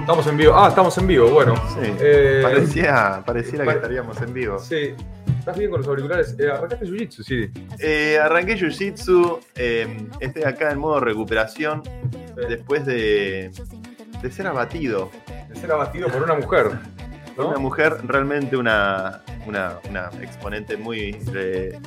Estamos en vivo. Ah, estamos en vivo, bueno. Sí. Eh, Parecía, pareciera que estaríamos en vivo. Sí. ¿Estás bien con los auriculares? Eh, arrancaste Jiu-Jitsu, sí. Eh, arranqué Jiu-Jitsu, eh, estoy acá en modo recuperación después de, de ser abatido. De ser abatido por una mujer. ¿no? Una mujer realmente una, una, una exponente muy, eh,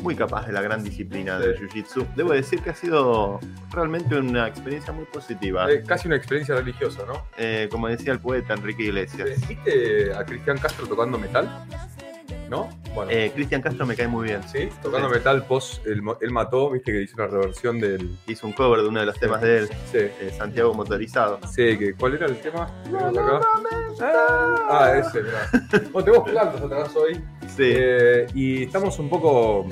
muy capaz de la gran disciplina del. Jiu-Jitsu. Debo decir que ha sido realmente una experiencia muy positiva. Eh, casi una experiencia religiosa, ¿no? Eh, como decía el poeta Enrique Iglesias. Eh, ¿Viste a Cristian Castro tocando metal? ¿No? Bueno. Eh, Cristian Castro me cae muy bien. sí, tocando sí. metal post él, mató, viste que hizo una reversión del. Hizo un cover de uno de los temas de él, Sí. eh, Santiago Motorizado. Sí, que, ¿cuál era el tema? ¿Tenemos acá? Ah, ese, mirá. Bueno, tenemos plantas atrás hoy. Sí. Eh, y estamos un poco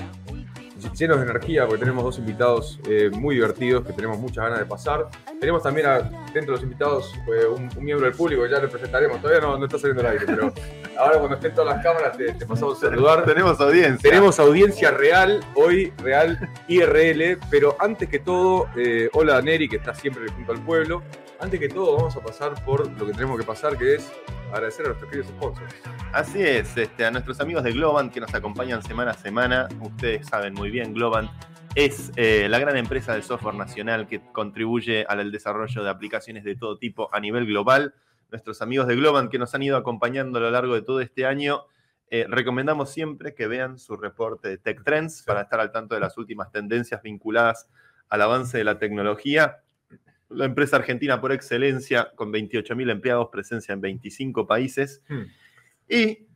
llenos de energía porque tenemos dos invitados eh, muy divertidos que tenemos muchas ganas de pasar. Tenemos también a- dentro de los invitados eh, un, un miembro del público que ya le presentaremos. Todavía no, no está saliendo al aire, pero ahora cuando estén todas las cámaras te, te pasamos a saludar. Tenemos audiencia. Tenemos audiencia real hoy, real IRL, pero antes que todo, eh, hola Neri, que está siempre junto al pueblo. Antes que todo, vamos a pasar por lo que tenemos que pasar, que es agradecer a nuestros queridos sponsors. Así es, este, a nuestros amigos de Globant que nos acompañan semana a semana. Ustedes saben muy bien, Globant es eh, la gran empresa de software nacional que contribuye al desarrollo de aplicaciones de todo tipo a nivel global. Nuestros amigos de Globant que nos han ido acompañando a lo largo de todo este año. eh, recomendamos siempre que vean su reporte de Tech Trends para estar al tanto de las últimas tendencias vinculadas al avance de la tecnología. La empresa argentina por excelencia, con 28.000 empleados, presencia en 25 países. Hmm. Y,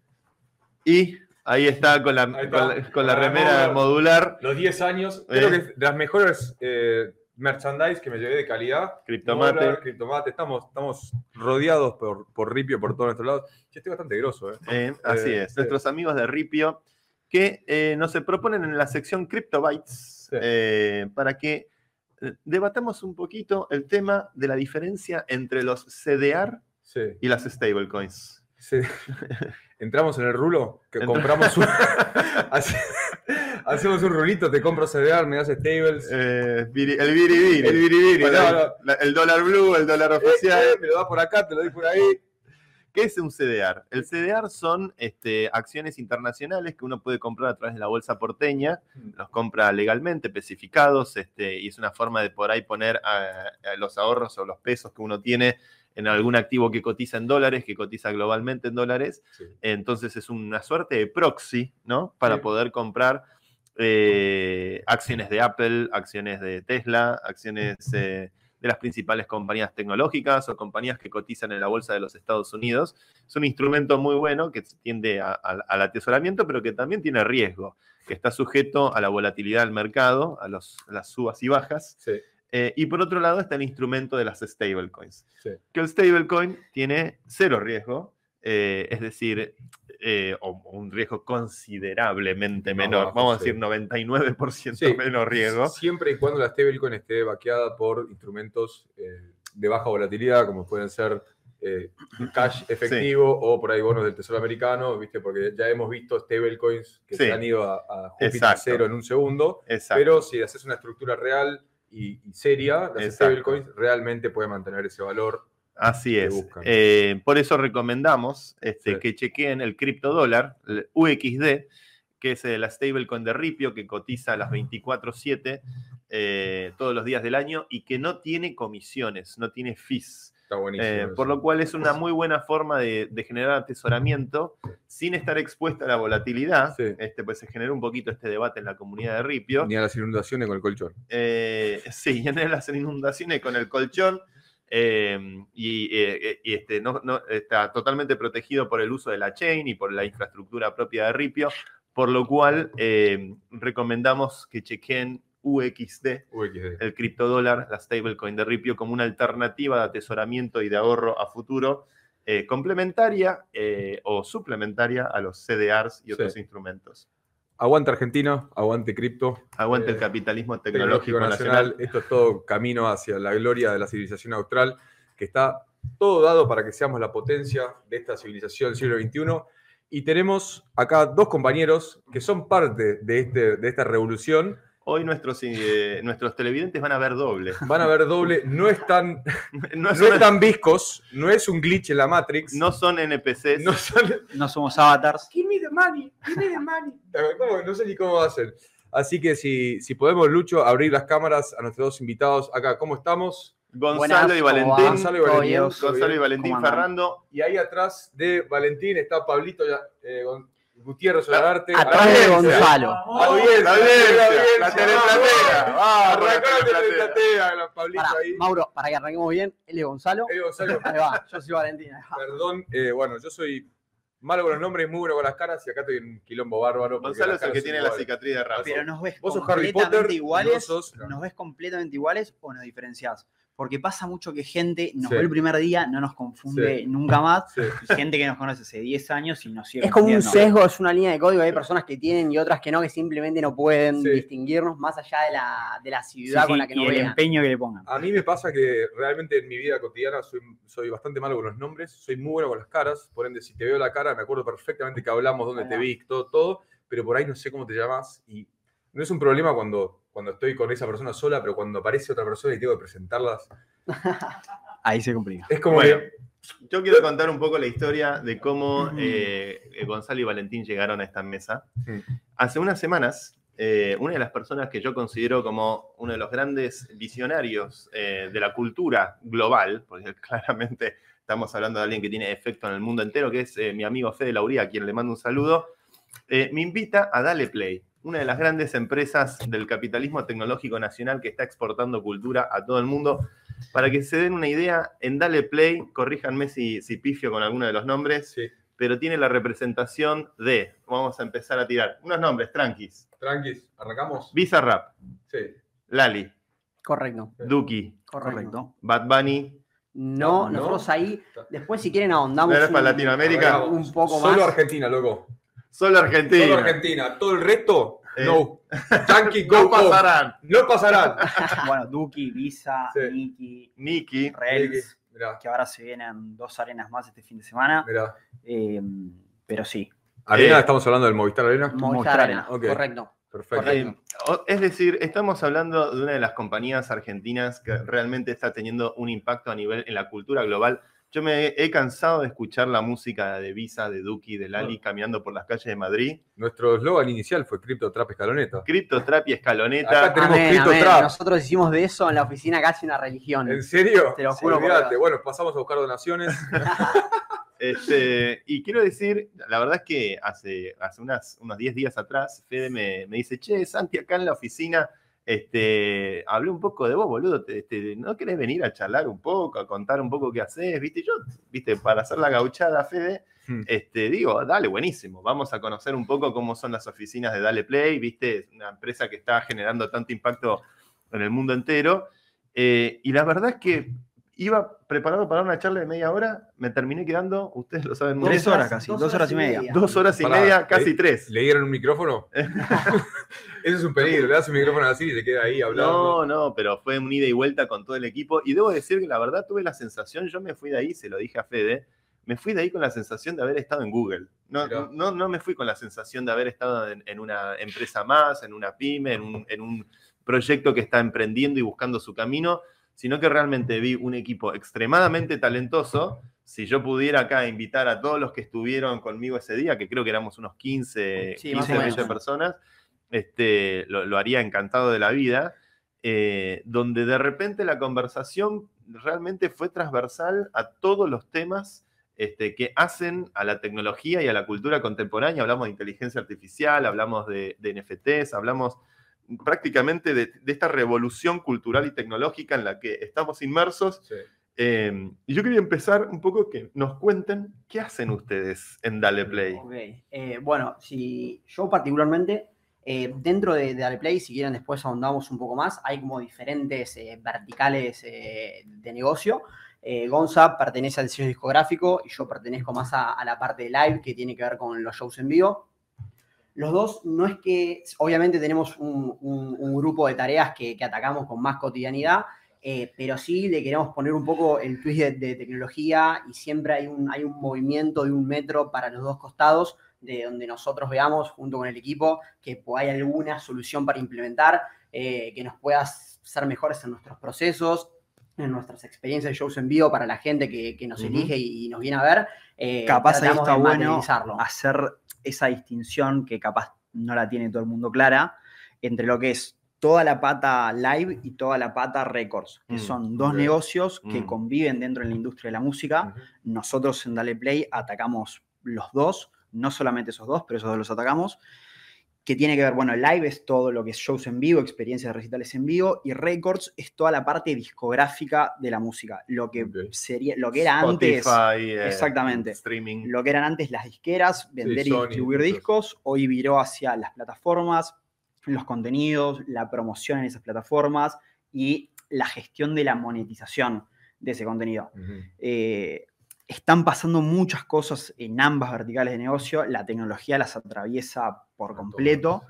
y ahí está con la, está. con la, con la Con la remera moda. modular. Los 10 años, Eh. creo que es de las mejores eh, merchandise que me llevé de calidad. Criptomate. Criptomate, estamos, estamos rodeados por, por Ripio por todos nuestros lados. Yo estoy bastante grosso, ¿eh? Eh, así Eh, es. Nuestros amigos de Ripio que nos proponen en la sección CryptoBytes para que debatamos un poquito el tema de la diferencia entre los CDR Sí. y las stablecoins. Sí. Entramos en el rulo, que Entra- compramos un. hace- hacemos un rulito, te compro CDR, me das stables. Eh, viri- el biribiri. El biribiri, Bueno, no, no. la- el dólar blue, el dólar Eh, oficial. eh, me lo das por acá, te lo doy por ahí. ¿Qué es un CDR? El CDR son este, acciones internacionales que uno puede comprar a través de la bolsa porteña, los compra legalmente, especificados, este, y es una forma de por ahí poner a- a los ahorros o los pesos que uno tiene en algún activo que cotiza en dólares, que cotiza globalmente en dólares. Sí. Entonces es una suerte de proxy, ¿no? Para Sí. poder comprar eh, acciones de Apple, acciones de Tesla, acciones eh, de las principales compañías tecnológicas o compañías que cotizan en la bolsa de los Estados Unidos. Es un instrumento muy bueno que tiende a- a- al atesoramiento, pero que también tiene riesgo, que está sujeto a la volatilidad del mercado, a, los- a las subas y bajas. Sí, Eh, y por otro lado está el instrumento de las stablecoins sí. que el stablecoin tiene cero riesgo, eh, es decir, eh, o un riesgo considerablemente menor, bajo, vamos a decir 99% Sí. menos riesgo. Siempre y cuando la stablecoin esté vaqueada por instrumentos eh, de baja volatilidad, como pueden ser eh, cash efectivo o por ahí bonos del Tesoro Americano, ¿viste? Porque ya hemos visto stablecoins que Sí. se han ido a, a Júpiter cero en un segundo. Exacto. Pero si haces una estructura real y, y seria, las stablecoins realmente pueden mantener ese valor. Así es. Eh, por eso recomendamos este, Sí. que chequeen el criptodólar, el UXD, que es eh, la stablecoin de Ripio, que cotiza a las 24-7 eh, todos los días del año y que no tiene comisiones, no tiene fees. Está buenísimo. Eh, por lo cual es una muy buena forma de, de generar atesoramiento sin estar expuesta a la volatilidad. Sí. Este, pues se generó un poquito este debate en la comunidad de Ripio. Ni a las inundaciones con el colchón. Eh, sí, en las inundaciones con el colchón. Eh, y eh, y, este, no, no- está totalmente protegido por el uso de la chain y por la infraestructura propia de Ripio, por lo cual eh, recomendamos que chequen UXD, UXD. el criptodólar, la stablecoin de Ripio, como una alternativa de atesoramiento y de ahorro a futuro, eh, complementaria eh, o suplementaria a los CDRs y otros Sí. instrumentos. Aguante Argentina, aguante cripto. Aguante Eh, el capitalismo Tecnológico tecnológico nacional. nacional. Esto es todo camino hacia la gloria de la civilización austral, que está todo dado para que seamos la potencia de esta civilización del siglo XXI. Y tenemos acá dos compañeros que son parte de, este, de esta revolución Hoy nuestros, eh, nuestros televidentes van a ver doble. Van a ver doble. No es tan, No, no son, es tan viscos, no es un glitch en la Matrix. no son NPCs. no son. No somos avatars. Give me the money, give me the money. ¿Cómo? No sé ni cómo hacen. Así que si, si podemos, Lucho, abrir las cámaras a nuestros dos invitados acá. ¿Cómo estamos? Gonzalo Buenas, y ¿cómo va? Valentín. Gonzalo y Valentín. Todo ¿todo Gonzalo y? Valentín. Ferrando. Y ahí atrás de Valentín está Pablito eh, Gutiérrez Solarte. Atrás de Gonzalo. Audiencia, La audiencia, audiencia, la teleplatea. Vamos, la teleplatea. Pablito ahí. Mauro, para que arranquemos bien, él es Gonzalo. Eh, Gonzalo, Ahí va, yo soy Valentina. perdón, eh, bueno, yo soy malo con los nombres, muy bueno con las caras y acá estoy en un quilombo bárbaro. Gonzalo es el que tiene la cicatriz de Rafa. Pero nos ves Vos sos Harry completamente Potter iguales, sos- nos ves completamente iguales o nos diferenciás. Porque pasa mucho que gente nos Sí. ve el primer día, no nos confunde Sí. nunca más. Sí. Y gente que nos conoce hace 10 años y nos sigue Es como un sesgo, es una línea de código. Hay personas que tienen y otras que no, que simplemente no pueden Sí. distinguirnos más allá de la, de la ciudad sí, con la que y nos el vean. empeño que le pongan. A mí me pasa que realmente en mi vida cotidiana soy, soy bastante malo con los nombres, soy muy bueno con las caras, por ende si te veo la cara me acuerdo perfectamente que hablamos, dónde te vi, todo, todo, pero por ahí no sé cómo te llamas y no es un problema cuando, cuando estoy con esa persona sola, pero cuando aparece otra persona y tengo que presentarlas, Ahí se complica. es como Bueno. que... Yo quiero contar un poco la historia de cómo eh, Gonzalo y Valentín llegaron a esta mesa. Hace unas semanas, eh, una de las personas que yo considero como uno de los grandes visionarios eh, de la cultura global, porque claramente estamos hablando de alguien que tiene efecto en el mundo entero, que es eh, mi amigo Fede Lauría, a quien le mando un saludo, eh, me invita a Dale Play, una de las grandes empresas del capitalismo tecnológico nacional que está exportando cultura a todo el mundo. Para que se den una idea, en Dale Play, corríjanme si, si pifio con alguno de los nombres, Sí, pero tiene la representación de, vamos a empezar a tirar, unos nombres, tranquis, tranquis, ¿arrancamos? Visa Rap, Sí. Lali, Correcto, Duki, correcto. Bad Bunny, No, No. nosotros ahí, después si quieren ahondamos para un- Latinoamérica. Un poco Solo más. Argentina, loco. Solo Argentina. Solo Argentina. Todo el resto, Eh. no. Yankee, go, No go. pasarán. No pasarán. bueno, Duki, Visa, Sí. Niki, Niki, Rels, Mirá, que ahora se vienen dos arenas más este fin de semana. mirá. Eh, pero sí, Arena, Eh, estamos hablando del Movistar Arena. Movistar Movistar Arena, correcto. Perfecto. Eh, es decir, estamos hablando de una de las compañías argentinas que realmente está teniendo un impacto a nivel en la cultura global. Yo me he, cansado de escuchar la música de Visa, de Duki, de Lali caminando por las calles de Madrid. Nuestro eslogan inicial fue Crypto Trap Escaloneta. Crypto Trap y Acá Escaloneta. tenemos Amén, Crypto amén. Trap. Nosotros hicimos de eso en la oficina casi una religión. ¿En serio? Te lo juro por. Bueno, pasamos a buscar donaciones. Este, y quiero decir, la verdad es que hace, hace unas, unos 10 días atrás, Fede me, me dice, che, Santi, acá en la oficina, este, hablé un poco de vos, boludo, te- este, ¿no querés venir a charlar un poco, a contar un poco qué haces? ¿Viste? Yo, viste, para hacer la gauchada, Fede, Hmm. este, digo, dale, buenísimo, vamos a conocer un poco cómo son las oficinas de Dale Play, viste, una empresa que está generando tanto impacto en el mundo entero. Eh, y la verdad es que iba preparado para una charla de media hora, me terminé quedando, ustedes lo saben muy Tres bien, horas casi, dos horas y media. dos horas y Pará, media, casi ¿le- tres. ¿Le dieron un micrófono? Eso es un peligro. Le das un micrófono así y se queda ahí hablando. No, no, pero fue un ida y vuelta con todo el equipo. Y debo decir que la verdad tuve la sensación, yo me fui de ahí, se lo dije a Fede, me fui de ahí con la sensación de haber estado en Google. No, Mirá. no, no me fui con la sensación de haber estado en, en una empresa más, en una pyme, en un, en un proyecto que está emprendiendo y buscando su camino, sino que realmente vi un equipo extremadamente talentoso. Si yo pudiera acá invitar a todos los que estuvieron conmigo ese día, que creo que éramos unos 15, Sí, más 15 o menos. 20 personas, este, lo, lo haría encantado de la vida, eh, donde de repente la conversación realmente fue transversal a todos los temas este, que hacen a la tecnología y a la cultura contemporánea. Hablamos de inteligencia artificial, hablamos de, de NFTs, hablamos prácticamente de, de esta revolución cultural y tecnológica en la que estamos inmersos. Sí. Eh, y yo quería empezar un poco que nos cuenten qué hacen ustedes en Dale Play. Ok, eh, bueno, si yo particularmente, eh, dentro de, de Play, si quieren después ahondamos un poco más, hay como diferentes eh, verticales eh, de negocio. Eh, Gonza pertenece al sello discográfico y yo pertenezco más a, a la parte de live que tiene que ver con los shows en vivo. Los dos no es que, obviamente tenemos un, un- un grupo de tareas que, que atacamos con más cotidianidad, eh, pero sí le queremos poner un poco el twist de, de tecnología y siempre hay un, hay un movimiento de un metro para los dos costados de donde nosotros veamos junto con el equipo que pues, hay alguna solución para implementar eh, que nos pueda ser mejores en nuestros procesos, en nuestras experiencias de shows en vivo para la gente que, que nos elige y, y nos viene a ver. eh, capaz ahí está bueno hacer esa distinción que capaz no la tiene todo el mundo clara entre lo que es toda la pata live y toda la pata records, que Mm, son dos negocios que Mm. conviven dentro de la industria de la música. Nosotros en Dale Play atacamos los dos, no solamente esos dos, pero esos dos los atacamos. Que tiene que ver, bueno, live es todo lo que es shows en vivo, experiencias de recitales en vivo, y records es toda la parte discográfica de la música. Lo que sería, lo que era antes. Eh, exactamente. Streaming. Lo que eran antes las disqueras, vender y distribuir discos, hoy viró hacia las plataformas, los contenidos, la promoción en esas plataformas y la gestión de la monetización de ese contenido. Eh, están pasando muchas cosas en ambas verticales de negocio, la tecnología las atraviesa por completo.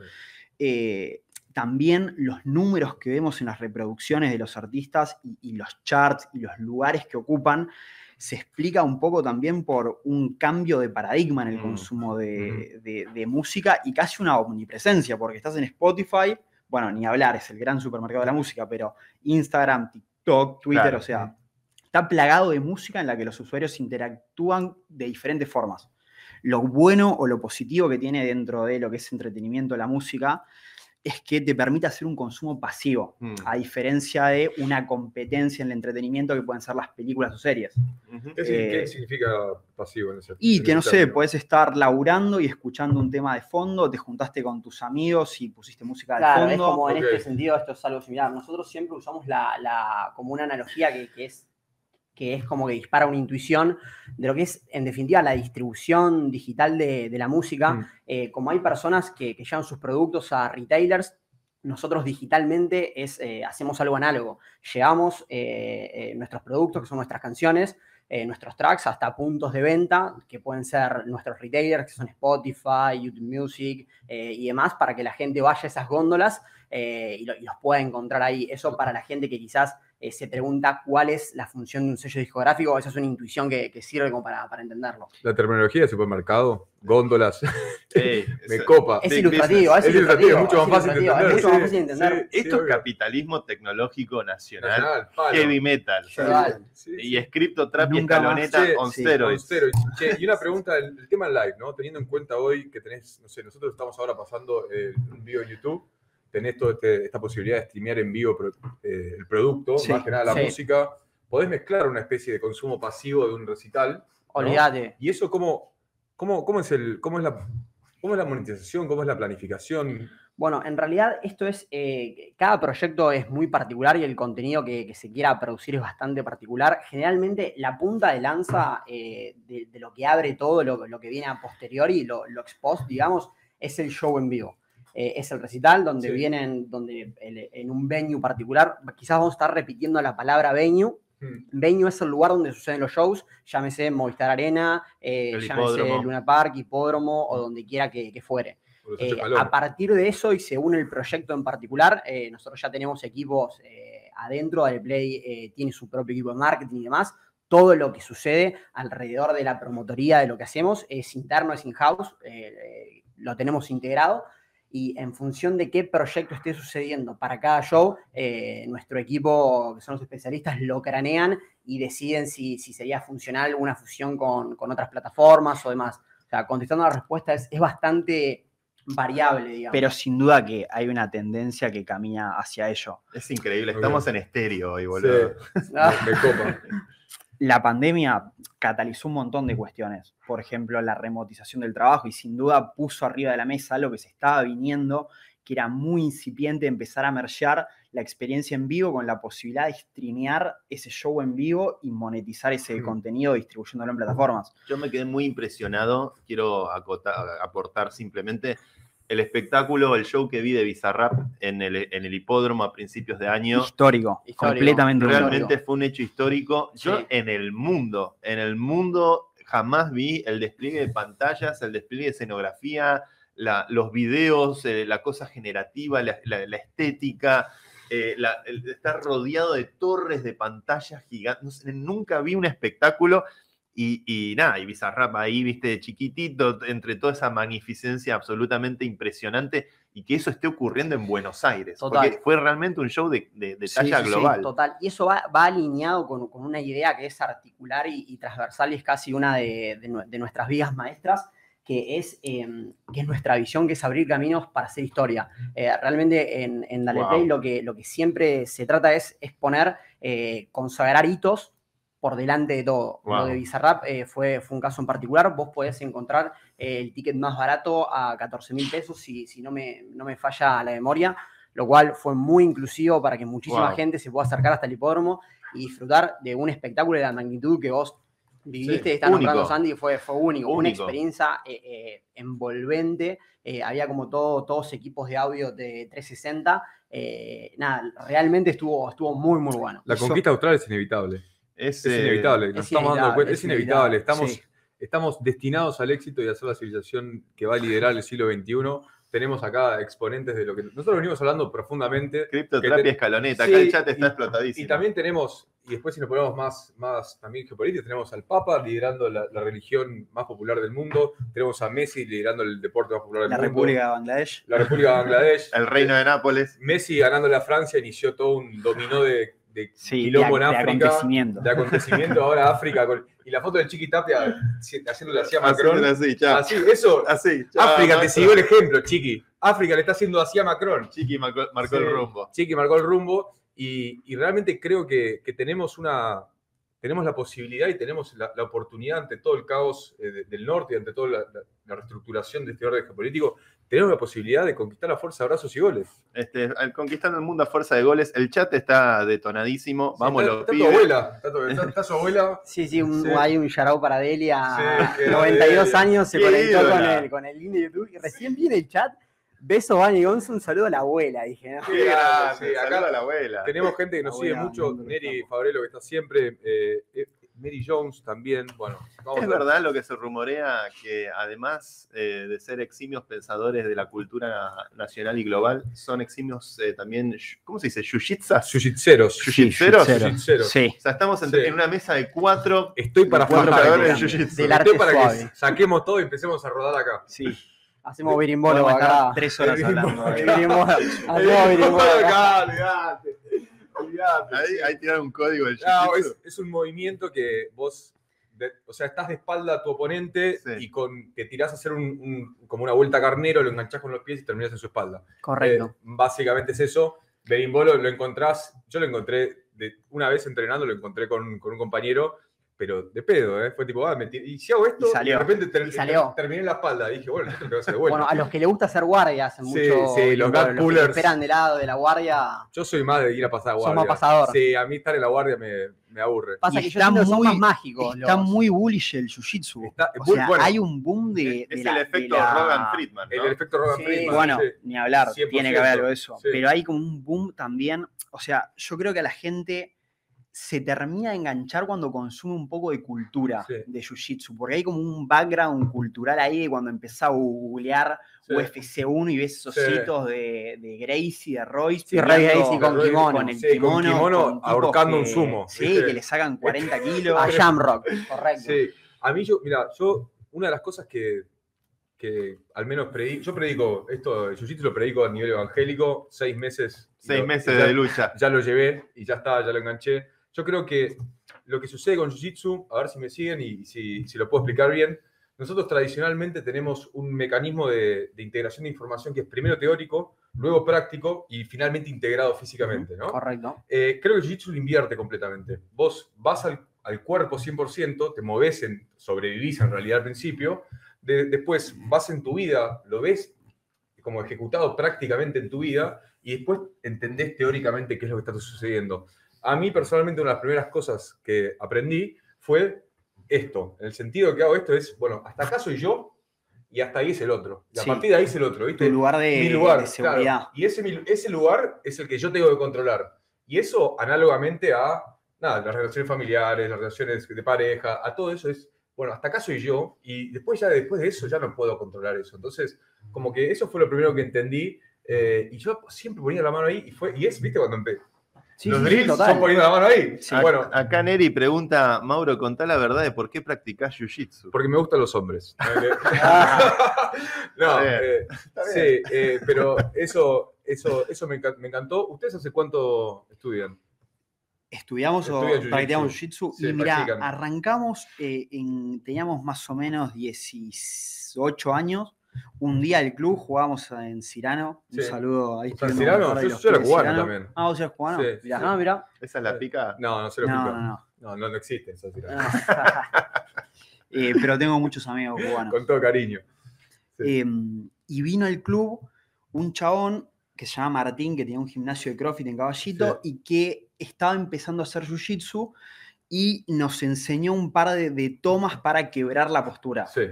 Eh, también los números que vemos en las reproducciones de los artistas y, y los charts y los lugares que ocupan se explica un poco también por un cambio de paradigma en el Mm. consumo de, de- de música y casi una omnipresencia, porque estás en Spotify, bueno, ni hablar, es el gran supermercado de la música, pero Instagram, TikTok, Twitter, Claro. o sea, está plagado de música en la que los usuarios interactúan de diferentes formas. Lo bueno o lo positivo que tiene dentro de lo que es entretenimiento la música es que te permite hacer un consumo pasivo, Mm. a diferencia de una competencia en el entretenimiento que pueden ser las películas o series. ¿Qué, Eh, significa pasivo en ese Y en que no sé, puedes estar laburando y escuchando un tema de fondo, te juntaste con tus amigos y pusiste música de Claro, es fondo. como en este sentido esto es algo similar. Nosotros siempre usamos la, la- como una analogía que, que es, que es como que dispara una intuición de lo que es, en definitiva, la distribución digital de, de la música. Mm. Eh, como hay personas que, que llevan sus productos a retailers, nosotros digitalmente es, eh, hacemos algo análogo. Llevamos eh, nuestros productos, que son nuestras canciones, nuestros tracks, hasta puntos de venta, que pueden ser nuestros retailers, que son Spotify, YouTube Music y demás, para que la gente vaya a esas góndolas y, lo- y los pueda encontrar ahí. Eso para la gente que quizás eh, se pregunta cuál es la función de un sello discográfico, esa es una intuición que, que sirve como para, para entenderlo. La terminología de supermercado, góndolas, Sí, me es- copa. Es ilustrativo, es, Es ilustrativo, es mucho más fácil de entender, Es mucho más sí, fácil de entender. sí. Esto es capitalismo tecnológico nacional. Nacional. Heavy metal. Sí, sí, Y sí. Scripto Trap y escaloneta on sí, steroids. Che, y una pregunta, el, el tema live, ¿no? Teniendo en cuenta hoy que tenés, no sé, nosotros estamos ahora pasando eh, un video en YouTube, tenés toda este- esta posibilidad de streamear en vivo eh, el producto, Sí, más que nada la sí. música, podés mezclar una especie de consumo pasivo de un recital. Olvídate. ¿Y eso cómo, cómo, cómo es el, cómo es la, cómo es la monetización, cómo es la planificación? Bueno, en realidad esto es, eh, cada proyecto es muy particular y el contenido que, que se quiera producir es bastante particular. Generalmente la punta de lanza eh, de, de lo que abre todo, lo, lo que viene a posteriori, lo, lo ex post, digamos, es el show en vivo. Eh, es el recital donde Sí. vienen, donde el- en un venue particular, quizás vamos a estar repitiendo la palabra venue. Hmm. Venue es el lugar donde suceden los shows, llámese Movistar Arena, eh, llámese. Luna Park, Hipódromo o donde quiera que- que fuere. Eh, a partir de eso y según el proyecto en particular, eh, nosotros ya tenemos equipos eh, adentro, del Play tiene su propio equipo de marketing y demás. Todo lo que sucede alrededor de la promotoría de lo que hacemos es interno, es in-house, lo tenemos integrado y en función de qué proyecto esté sucediendo para cada show, eh, nuestro equipo, que son los especialistas, lo cranean y deciden si, si sería funcional una fusión con, con otras plataformas o demás. O sea, contestando la respuesta, es, es bastante variable, digamos. Pero sin duda que hay una tendencia que camina hacia ello. Es increíble. Estamos en estéreo hoy, boludo. Sí, Ah, me, me copa. La pandemia catalizó un montón de cuestiones. Por ejemplo, la remotización del trabajo y sin duda puso arriba de la mesa algo que se estaba viniendo, que era muy incipiente empezar a mergear la experiencia en vivo con la posibilidad de streamear ese show en vivo y monetizar ese Mm. contenido distribuyéndolo en plataformas. Yo me quedé muy impresionado. Quiero aportar simplemente el espectáculo, el show que vi de Bizarrap en el, en el hipódromo a principios de año. Histórico, Histórico. completamente histórico. Realmente fue un hecho histórico. Yo Sí. en el mundo, en el mundo jamás vi el despliegue de pantallas, el despliegue de escenografía, la- los videos, eh, la cosa generativa, la, la- la estética, eh, la- el de estar rodeado de torres de pantallas gigantes. No sé, nunca vi un espectáculo y, y nada, y Bizarrap ahí, viste, chiquitito, entre toda esa magnificencia absolutamente impresionante. y que eso esté ocurriendo en Buenos Aires. Total. Porque fue realmente un show de, de- talla sí, sí, global. Total, y eso va, va alineado con, con una idea que es articular y, y transversal y es casi una de, de nue- de nuestras vidas maestras, que es, eh, que es nuestra visión, que es abrir caminos para hacer historia. Eh, realmente en, en Dale Wow. Play lo que, lo que siempre se trata es, es poner, eh, consagrar hitos por delante de todo. Wow. Lo de Bizarrap eh, fue, fue un caso en particular. Vos podés encontrar eh, el ticket más barato a 14 mil pesos, si, si no, me, no me falla la memoria, lo cual fue muy inclusivo para que muchísima Wow. gente se pueda acercar hasta el hipódromo y disfrutar de un espectáculo de la magnitud que vos viviste Sí, nombrando, único. Sandy, fue, fue único, una Único. experiencia eh, eh, envolvente. eh, había como todo, todos equipos de audio de 360. eh, nada, realmente estuvo, estuvo muy, muy bueno. La conquista austral es inevitable. Es, Es eh, inevitable. Nos es estamos dando inevitable, cuenta. es Es inevitable. inevitable, Estamos, sí. estamos destinados al éxito y a ser la civilización que va a liderar el siglo XXI. Tenemos acá exponentes de lo que nosotros venimos hablando profundamente. Criptoterapia te- escaloneta. Sí, Acá el chat está y- explotadísimo. Y también tenemos, y después si nos ponemos más, más también geopolítica, tenemos al Papa liderando la, la religión más popular del mundo, tenemos a Messi liderando el deporte más popular del La mundo, República de Bangladesh. la República de Bangladesh, el reino de Nápoles. Messi ganándole a Francia inició todo un dominó de, de Sí, de, quilombo en de África, acontecimiento. de acontecimiento, ahora África, con- y la foto del Chiqui Tapia si- haciéndole así a Macron. Así, chao. Así, eso, Así, chao, África te siguió el ejemplo, Chiqui. África le está haciendo así a Macron. Chiqui marcó, marcó Sí. el rumbo. Chiqui marcó el rumbo y, y realmente creo que, que tenemos una tenemos la posibilidad y tenemos la, la oportunidad ante todo el caos eh, de- del norte y ante toda la, la- la reestructuración de este orden geopolítico, tenemos la posibilidad de conquistar la fuerza de brazos y goles. Este, conquistando el mundo a fuerza de goles. El chat está detonadísimo. Vamos, está, los está tu abuela, está, tu- está- está su abuela. Sí, sí, un, Sí. hay un shout para Delia. Sí, que 92 Delia. años se Qué conectó con el, con el link de YouTube y recién viene el chat. Beso, Vani Gonzo, un saludo a la abuela, dije. ¿no? Sí, saluda acá a la abuela. Tenemos gente que nos sigue Abuela, mucho, Neri. Fabrelo que está siempre, eh, eh, Mary Jones también, bueno. vamos Es a- verdad lo que se rumorea que además eh, de ser eximios pensadores de la cultura nacional y global, son eximios eh, también, ¿cómo se dice? ¿Yujitsas? Jiu-jitseros. Jiu-jitseros. Jiu-jitseros. Sí. O sea, estamos en, Sí. en una mesa de cuatro, Estoy para creadores de. Jiu-Jitsu. Estoy arte para suave. que saquemos todo y empecemos a rodar acá. Sí. Hacemos birimbolo acá. estar tres horas hablando. Birimbolo. Hacemos birimbolo acá. olvidate. Olvidate. Ahí, ahí tiraron un código del No, Jiu-Jitsu. es, es un movimiento que vos, de- o sea, estás de espalda a tu oponente Sí. y con, te tirás a hacer un, un- como una vuelta carnero, lo enganchás con los pies y terminás en su espalda. Correcto. Eh, básicamente es eso. Berimbolo lo encontrás, yo lo encontré, de, una vez entrenando lo encontré con, con un compañero, pero de pedo, ¿eh? Fue tipo, ah, me tir- y si hago esto, Y salió. de repente ter- Y salió. terminé en la espalda. Y dije, bueno, esto te va a hacer de vuelta. Bueno, a los que les gusta hacer guardia hacen Sí, mucho. sí, los birimbolo, gag que esperan de lado de la guardia. yo soy más de ir a pasar guardia. más pasador. Sí, a mí estar en la guardia me, me aburre. Pasa Y que yo está que muy- más mágicos. Está los- muy bullish el jiu-jitsu. Está- O muy sea, bueno. hay un boom de. Es de el la- efecto la- Rogan Friedman, ¿no? El efecto Rogan Sí, Friedman. Bueno, sí. ni hablar, 100%, tiene que haber algo de eso. sí. Pero hay como un boom también. O sea, yo creo que a la gente se termina de enganchar cuando consume un poco de cultura Sí. de Jiu-Jitsu, porque hay como un background cultural ahí de cuando empezás a googlear Sí. UFC 1 y ves esos Sí. hitos de, de Gracie, de Royce. Sí, Ray peleando Gracie con Roy- kimono. con el Sí, con kimono, kimono con tipos ahorcando un sumo, Sí, ¿viste? que le sacan 40 kilos. A Shamrock, correcto. Sí, a mí yo, mira, yo, una de las cosas que, que al menos predico, yo predico, esto, el jiu-jitsu lo predico a nivel evangélico, seis meses. y Seis lo- meses ya, de lucha. Ya lo llevé y ya está, ya lo enganché. Yo creo que lo que sucede con jiu-jitsu, a ver si me siguen y si, si lo puedo explicar bien, nosotros tradicionalmente tenemos un mecanismo de, de integración de información que es primero teórico, luego práctico y finalmente integrado físicamente, ¿no? Correcto. Eh, creo que Jiu-Jitsu lo invierte completamente. Vos vas al, al cuerpo 100%, te moves, en, sobrevivís en realidad al principio, de- después vas en tu vida, lo ves como ejecutado prácticamente en tu vida y después entendés teóricamente qué es lo que está sucediendo. A mí personalmente una de las primeras cosas que aprendí fue esto, en el sentido que hago esto es, bueno, hasta acá soy yo y hasta ahí es el otro. Y a Sí. partir de ahí es el otro, ¿viste? Tu lugar de, mi lugar, de seguridad. claro. Y ese, ese lugar es el que yo tengo que controlar. Y eso análogamente a nada, las relaciones familiares, las relaciones de pareja, a todo eso es, bueno, hasta acá soy yo y después ya después de eso ya no puedo controlar eso. Entonces, como que eso fue lo primero que entendí eh, y yo siempre ponía la mano ahí y fue y es, viste, cuando empe- Sí, Los sí, sí, drills total. son poniendo la mano ahí. Sí. Bueno, Acá Neri pregunta, Mauro, contá la verdad de por qué practicás jiu-jitsu. porque me gustan los hombres. No, Está bien. eh, sí, eh, pero eso, eso, eso me, encan- me encantó. ¿Ustedes hace cuánto estudian? Estudiamos o Estudia practicamos jiu-jitsu Sí, y mira, arrancamos, eh, en- teníamos más o menos 18 años. Un día el club jugábamos en Cirano. Un saludo ahí. ¿Vos sos estoy viendo un Cirano? Yo- yo era cubano Cirano. también. Ah, vos eras cubano. Sí, Mirá. sí. Ah, mira. ¿Esa es la pica? No, no se lo No, explico. no, no. No, no, no existe esa tirada. Eh, pero tengo muchos amigos cubanos. Con todo cariño. Sí. Eh, y vino al club un chabón que se llama Martín, que tenía un gimnasio de CrossFit en Caballito y que estaba empezando a hacer Jiu-Jitsu y nos enseñó un par de, de tomas para quebrar la postura. Sí.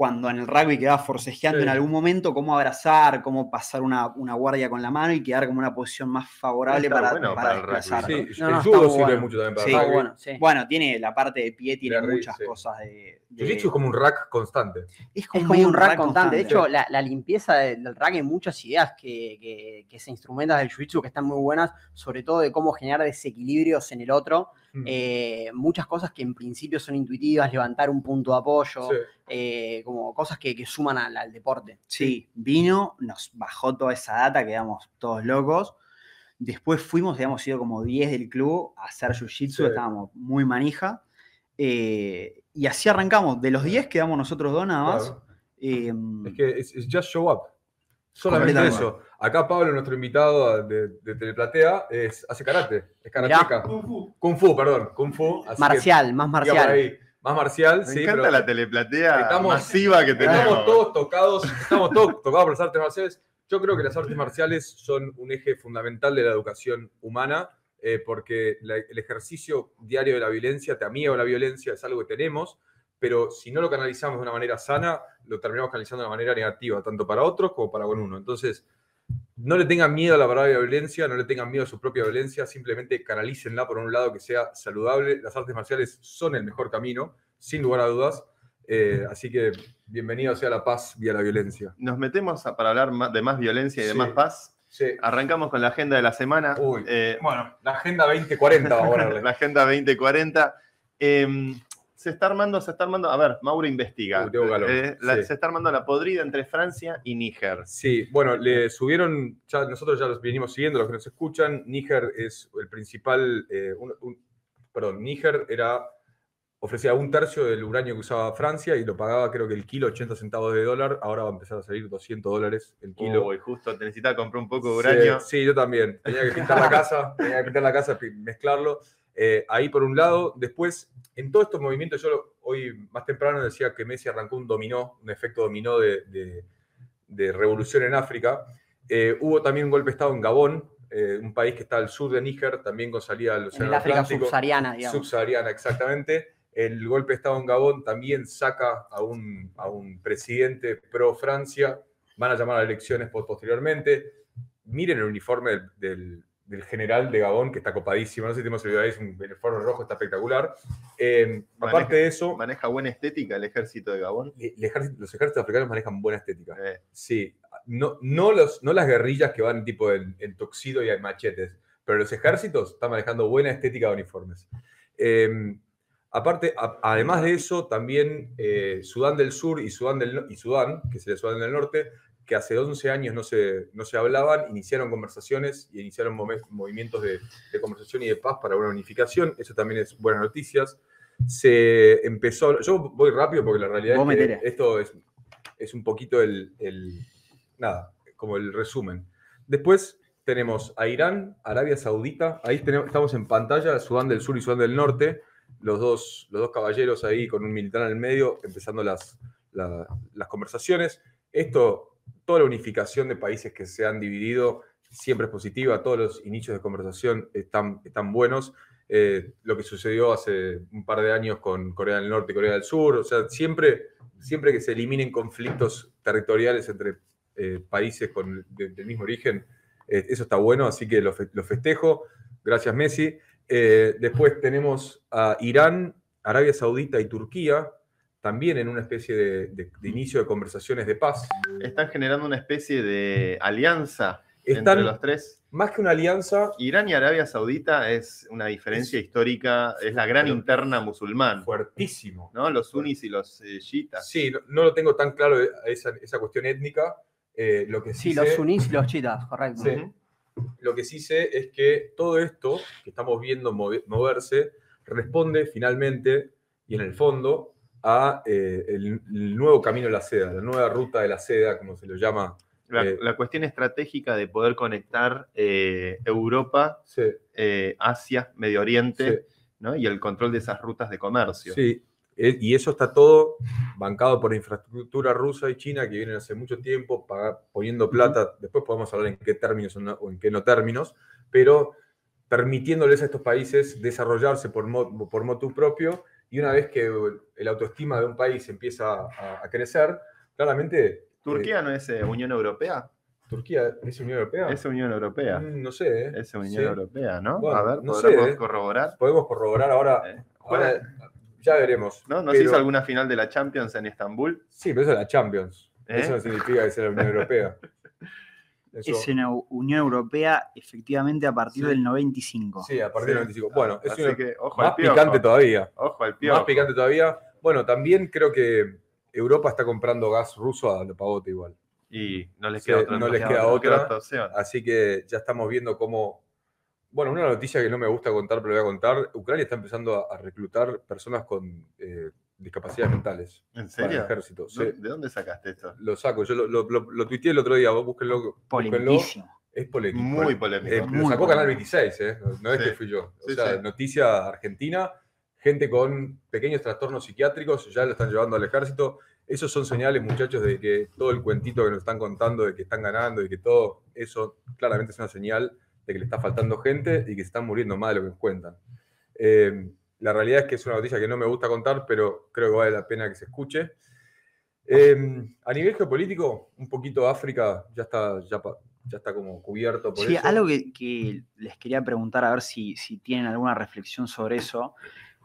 Cuando en el rugby quedaba forcejeando Sí. en algún momento, cómo abrazar, cómo pasar una, una guardia con la mano y quedar como una posición más favorable Está para, bueno para para el rugby. desplazar. Sí, No, el no, judo sirve bueno. mucho también para Sí. el rugby. bueno, sí. Bueno, tiene la parte de pie, tiene De muchas sí. cosas de. de- Jiu-Jitsu es como un rack constante. es Es como un rack constante. De hecho, la, la limpieza del, del rack hay muchas ideas que, que- que se instrumentan del jiu-jitsu que están muy buenas, sobre todo de cómo generar desequilibrios en el otro. Mm. Eh, muchas cosas que en principio son intuitivas, levantar un punto de apoyo, Sí. eh, como cosas que, que suman al, al deporte. Sí, vino, nos bajó toda esa data, quedamos todos locos. Después fuimos, habíamos ido como 10 del club a hacer jiu-jitsu, Sí. estábamos muy manija. Eh, y así arrancamos. De los 10 quedamos nosotros dos nada más. Claro. Eh, Es que es just show up. Solamente eso. Acá Pablo, nuestro invitado de, de Teleplatea, es, hace karate, es karateca. Kung Fu. Kung Fu, perdón. Kung Fu. así que Marcial, más marcial. ahí. Más marcial, Me sí. encanta pero la teleplatea estamos- masiva que tenemos. estamos todos tocados, estamos todos tocados por las artes marciales. Yo creo que las artes marciales son un eje fundamental de la educación humana, eh, porque la- el ejercicio diario de la violencia te amiga la violencia, es algo que tenemos, pero si no lo canalizamos de una manera sana, lo terminamos canalizando de una manera negativa, tanto para otros como para con uno. Entonces, no le tengan miedo a la palabra violencia, no le tengan miedo a su propia violencia, simplemente canalícenla por un lado que sea saludable. Las artes marciales son el mejor camino, sin lugar a dudas. Eh, así que bienvenido sea la paz vía la violencia. Nos metemos a- para hablar de más violencia y de Sí. más paz. Sí. Arrancamos con la agenda de la semana. Uy. Eh, Bueno, la agenda 2040 vamos a la agenda 2040. Em, se está armando, se está armando. A ver, Mauro investiga. Uy, tengo calor. Eh, la- Sí. Se está armando la podrida entre Francia y Níger. Sí, bueno, le subieron, ya, nosotros ya los venimos siguiendo, los que nos escuchan, Níger es el principal, eh, un- un- perdón, Níger era, ofrecía un tercio del uranio que usaba Francia y lo pagaba creo que el kilo 80 centavos de dólar, ahora va a empezar a salir 200 dólares el kilo. Uy, justo necesitaba comprar un poco de uranio. Sí, sí, yo también. Tenía que pintar la casa, tenía que pintar la casa, mezclarlo. Eh, ahí por un lado. Después, en todos estos movimientos, yo hoy más temprano decía que Messi arrancó un dominó, un efecto dominó de, de- de revolución en África. Eh, hubo también un golpe de Estado en Gabón, eh, un país que está al sur de Níger, también con salida al En Océano el África subsahariana, digamos. Subsahariana, exactamente. El golpe de Estado en Gabón también saca a un, a un presidente pro Francia. Van a llamar a elecciones po- posteriormente. Miren el uniforme del, del- del general de Gabón, que está copadísimo. No sé si tenemos el video ahí, es un uniforme rojo, está espectacular. Eh, Maneja- aparte de eso, Maneja buena estética el ejército de Gabón. el ejército- los ejércitos africanos manejan buena estética. Eh, Sí, no, no, los, no las guerrillas que van tipo en, en tuxedo y en machetes, pero los ejércitos están manejando buena estética de uniformes. Eh, aparte, a- además de eso, también eh, Sudán del Sur y Sudán, del, y Sudán, que sería Sudán del Norte, que hace 11 años no se, no se hablaban, iniciaron conversaciones y iniciaron movimientos de, de conversación y de paz para una unificación. Eso también es buenas noticias. Se empezó, yo voy rápido porque la realidad es que esto es, es un poquito el, el- nada, como el resumen. Después tenemos a Irán, Arabia Saudita, ahí tenemos, estamos en pantalla, Sudán del Sur y Sudán del Norte, los dos, los dos caballeros ahí con un militar en el medio, empezando las, la- las conversaciones. Esto, toda la unificación de países que se han dividido siempre es positiva, todos los inicios de conversación están, buenos. Eh, lo que sucedió hace un par de años con Corea del Norte y Corea del Sur, o sea, siempre, siempre que se eliminen conflictos territoriales entre eh, países con, de- del mismo origen, eh, eso está bueno, así que lo, fe- lo festejo. Gracias, Messi. Después tenemos a Irán, Arabia Saudita y Turquía, también en una especie de, de- de inicio de conversaciones de paz. están generando una especie de alianza están Entre los tres. más que una alianza Irán y Arabia Saudita es una diferencia histórica, es la gran interna musulmán, fuertísimo. ¿no? Los sunnis y los eh, chiitas. Sí, no, no lo tengo tan claro eh, esa, esa cuestión étnica. eh, lo que sí, Sí, los sé- sunís y los chitas, correcto. Sí. Lo que sí sé es que todo esto que estamos viendo move- moverse responde finalmente y en el fondo a eh, el, el nuevo camino de la seda, la nueva ruta de la seda, como se lo llama. La, Eh, la cuestión estratégica de poder conectar eh, Europa, Sí, eh, Asia, Medio Oriente, sí, ¿no? y el control de esas rutas de comercio. sí. Eh, Y eso está todo bancado por infraestructura rusa y china que vienen hace mucho tiempo paga- poniendo plata. Después podemos hablar en qué términos o, en qué no términos, pero permitiéndoles a estos países desarrollarse por, por motu propio. Y una vez que el autoestima de un país empieza a, a crecer, claramente. ¿Turquía no es eh, Unión Europea? eh, ¿Turquía es Unión Europea? Es Unión Europea. Mm, no sé, ¿eh? Es Unión Sí. Europea, ¿no? Bueno, a ver, no ¿podremos sé, ¿eh? corroborar? Podemos corroborar ahora. Eh, ahora ya veremos. ¿No, ¿No se hizo alguna final de la Champions en Estambul? Sí, pero eso es la Champions. ¿Eh? Eso no significa que sea la Unión Europea. Eso- Es en Eu- Unión Europea efectivamente a partir Sí. del 95. Sí, a partir del Sí. 95. Bueno, es Así una- que, ojo más picante todavía. Ojo al piojo. Más picante todavía. Bueno, también creo que Europa está comprando gas ruso a lo pavote igual. Y no les Sí, queda otra, no les queda otra. opción. Así que ya estamos viendo cómo. Bueno, una noticia que no me gusta contar, pero voy a contar. Ucrania está empezando a, a reclutar personas con eh, discapacidades mentales ¿En para el serio? ejército. Sí, ¿De dónde sacaste esto? lo saco. Yo lo, lo, lo- lo tuiteé el otro día. Vos búsquenlo. búsquenlo. Es polémico. Muy polémico. Eh, lo sacó Canal polémico. 26, ¿eh? No, no es Sí. que fui yo. O Sí, sea, sí. noticia argentina, gente con pequeños trastornos psiquiátricos ya lo están llevando al ejército. Esos son señales, muchachos, de que todo el cuentito que nos están contando, de que están ganando y que todo eso claramente es una señal de que le está faltando gente y que se están muriendo más de lo que nos cuentan. Eh, la realidad es que es una noticia que no me gusta contar, pero creo que vale la pena que se escuche. Eh, a nivel geopolítico, un poquito África ya está, ya, está como cubierto por Sí, eso. algo que, que les quería preguntar, a ver si, si tienen alguna reflexión sobre eso.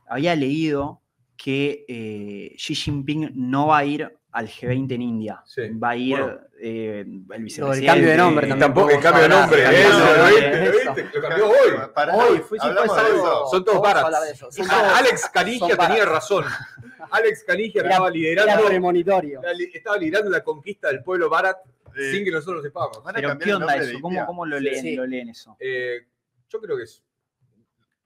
Había leído que eh, Xi Jinping no va a ir al G20 en India. Sí. Va a ir Bueno. eh, el vicepresidente. cambio de nombre también. tampoco el cambio de nombre, eso, ¿lo viste? ¿Lo eso. viste? Lo cambió hoy. Hoy, fue fue eso. Son todos. Son Ah, Alex Canigia tenía razón. Alex Canigia Era- estaba Era liderando, premonitorio. la estaba liderando la conquista del pueblo barat Eh, sin que nosotros lo sepamos. Pero ¿qué el onda eso? ¿Cómo, cómo lo, Sí, leen, sí. lo leen eso? Eh, yo creo que es.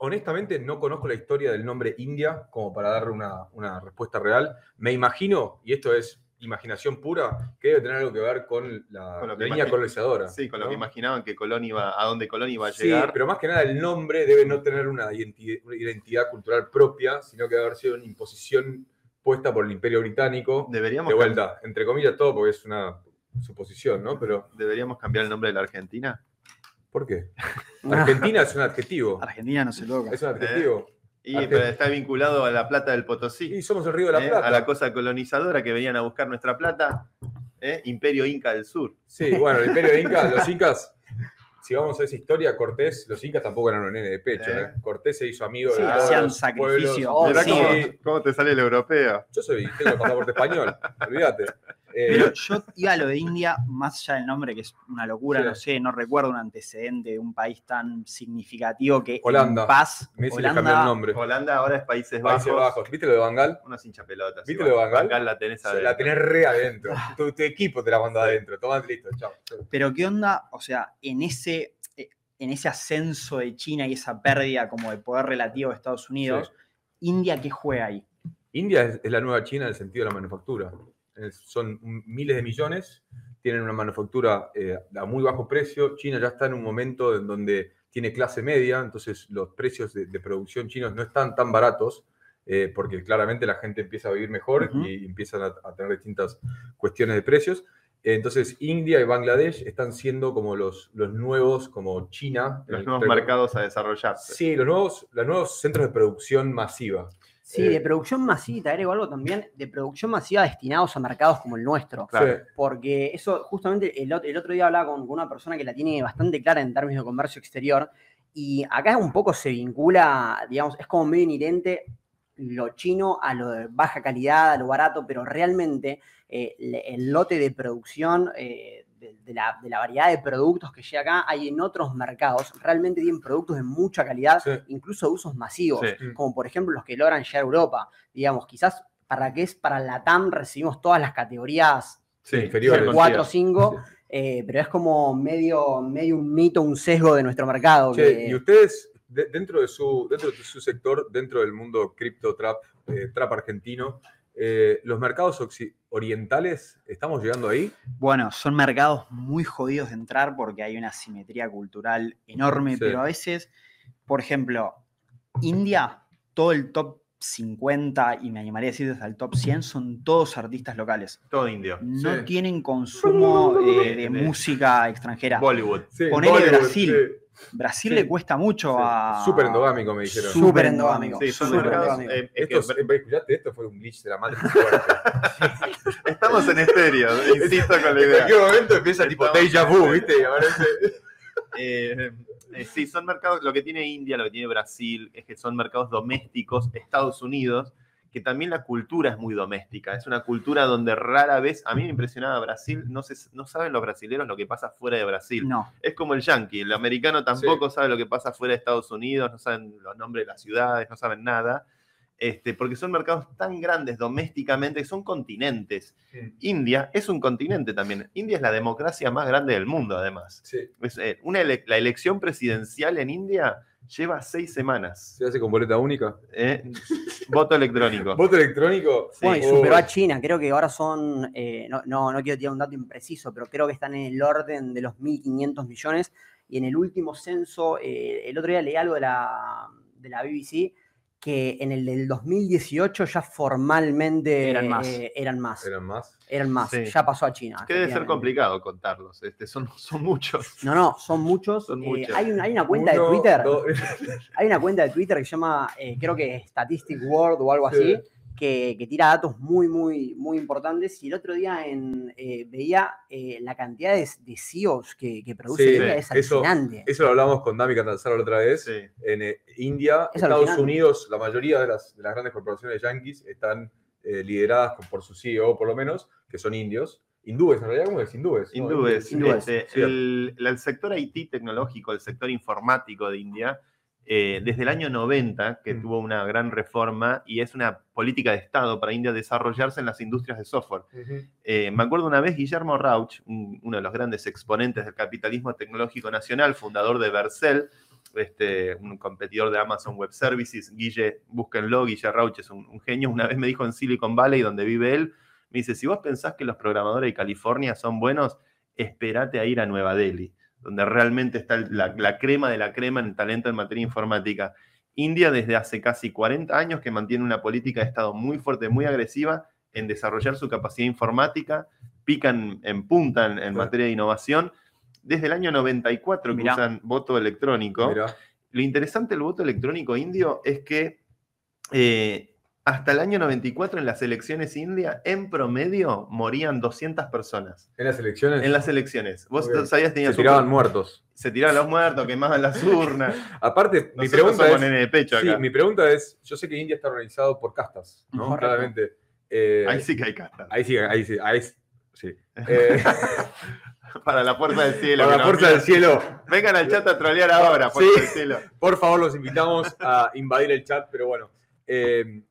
Honestamente, no conozco la historia del nombre India como para darle una, una respuesta real. Me imagino, y esto es imaginación pura, que debe tener algo que ver con la, Con línea colonizadora. Sí, con lo que imaginaban que Colón iba, a donde Colón iba a Sí, llegar. pero más que nada el nombre debe no tener una identi- una identidad cultural propia, sino que debe haber sido una imposición puesta por el Imperio Británico. Deberíamos, De vuelta, entre comillas todo, porque es una suposición, ¿no? Pero, deberíamos cambiar el nombre de la Argentina. ¿Por qué? Argentina es un adjetivo. Argentina no se toca. Es un adjetivo. Y Argen- pero está vinculado a la plata del Potosí. Y somos el río de la ¿eh? Plata. A la cosa colonizadora que venían a buscar nuestra plata. ¿eh? Imperio Inca del Sur. Sí, bueno, el imperio Inca, los incas, si vamos a esa historia, Cortés, los incas tampoco eran un nene de pecho. Eh. ¿eh? Cortés se hizo amigo Sí, de todos hacían sacrificio. Oh, sí. cómo te sale el europeo. Yo soy, tengo el pasaporte español, olvídate. Eh, Pero yo iba a lo de India, más allá del nombre, que es una locura, Sí. no sé, no recuerdo un antecedente de un país tan significativo que Holanda. en paz, Messi le cambió el nombre. Holanda ahora es Países Bajos. Países Bajos. ¿Viste lo de Bangal? Unos hinchapelotas. ¿Viste igual. lo de Bangal? la tenés La adentro. tenés re adentro. Tu, tu equipo te la manda adentro. Tomás, listo, chao. Pero ¿qué onda? O sea, en ese, eh, en ese ascenso de China y esa pérdida como de poder relativo de Estados Unidos, India, ¿qué juega ahí? India es, es la nueva China en el sentido de la manufactura. Es- son miles de millones, tienen una manufactura eh, a muy bajo precio. China ya está en un momento en donde tiene clase media, entonces los precios de, de producción chinos no están tan baratos, eh, porque claramente la gente empieza a vivir mejor Ujú. y empiezan a, a tener distintas cuestiones de precios. Entonces, India y Bangladesh están siendo como los, los nuevos, como China. Los nuevos mercados a desarrollarse. Sí, los nuevos, los nuevos centros de producción masiva. Sí, Eh, de producción masiva, te agrego algo también, de producción masiva destinados a mercados como el nuestro. Claro. Porque eso, justamente, el, el otro día hablaba con, con una persona que la tiene bastante clara en términos de comercio exterior, y acá un poco se vincula, digamos, es como medio inherente lo chino a lo de baja calidad, a lo barato, pero realmente eh, el lote de producción eh, de- de la, de la variedad de productos que llega acá, hay en otros mercados, realmente tienen productos de mucha calidad, Sí. incluso de usos masivos, Sí. como por ejemplo los que logran llegar a Europa. Digamos, quizás para que es para la TAM recibimos todas las categorías Sí, inferiores. sí, 4 o 5, eh, pero es como medio, medio un mito, un sesgo de nuestro mercado. Che, que- y ustedes, de- dentro, de su, dentro de su sector, dentro del mundo cripto trap, eh, trap argentino, eh, los mercados orientales, ¿estamos llegando ahí? Bueno, son mercados muy jodidos de entrar porque hay una simetría cultural enorme, Sí. pero a veces, por ejemplo, India, todo el top 50 y me animaría a decir hasta el top 100 son todos artistas locales. Todo indio. No Sí. tienen consumo eh, de música extranjera. Bollywood. Sí, Ponele Bollywood, Brasil. sí, Brasil Sí. le cuesta mucho sí. a... Súper endogámico, me dijeron. Súper endogámico. Sí, son mercados. eh, es que Esto, es- ¿Escuchaste? Esto fue un glitch de la fuerte. estamos en estéreo, insisto con la en cualquier momento empieza tipo Estamos- déjà vu, ¿viste? Y aparece... Eh, eh, sí, son mercados, lo que tiene India, lo que tiene Brasil, es que son mercados domésticos, Estados Unidos, que también la cultura es muy doméstica, es una cultura donde rara vez, a mí me impresionaba Brasil, no, se, no saben los brasileros lo que pasa fuera de Brasil. No, Es como el yankee, el americano tampoco sabe lo que pasa fuera de Estados Unidos, no saben los nombres de las ciudades, no saben nada, este, porque son mercados tan grandes domésticamente, son continentes. India es un continente también. India es la democracia más grande del mundo, además. Sí, Es, eh, una ele- la elección presidencial en India lleva seis semanas. se hace con boleta única. ¿eh? Voto electrónico. ¿Voto electrónico? Bueno, y Oh, superó a China, creo que ahora son, eh, no, no, no quiero tirar un dato impreciso, pero creo que están en el orden de los 1.500 millones. Y en el último censo, eh, el otro día leí algo de la, de la BBC, que en el del 2018 ya formalmente Eran más. eh, eran más. ¿Eran más? Eran más, Sí. ya pasó a China. Que debe ser complicado contarlos. Este, son, son muchos. No, no, son muchos. Son Eh, hay, una, hay una cuenta Uno, de Twitter. Hay una cuenta de Twitter que se llama, eh, creo que Statistic World o algo Sí. así, que, que tira datos muy, muy, muy importantes. Y el otro día en, eh, veía eh, la cantidad de, de CEOs que, que produce Sí, India, es eso- alucinante. Eso lo hablamos con Dami Catanzaro la otra vez. Sí. En eh, India, Es Estados alucinante. Unidos, la mayoría de las, de las grandes corporaciones yankees están eh, lideradas por su CEO, por lo menos, que son indios. Hindúes, en realidad, ¿cómo es? Hindúes. ¿no? Hindúes. Hindúes, este, sí. el, el sector IT tecnológico, el sector informático de India, eh, desde el año 90, que Mm. tuvo una gran reforma y es una política de Estado para India desarrollarse en las industrias de software. Eh, me acuerdo una vez Guillermo Rauch, un- uno de los grandes exponentes del capitalismo tecnológico nacional, fundador de Vercel, este, un competidor de Amazon Web Services. Guille, búsquenlo, Guille Rauch es un, un genio. Una vez me dijo en Silicon Valley, donde vive él, me dice, si vos pensás que los programadores de California son buenos, espérate a ir a Nueva Delhi, donde realmente está el- la, la crema de la crema en talento en materia informática. India desde hace casi 40 años que mantiene una política de Estado muy fuerte, muy agresiva en desarrollar su capacidad informática, pican en punta en, en Sí. materia de innovación. Desde el año 94 que Mirá. usan voto electrónico. Mirá. Lo interesante del voto electrónico indio es que eh, hasta el año 94 en las elecciones india, en promedio, morían 200 personas. En las elecciones En las elecciones. Vos Ok. sabías, tenías se un- tiraban muertos. se tiraban los muertos, quemaban las urnas. Aparte, mi pregunta es... nene de pecho Sí, acá. mi pregunta es, yo sé que India está organizado por castas, ¿no? Correcto. Claramente. Eh, Ahí sí que hay castas. Ahí sí, ahí sí, ahí sí. sí. Eh, Para la fuerza del cielo. para la fuerza mira. del cielo, Vengan al chat a trolear ahora, por Sí. el cielo. por favor, los invitamos a invadir el chat, pero bueno. eh,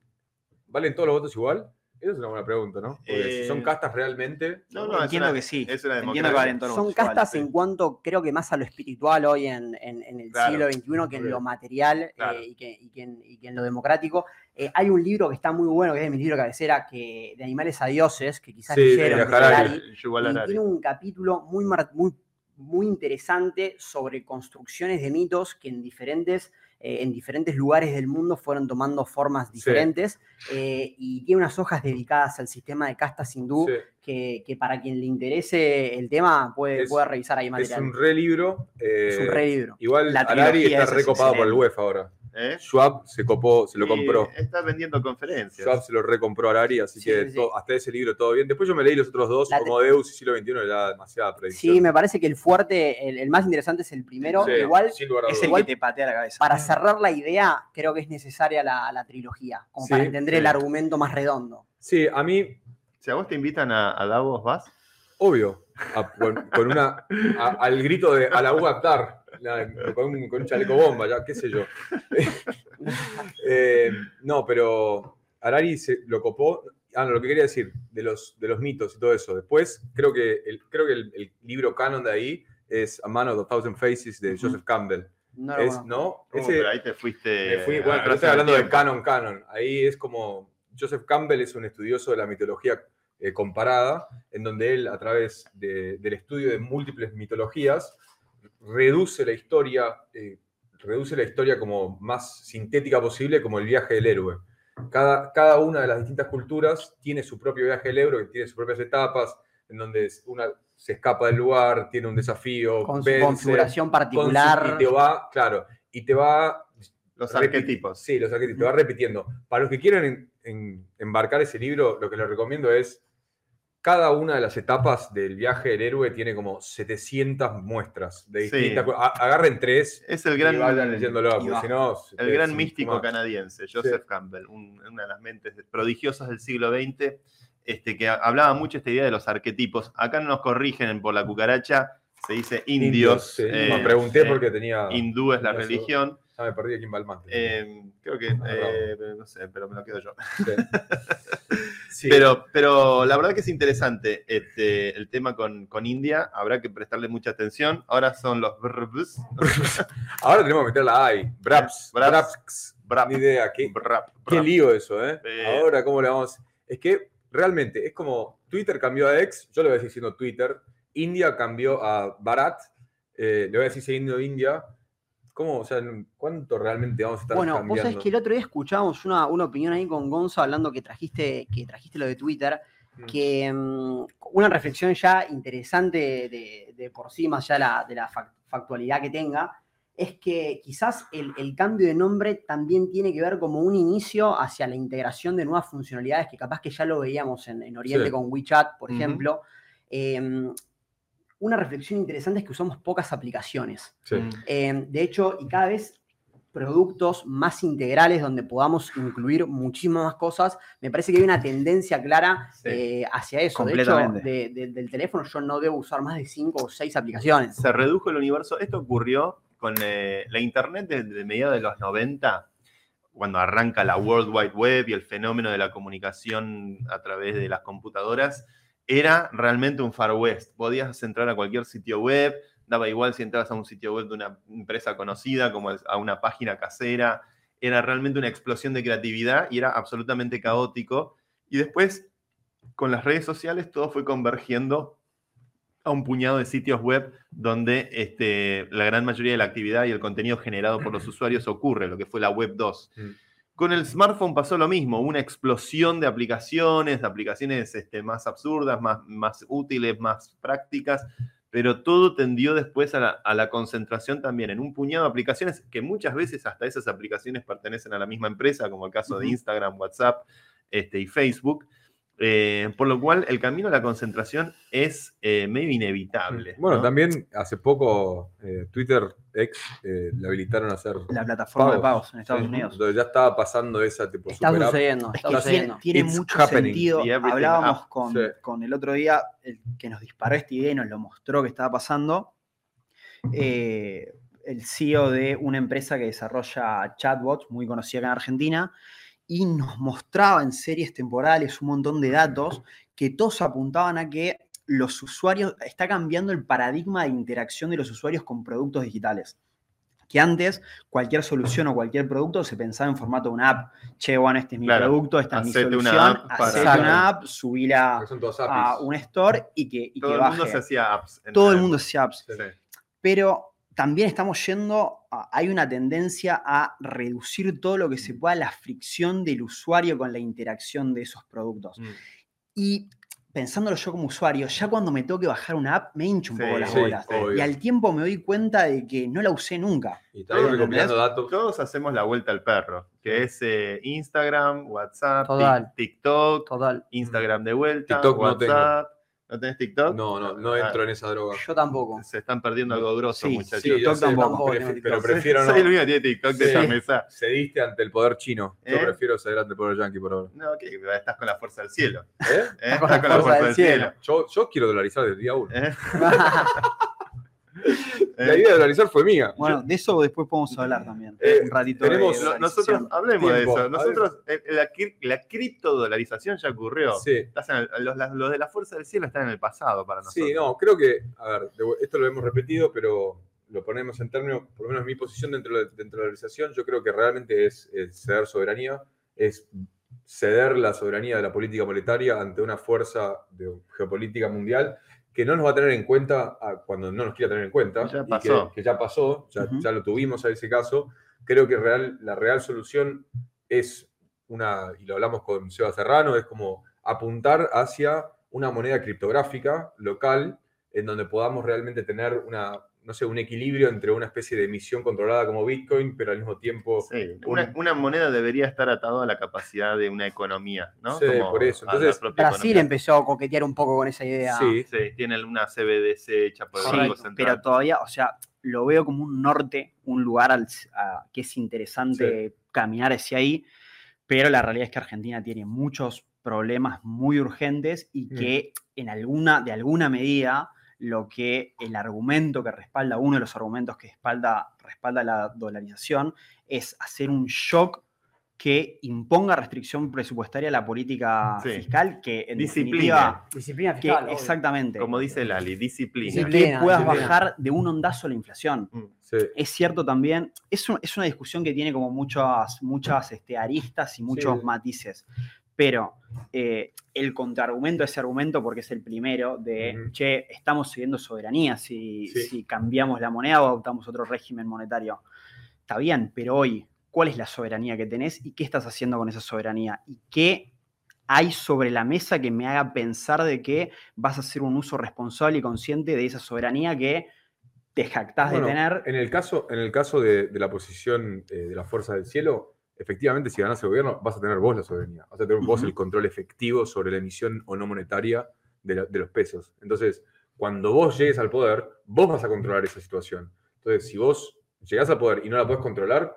¿Valen todos los votos igual? Esa es una buena pregunta, ¿no? Porque Eh, si son castas realmente... No, no, entiendo una- que sí. es una Entiendo democracia. que valen todos los Son votos igual, castas sí. en cuanto, creo que más a lo espiritual hoy en, en- en el Claro. siglo XXI que en lo material eh, Claro. y, que, y que en, y que en lo democrático. Eh, hay un libro que está muy bueno, que es de mi libro de cabecera, que, de Animales a Dioses, que quizás Sí, leyeron, de Harari. Y tiene un capítulo muy, mar- muy, muy interesante sobre construcciones de mitos que en diferentes, eh, en diferentes lugares del mundo fueron tomando formas diferentes eh, y tiene unas hojas dedicadas al sistema de castas hindú Sí. que, que para quien le interese el tema puede, Es- puede revisar ahí Es material. un re libro. eh, Es un re libro. Igual trilogía está es recopado por el excelente. UEF ahora. ¿Eh? Schwab se copó, se lo compró. Está vendiendo conferencias. Schwab se lo recompró a Harari, así Sí, que sí, hasta ese libro todo bien. Después yo me leí los otros dos, La- como Deus y siglo XXI, era demasiada predicción. Sí, me parece que el fuerte, el, el más interesante es el primero. Sí, Igual, Es el Igual- que te patea la cabeza. para cerrar la idea, creo que es necesaria la, la trilogía, como Sí, para entender sí. el argumento más redondo. Sí, a mí Si a vos te invitan a, a Davos, ¿vas? Obvio. A- con, con una, a- al grito de a la U Aktar, la- con, un, con un chaleco bomba, ya, qué sé yo. Eh, no, pero Harari se lo copó. Ah, no, lo que quería decir, de los, de los mitos y todo eso. Después, creo que el, creo que el, el libro canon de ahí es A Man of a Thousand Faces de Joseph Campbell. No Es, conozco. ¿no? Pero ahí te fuiste. me fui- bueno, atrás pero estoy hablando de canon, canon. Ahí es como Joseph Campbell es un estudioso de la mitología eh, comparada, en donde él, a través de- del estudio de múltiples mitologías, reduce la historia, eh, reduce la historia como más sintética posible, como el viaje del héroe. Cada, cada una de las distintas culturas tiene su propio viaje del héroe, que tiene sus propias etapas, en donde es- una se escapa del lugar, tiene un desafío, Con su vence, configuración con su- particular. y te va, claro, y te va Los arquetipos. Sí, los arquetipos. Te va repitiendo. Para los que quieran en- en- embarcar ese libro, lo que les recomiendo es cada una de las etapas del viaje del héroe tiene como 700 muestras de Sí. distintas. A- Agarren tres Es el y gran, vayan leyéndolo, y si no... el gran místico canadiense, Joseph Campbell, un- una de las mentes prodigiosas del siglo XX, este, que ha- hablaba mucho esta idea de los arquetipos. Acá no nos corrigen por la cucaracha, se dice indios. Indios. sí. eh, Me pregunté eh, porque tenía... Hindú es la Eso. religión. Ya me perdí aquí en Balmante. eh, creo que, eh, no sé, pero me lo quedo yo. Pero, pero la verdad que es interesante este, el tema con, con India. Habrá que prestarle mucha atención. Ahora son los brbs, Ahora tenemos que meter la AI. Braps. Braps. Braps. brap, Ni idea. ¿Qué, brap, Qué lío eso, ¿eh? Ahora, ¿cómo le vamos? Es que realmente es como Twitter cambió a X, yo le voy a decir siendo Twitter, India cambió a Bharat, eh, le voy a decir siendo India. ¿Cómo? O sea, ¿cuánto realmente vamos a estar Bueno, vos sabés que el otro día escuchábamos una, una opinión ahí con Gonzo hablando que trajiste, que trajiste lo de Twitter, Mm. que mm, una reflexión ya interesante de, de por sí, más allá de la, de la fac- factualidad que tenga, es que quizás el, el cambio de nombre también tiene que ver como un inicio hacia la integración de nuevas funcionalidades que capaz que ya lo veíamos en, en Oriente Sí. con WeChat, por ejemplo. Eh, una reflexión interesante es que usamos pocas aplicaciones. Sí. Mm. Eh, de hecho, y cada vez productos más integrales donde podamos incluir muchísimas más cosas, me parece que hay una tendencia clara Sí. eh, hacia eso. De hecho, Completamente. de- de- del teléfono yo no debo usar más de cinco o seis aplicaciones. se redujo el universo. Esto ocurrió con eh, la Internet desde mediados de los 90, cuando arranca la World Wide Web y el fenómeno de la comunicación a través de las computadoras. Era realmente un Far West. Podías entrar a cualquier sitio web, daba igual si entrabas a un sitio web de una empresa conocida como a una página casera. Era realmente una explosión de creatividad y era absolutamente caótico. Y después, con las redes sociales, todo fue convergiendo a un puñado de sitios web donde este, la gran mayoría de la actividad y el contenido generado por los usuarios ocurre, lo que fue la Web 2. Mm. Con el smartphone pasó lo mismo, una explosión de aplicaciones, de aplicaciones este, más absurdas, más, más útiles, más prácticas, pero todo tendió después a la, a la concentración también en un puñado de aplicaciones que muchas veces hasta esas aplicaciones pertenecen a la misma empresa, como el caso de. Instagram, WhatsApp este, y Facebook. Eh, por lo cual el camino a la concentración es eh, medio inevitable. Bueno, ¿no? también hace poco eh, Twitter X eh, le habilitaron a hacer La plataforma de Pagos. en Estados Sí, Unidos. Entonces ya estaba pasando esa tipo Está super sucediendo, Es está que tiene, sucediendo. tiene It's mucho happening. sentido. Hablábamos con, Sí. con el otro día, el que nos disparó esta idea y nos lo mostró que estaba pasando. eh, el CEO de una empresa que desarrolla chatbots, muy conocida acá en Argentina, y nos mostraba en series temporales un montón de datos que todos apuntaban a que los usuarios, está cambiando el paradigma de interacción de los usuarios con productos digitales. Que antes cualquier solución o cualquier producto se pensaba en formato de una app. Che, bueno, este es mi Claro, producto, esta es mi una solución, app para- hacete una app, subila a un store y que, y Todo que el mundo se hacía apps. Todo el mundo época. hacía apps. Sí. Pero también estamos yendo, a- hay una tendencia a reducir todo lo que se pueda la fricción del usuario con la interacción de esos productos. Mm. Y pensándolo yo como usuario, ya cuando me tengo que bajar una app, me hincho un Sí, poco las sí, bolas. obvio. Y al tiempo me doy cuenta de que no la usé nunca. Y está ahí Todo, recopilando datos. Todos hacemos la vuelta al perro, que es eh, Instagram, WhatsApp, Total. TikTok, Total. Instagram de vuelta, TikTok no tengo. ¿No tenés TikTok? No, no, no Ah. entro en esa droga. Yo tampoco. Se están perdiendo algo grosso, Sí, muchachos. Sí, yo TikTok tampoco. pero prefiero no. Soy el único que tiene TikTok de esa mesa. Cediste ante el poder chino. Yo ¿Eh? prefiero ceder ante el poder yanqui por ahora. No, que estás con la fuerza del cielo. ¿Eh? ¿eh? con la fuerza del cielo. Yo, yo quiero dolarizar desde el día uno. La idea de dolarizar fue mía. Bueno, de eso después podemos hablar también. Eh, un ratito de tenemos- dolarización. nosotros hablemos Tiempo. de eso. Nosotros, la, la criptodolarización ya ocurrió. Sí. Estás en el- los, los de la fuerza del cielo están en el pasado para nosotros. Sí, no, creo que, a ver, de- esto lo hemos repetido, pero lo ponemos en términos, por lo menos mi posición dentro de, dentro de la organización, yo creo que realmente es, es ceder soberanía, es ceder la soberanía de la política monetaria ante una fuerza de geopolítica mundial que no nos va a tener en cuenta a- cuando no nos quiera tener en cuenta. Ya y que- pasó. Que, ya pasó, ya, lo tuvimos a ese caso. Creo que real, la real solución es una, y lo hablamos con Seba Serrano, es como apuntar hacia una moneda criptográfica local en donde podamos realmente tener una, no sé, un equilibrio entre una especie de emisión controlada como Bitcoin, pero al mismo tiempo... Sí, una, una moneda debería estar atada a la capacidad de una economía, ¿no? Sí, por eso. Entonces, Brasil economía. empezó a coquetear un poco con esa idea. Sí, Sí, tiene una CBDC hecha por el Sí, Banco Central. pero todavía, o sea, lo veo como un norte, un lugar al- a- que es interesante caminar hacia ahí, pero la realidad es que Argentina tiene muchos problemas muy urgentes y Mm. que en alguna, de alguna medida, lo que el argumento que respalda, uno de los argumentos que respalda, respalda la dolarización, es hacer un shock que imponga restricción presupuestaria a la política Sí. fiscal, que en Disciplina. definitiva, Disciplina que fiscal. obvio. exactamente, Como dice Lali, disciplina. Disciplina. que puedas disciplina. bajar de un ondazo la inflación. Mm. sí. Es cierto también, es, un- es una discusión que tiene como muchas, muchas este, aristas y muchos Sí. matices, pero eh, el contraargumento a ese argumento, porque es el primero, de, Ujú. che, estamos siguiendo soberanía si, Sí. si cambiamos la moneda o adoptamos otro régimen monetario. Está bien, pero hoy, ¿cuál es la soberanía que tenés y qué estás haciendo con esa soberanía? ¿Y qué hay sobre la mesa que me haga pensar de que vas a hacer un uso responsable y consciente de esa soberanía que te jactás Bueno, de tener? En el caso, en el caso de, de la posición eh, de la fuerza del cielo, efectivamente, si ganás el gobierno, vas a tener vos la soberanía. Vas a tener vos el control efectivo sobre la emisión o no monetaria de, la- de los pesos. Entonces, cuando vos llegues al poder, vos vas a controlar esa situación. Entonces, si vos llegás al poder y no la podés controlar,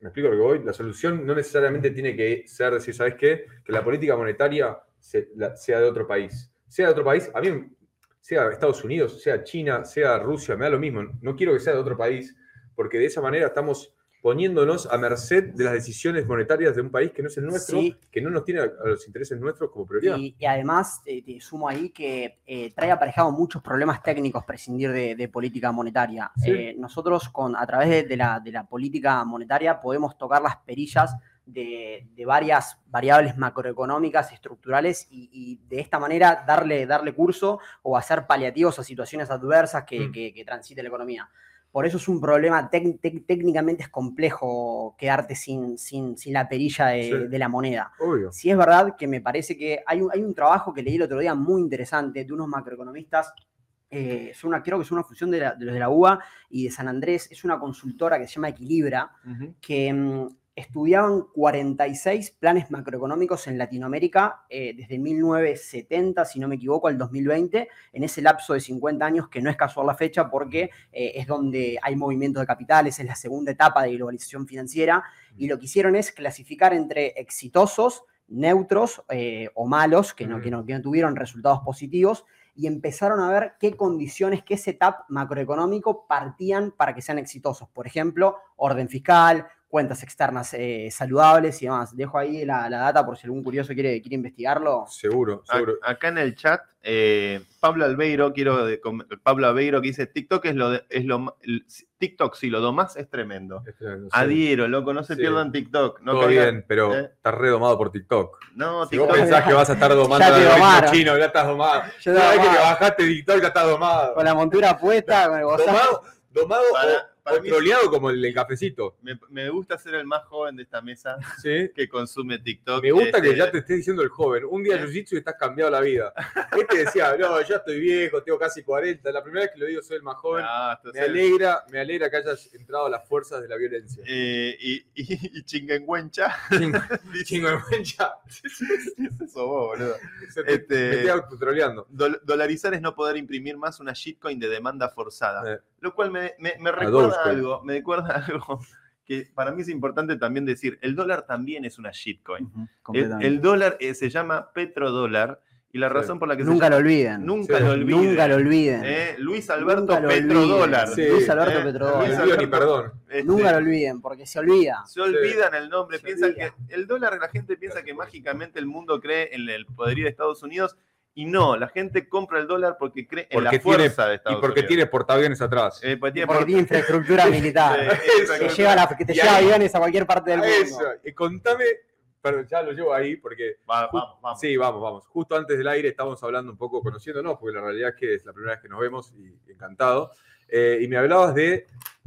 me explico lo que voy, la solución no necesariamente tiene que ser decir, ¿sabes qué? Que la política monetaria se- la- sea de otro país. Sea de otro país, a mí, sea Estados Unidos, sea China, sea Rusia, me da lo mismo. No quiero que sea de otro país, porque de esa manera estamos poniéndonos a merced de las decisiones monetarias de un país que no es el nuestro, Sí. que no nos tiene a a los intereses nuestros como prioridad. Y, y además, eh, te sumo ahí que eh, trae aparejado muchos problemas técnicos prescindir de, de política monetaria. Sí. Eh, nosotros, con, a través de, de la, de la política monetaria, podemos tocar las perillas de, varias variables macroeconómicas, estructurales, y, y de esta manera darle, darle curso o hacer paliativos a situaciones adversas que, Mm. que- que transite la economía. Por eso es un problema, técnicamente es complejo quedarte sin, sin, sin la perilla de- Sí. de la moneda. Obvio. Sí es verdad que me parece que hay un, hay un trabajo que leí el otro día muy interesante de unos macroeconomistas. eh, es una, creo que es una fusión de, la- de los de la UBA y de San Andrés. Es una consultora que se llama Equilibra, que mm, estudiaban 46 planes macroeconómicos en Latinoamérica eh, desde 1970, si no me equivoco, al 2020, en ese lapso de 50 años, que no es casual la fecha porque eh, es donde hay movimientos de capitales, es la segunda etapa de globalización financiera, y lo que hicieron es clasificar entre exitosos, neutros eh, o malos, que no, que, no, que no tuvieron resultados positivos, y empezaron a ver qué condiciones, qué setup macroeconómico partían para que sean exitosos. Por ejemplo, orden fiscal, cuentas externas eh, saludables y demás. Dejo ahí la, la data por si algún curioso quiere, quiere investigarlo. Seguro, A- seguro. Acá en el chat, eh, Pablo Albeiro, quiero de- Pablo Albeiro que dice TikTok es lo de- es lo TikTok si lo domás es tremendo. Adhiero, loco, no se Sí. pierdan TikTok. No Todo caigan- bien, pero ¿eh? estás redomado por TikTok. No, Si vos TikTok. pensás que vas a estar domando Ya te al chino, ya estás domado. Una vez que te bajaste TikTok, ya estás domado. Con la montura puesta, con el bozal. Domado, domado Para- o, para mí troleado como el del cafecito. me, me gusta ser el más joven de esta mesa ¿sí? que consume TikTok. Me gusta que Este, ya te estés diciendo el joven. Un día jiu-jitsu y estás cambiado la vida. Este decía, no, ya estoy viejo, tengo casi 40. La primera vez que lo digo soy el más joven. ah, esto Me el- alegra, me alegra que hayas entrado a las fuerzas de la violencia. eh, y, y, y. Eso vos, boludo. Este- Me estoy autotroleando. Dol- dolarizar es no poder imprimir más una shitcoin de demanda forzada. Eh. Lo cual me, me- me recuerda Dogecoin. algo, me recuerda algo que para mí es importante también decir. El dólar también es una shitcoin. El, dólar eh, se llama petrodólar y la Sí. razón por la que Nunca se lo olviden. nunca Sí. lo olviden. Nunca lo olviden. Eh, Luis Alberto Nunca lo Petrodólar. Sí. Luis Alberto Eh, Petrodólar. Luis Alberto- perdón. Este, Nunca lo olviden, porque se olvida. Se olvidan el nombre, Se piensan olvida. que el dólar, la gente piensa que mágicamente el mundo cree en el poderío de Estados Unidos y no, la gente compra el dólar porque cree en Porque la tiene- fuerza de Y Estados porque Unidos. tiene portaaviones atrás. Eh, porque tiene Porque por- tiene infraestructura militar. Sí, Que lleva, la- que te Y lleva ahí- aviones a cualquier parte del mundo. Eso. Y contame, pero ya lo llevo ahí porque Va- vamos, vamos. Sí, vamos, vamos. Justo antes del aire estábamos hablando un poco, conociéndonos, porque la realidad es que es la primera vez que nos vemos y encantado. Eh, y me hablabas de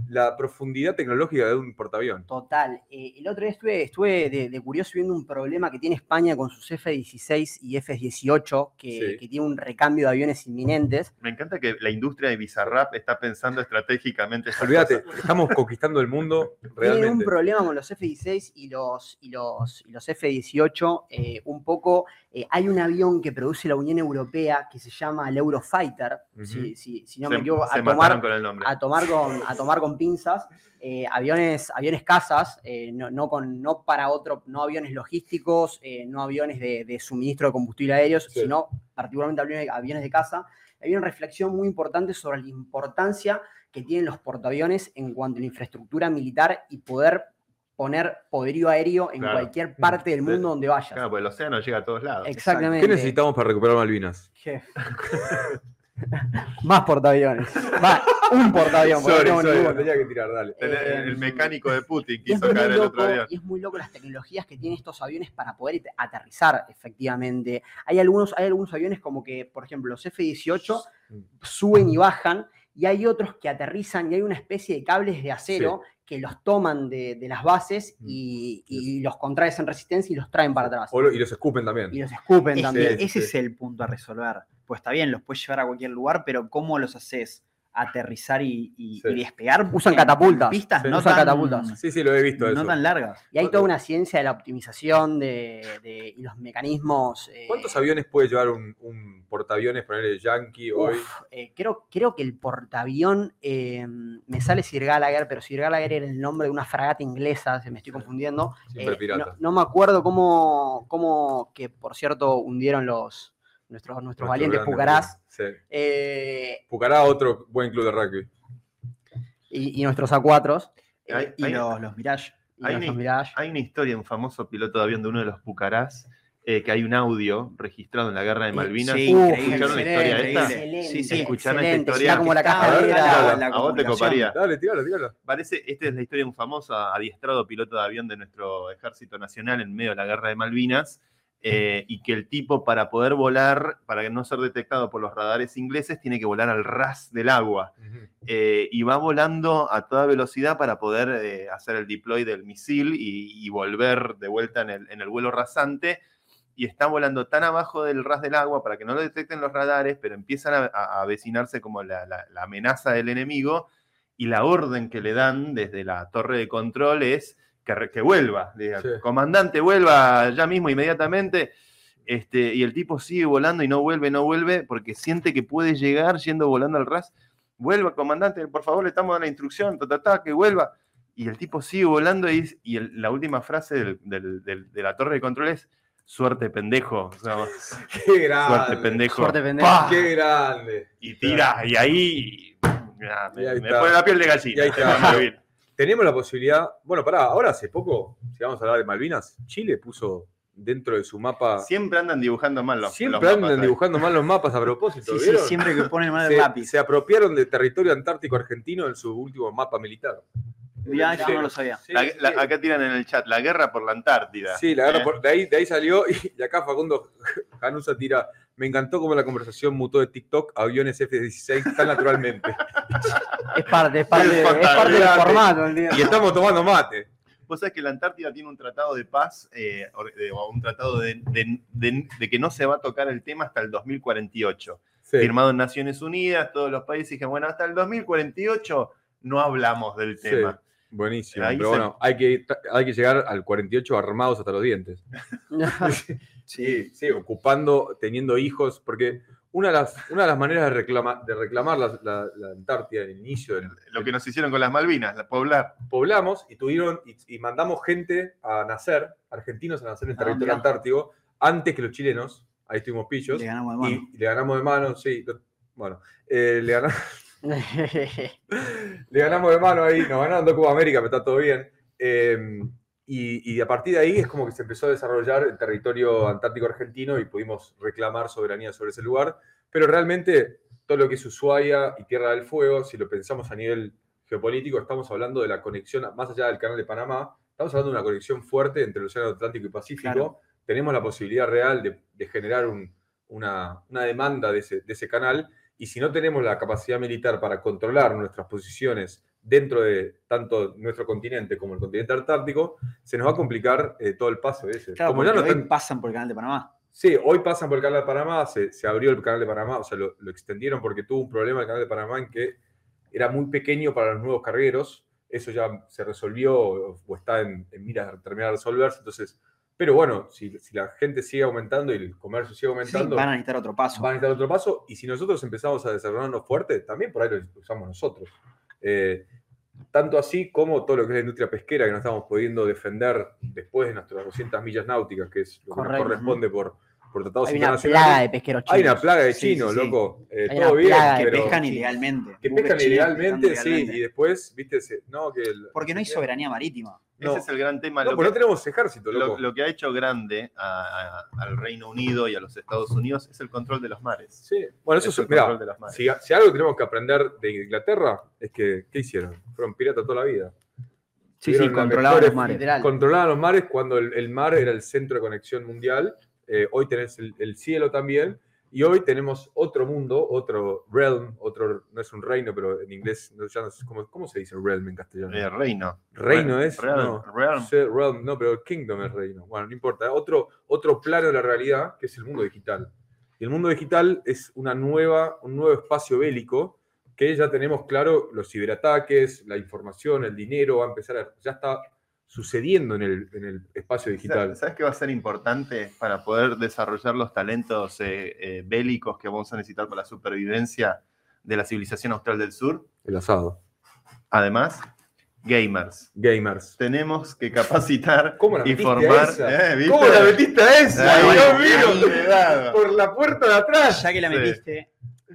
la profundidad tecnológica de un portaavión. Total. Eh, el otro día estuve, estuve de, de curioso viendo un problema que tiene España con sus F-16 y F-18, que, Sí. que tiene un recambio de aviones inminentes. Me encanta que la industria de Bizarrap está pensando estratégicamente. Olvídate, estamos conquistando el mundo Tienen un realmente. problema con los F-16 y los, y los, y los F-18. eh, un poco, eh, hay un avión que produce la Unión Europea que se llama el Eurofighter, si, si- si no se, me equivoco, a tomar, con el nombre. a tomar con, a tomar con pinzas, eh, aviones, aviones casas, eh, no, no con, no para otro, no aviones logísticos, eh, no aviones de, de suministro de combustible aéreos, Sí. sino particularmente aviones, aviones de casa. Había una reflexión muy importante sobre la importancia que tienen los portaaviones en cuanto a la infraestructura militar y poder poner poderío aéreo en Claro. cualquier parte del mundo donde vayas. Claro, porque el océano llega a todos lados. Exactamente. ¿Qué necesitamos para recuperar Malvinas? ¿Qué? Más portaaviones. Va, un portaavión. porque Sorry, no sorry, tenía que tirar, dale. El, Eh, el mecánico de Putin quiso caer el otro avión. y es muy loco las tecnologías que tienen estos aviones para poder aterrizar efectivamente. Hay algunos, hay algunos aviones como que, por ejemplo, los F-18 suben y bajan, y hay otros que aterrizan y hay una especie de cables de acero que los toman de, de las bases y, y los contraes en resistencia y los traen para atrás. O lo- y los escupen también. Y los escupen Es también. ese sí. es el punto a resolver. Pues está bien, los puedes llevar a cualquier lugar, pero ¿cómo los haces aterrizar y, y- Sí. y despegar? Usan en catapultas. Pistas Sí. no Usan tan, catapultas. Sí, sí, lo he visto eso. no tan largas. Y hay toda una ciencia de la optimización de, de- y los mecanismos. eh, ¿Cuántos aviones puede llevar un, un portaaviones, ponerle Yankee hoy? Uf, eh, creo, creo que el portaavión, eh, me sale Sir Gallagher, pero Sir Gallagher era el nombre de una fragata inglesa, se me estoy confundiendo. Siempre Eh, pirata. No, no me acuerdo cómo, cómo, que por cierto hundieron los nuestros, nuestros Nuestro valientes grande Pucarás Sí. eh, Pucará, otro buen club de rugby. y, y nuestros A4s Hay- Y hay- los, los Mirage. y Hay nuestros Mirage. Hay una historia, un famoso piloto de avión de uno de los Pucarás, eh, que hay un audio registrado en la guerra de Malvinas. sí, ¿Escucharon la historia excelente, esta? Sí, sí, escucharon esta excelente, historia. como la caja la a vos te coparía. Dale, tírala, tírala. Parece, esta es la historia de un famoso adiestrado piloto de avión de nuestro ejército nacional en medio de la guerra de Malvinas, eh, y que el tipo para poder volar, para no ser detectado por los radares ingleses, tiene que volar al ras del agua. eh, y va volando a toda velocidad para poder eh, hacer el deploy del misil y, y volver de vuelta en el, en el vuelo rasante. Y está volando tan abajo del ras del agua para que no lo detecten los radares, pero empiezan a, a avecinarse como la, la- la amenaza del enemigo. Y la orden que le dan desde la torre de control es que, re- que vuelva. Le diga, Sí. Comandante, vuelva ya mismo, inmediatamente. Este, y el tipo sigue volando y no vuelve, no vuelve, porque siente que puede llegar yendo volando al ras. Vuelva, comandante, por favor, le estamos dando la instrucción, ta, ta, ta, que vuelva. Y el tipo sigue volando y, y el- la última frase del- del- del- de la torre de control es, suerte pendejo. O sea, Qué grande. suerte pendejo. Suerte pendejo. ¡Pah! Qué grande. Y tira, y ahí, me, Y ahí me está. pone la piel de gallina. Y ahí está. Tenemos la posibilidad. Bueno, pará, ahora hace poco, si vamos a hablar de Malvinas, Chile puso dentro de su mapa. Siempre andan dibujando mal los Siempre los andan mapas, ¿eh? dibujando mal los mapas a propósito. Sí, sí, siempre que ponen mal el lápiz. se apropiaron del territorio antártico argentino en su último mapa militar. Mirá, eso no lo sabía. Sí, La- sí, la- sí. acá tiran en el chat, la guerra por la Antártida. Sí, la guerra ¿Eh? por- de, ahí, de ahí salió y, y acá Facundo Janusa tira Me encantó cómo la conversación mutó de TikTok a aviones F-16 tan naturalmente. Es parte, es parte, Es es parte del formato. ¿entiendes? y estamos tomando mate. Vos sabés que la Antártida tiene un tratado de paz, eh, or- de- o un tratado de, de- de- de que no se va a tocar el tema hasta el 2048. Sí. Firmado en Naciones Unidas, todos los países dijeron, bueno, hasta el 2048 no hablamos del Sí. tema. Buenísimo. Ahí Pero se- bueno, hay que, hay que llegar al 48 armados hasta los dientes. Sí, sí, ocupando, teniendo hijos, porque una de las, una de las maneras de, reclama- de reclamar la, la- la Antártida en el inicio del, Lo que nos hicieron con las Malvinas, la poblar. poblamos y tuvieron y, y mandamos gente a nacer, argentinos a nacer en el Ah, territorio mirá. antártico, antes que los chilenos, ahí estuvimos pillos, Le ganamos de mano. y, y le ganamos de mano, sí, bueno, eh, le, ganamos, le ganamos de mano ahí, nos ganaron dos Copa América, pero está todo bien. eh, y, y a partir de ahí es como que se empezó a desarrollar el territorio antártico argentino y pudimos reclamar soberanía sobre ese lugar. Pero realmente todo lo que es Ushuaia y Tierra del Fuego, si lo pensamos a nivel geopolítico, estamos hablando de la conexión, más allá del canal de Panamá, estamos hablando de una conexión fuerte entre el Océano Atlántico y Pacífico. Claro. Tenemos la posibilidad real de, de generar un- una, una demanda de ese, de ese canal y si no tenemos la capacidad militar para controlar nuestras posiciones dentro de tanto nuestro continente como el continente antártico, se nos va a complicar eh, todo el paso ese. Claro, como ya no hoy están- pasan por el canal de Panamá. Sí, hoy pasan por el canal de Panamá, se, se abrió el canal de Panamá, o sea, lo, lo extendieron porque tuvo un problema el canal de Panamá en que era muy pequeño para los nuevos cargueros. Eso ya se resolvió o, o está en, en miras de terminar de resolverse. Entonces, pero bueno, si, si la gente sigue aumentando y el comercio sigue Sí, aumentando, van a necesitar otro paso. van a necesitar otro paso. Y si nosotros empezamos a desarrollarnos fuerte, también por ahí lo usamos nosotros. Eh, tanto así como todo lo que es la industria pesquera que no estamos pudiendo defender después de nuestras 200 millas náuticas, que es lo que Correcto. nos corresponde por, por tratados Hay una internacionales. plaga de pesqueros chinos. Hay una plaga de Sí, chinos, sí, sí. loco. Eh, Hay todo una bien, plaga de que pero pescan ilegalmente. que buques pescan chinos ilegalmente, sí, y después, viste, se- no, que el- Porque no hay soberanía marítima. No. Ese es el gran tema. No, lo pero que- no tenemos ejército, Lo, loco. lo que ha hecho grande a- a- al Reino Unido y a los Estados Unidos es el control de los mares. Sí, bueno, eso Es el mirá, control de los mares. si, si algo tenemos que aprender de Inglaterra es que, ¿qué hicieron? Fueron piratas toda la vida. Sí, sí, controlaban los mares. Literal. Controlaban los mares cuando el, el mar era el centro de conexión mundial. Eh, hoy tenés el, el cielo también. Y hoy tenemos otro mundo, otro realm, otro, no es un reino, pero en inglés, no, ya no sé cómo, ¿cómo se dice realm en castellano? Eh, reino. Reino Re- es. Realm, no. realm. Sí, realm, no, pero kingdom es reino. Bueno, no importa. Otro, otro plano de la realidad que es el mundo digital. Y el mundo digital es una nueva, un nuevo espacio bélico que ya tenemos claro los ciberataques, la información, el dinero, va a empezar a, ya está sucediendo en el, en el espacio digital. ¿Sabes qué va a ser importante para poder desarrollar los talentos eh, eh, bélicos que vamos a necesitar para la supervivencia de la civilización austral del sur? El asado. Además, gamers. Gamers. Tenemos que capacitar ¿Cómo la y metiste formar. esa? Eh. ¿Cómo la metiste a esa? Ay, cuidado. Por la puerta de atrás. Ya que la Sí. metiste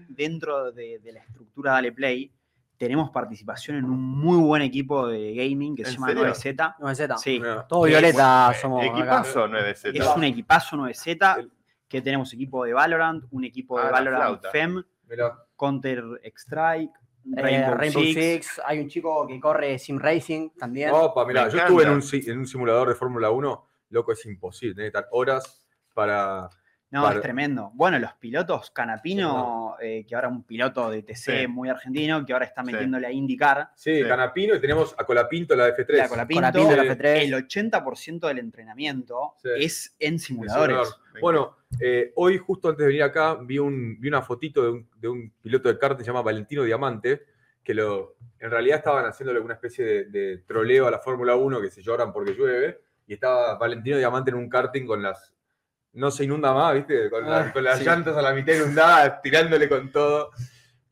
dentro de, de la estructura Dale Play, tenemos participación en un muy buen equipo de gaming que se ¿En llama serio? 9Z. No es Z. Sí, Mira, Todo violeta bueno, somos acá. Equipazo 9Z. es un equipazo 9Z El- que tenemos equipo de Valorant, un equipo Ah, de Valorant. FEM, mirá. Counter Strike, Eh, Rainbow, Rainbow, Six. Six. Hay un chico que corre Sim Racing también. Opa, mirá, Me yo estuve en un, en un simulador de Fórmula 1, loco, es imposible. Tenés que estar horas para. No, Para- es tremendo. Bueno, los pilotos, Canapino, eh, que ahora es un piloto de TC Sí. muy argentino, que ahora está Sí. metiéndole a IndyCar, Sí, Sí. Canapino y tenemos a Colapinto, la F3. la Colapinto, Colapinto, la Sí. F3. el 80% del entrenamiento Sí. es en simuladores. simulador. Bueno, eh, hoy justo antes de venir acá vi, un, vi una fotito de un, de un piloto de kart que se llama Valentino Diamante, que lo, en realidad estaban haciéndole una especie de, de troleo a la Fórmula 1 que se lloran porque llueve, y estaba Valentino Diamante en un karting con las... No se inunda más, ¿viste? Con, la- Ah, con las sí. llantas a la mitad inundadas, tirándole con todo.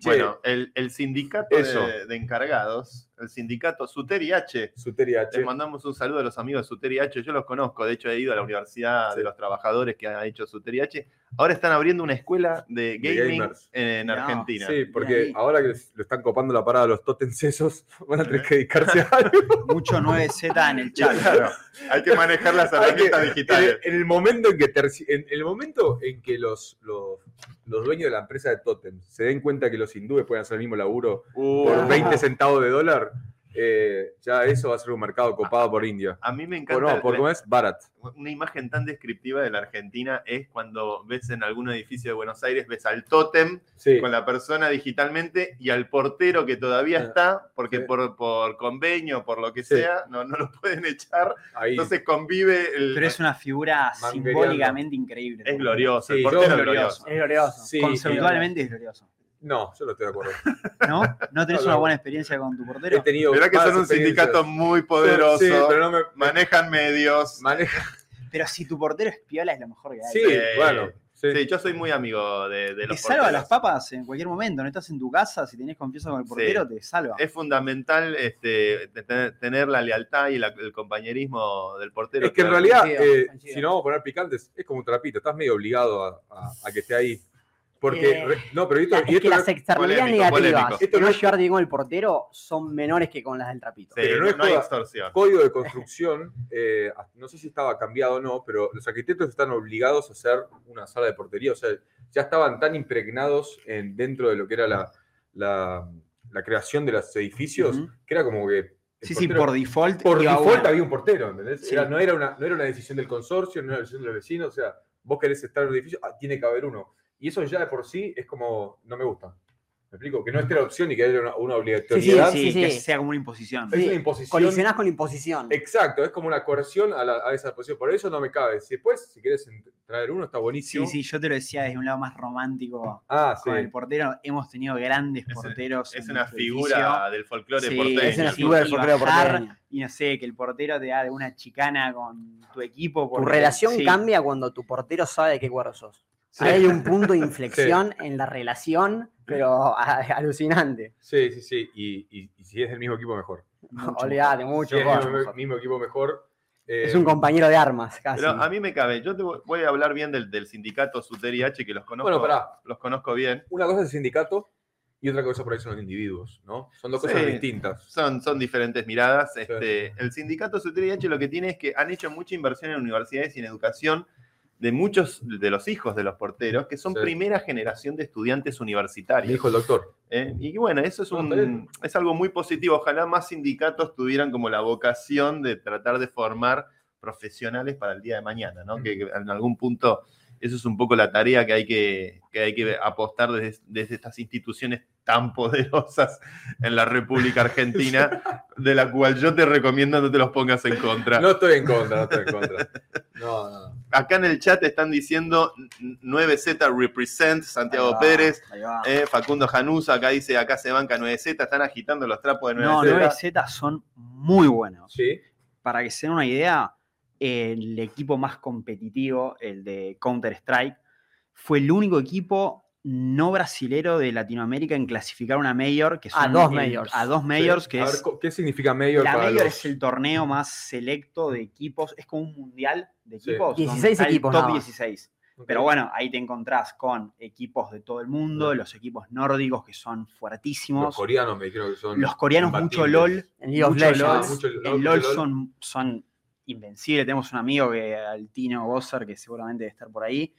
Bueno, el, el sindicato Eso. de, de encargados, el sindicato Suteri H, Suteri H. les mandamos un saludo a los amigos de Suteri H, yo los conozco, de hecho he ido a la Universidad Sí. de los Trabajadores que ha hecho Suteri H, ahora están abriendo una escuela de gaming gamers. en No, Argentina. Sí, porque ahora que lo están copando la parada los totensesos, van a tener que dedicarse a algo. Mucho 9Z en el chat. Claro, hay que manejar las herramientas en, digitales. el, en el momento en que terci- en el momento en que los, los, los dueños de la empresa de Totem se den cuenta que los hindúes pueden hacer el mismo laburo Uh, por 20 centavos de dólar, eh, ya eso va a ser un mercado copado por India. A mí me O encanta. no, por cómo es, Barat. una imagen tan descriptiva de la Argentina es cuando ves en algún edificio de Buenos Aires, ves al tótem Sí. con la persona digitalmente y al portero que todavía Ah, está, porque sí. por, por convenio, por lo que Sí. sea, no, no lo pueden echar. Ahí. Entonces convive el. Pero es una figura simbólicamente increíble. es glorioso, Sí, el portero es glorioso. glorioso. Es glorioso. Sí, Conceptualmente es glorioso. No, yo no estoy de acuerdo. ¿No? ¿No tenés No, una no. buena experiencia con tu He portero? tenido Verá que son un sindicato muy poderoso, Sí, pero no me manejan medios. maneja. Pero si tu portero es piola, es lo mejor que hay. Sí, bueno. Sí. Sí, yo soy muy amigo de, de Te los salva porteros. las papas en cualquier momento. No estás en tu casa, si tenés confianza con el portero, te salva. Es fundamental este, te- tener, la lealtad y la- el compañerismo del portero. Es que en realidad, eh, si no vamos a poner picantes, es como un trapito, estás medio obligado a, a- a que esté ahí. Porque, Eh, re- no, pero esto, La- y es que no las es- externalidades polémico, negativas polémico. no no es- llevar bien con el portero son menores que con las del trapito. Sí, pero no no, es no hay toda- extorsión. código de construcción, eh, no sé si estaba cambiado o no, pero los arquitectos están obligados a hacer una sala de portería, o sea, ya estaban tan impregnados en, dentro de lo que era la, la- la creación de los edificios, que era como que... el Sí, sí, por default. por default había un portero, ¿entendés? Sí. Era- no, era una, no era una decisión del consorcio, no era una decisión de los vecinos, o sea, vos querés estar en un edificio, ah, tiene que haber uno. Y eso ya de por sí es como, no me gusta. ¿Me explico? Que no esté la opción y que haya una, una obligatoriedad. Sí, sí, que sí. sea como una imposición. Es Sí, una imposición. Colisionás con la imposición. Exacto, es como una coerción a, la- a esa posición. Por eso no me cabe. Si después, si quieres traer uno, está Sí, buenísimo. sí, yo te lo decía desde un lado más romántico Ah, sí. con el portero. Hemos tenido grandes Es- porteros. Es en una figura edificio. del folclore Sí, porteño. es una sí, figura del y folclore porteño. Y no sé, que el portero te da de una chicana con tu equipo. Tu relación sí. cambia cuando tu portero sabe de qué cuadro sos. Sí. Hay un punto de inflexión en la relación, pero a- alucinante. Sí, sí, sí. Y, y- y si es del mismo equipo, mejor. Mucho Olvídate, Si mucho. es del mejor. mismo, mismo equipo, mejor. eh, Es un compañero de armas, casi. Pero a mí me cabe. Yo te voy a hablar bien del, del sindicato Suteri H, que los conozco, Bueno, pará. los conozco bien. Una cosa es el sindicato y otra cosa por ahí son los individuos, ¿no? Son dos cosas distintas. Son, son diferentes miradas. Este, el sindicato Suteri H lo que tiene es que han hecho mucha inversión en universidades y en educación de muchos de los hijos de los porteros, que son Sí. primera generación de estudiantes universitarios. dijo el doctor. ¿eh? Y bueno, eso es, un- es algo muy positivo. Ojalá más sindicatos tuvieran como la vocación de tratar de formar profesionales para el día de mañana, ¿no? Que, que en algún punto eso es un poco la tarea que hay que, que, hay que apostar desde, desde estas instituciones tan poderosas en la República Argentina, de la cual yo te recomiendo no te los pongas en contra. No estoy en contra, no estoy en contra. No. Acá en el chat están diciendo 9Z represent Santiago Ahí va, Pérez. ahí va. Eh, Facundo Januso, acá dice, acá se banca 9Z, están agitando los trapos de 9Z. No, 9Z son muy buenos. Sí. Para que se den una idea, el equipo más competitivo, el de Counter-Strike, fue el único equipo no brasilero de Latinoamérica en clasificar una Major. Que A son dos el- Majors. A dos Majors, Sí. que A ver, es. ¿Qué significa mayor La para los- es el torneo más selecto de equipos, es como un mundial de Sí. equipos. donde 16 está el equipos Top nada más. 16. Pero bueno, ahí te encontrás con equipos de todo el mundo, Sí. los equipos nórdicos que son Los fuertísimos. coreanos me dijeron que son. Los coreanos, mucho. LOL. En League of mucho Legends. LOL. Ah, mucho LOL, mucho LOL LOL. son, son invencibles. Tenemos un amigo que, al Tino Bosser, que seguramente debe estar por ahí.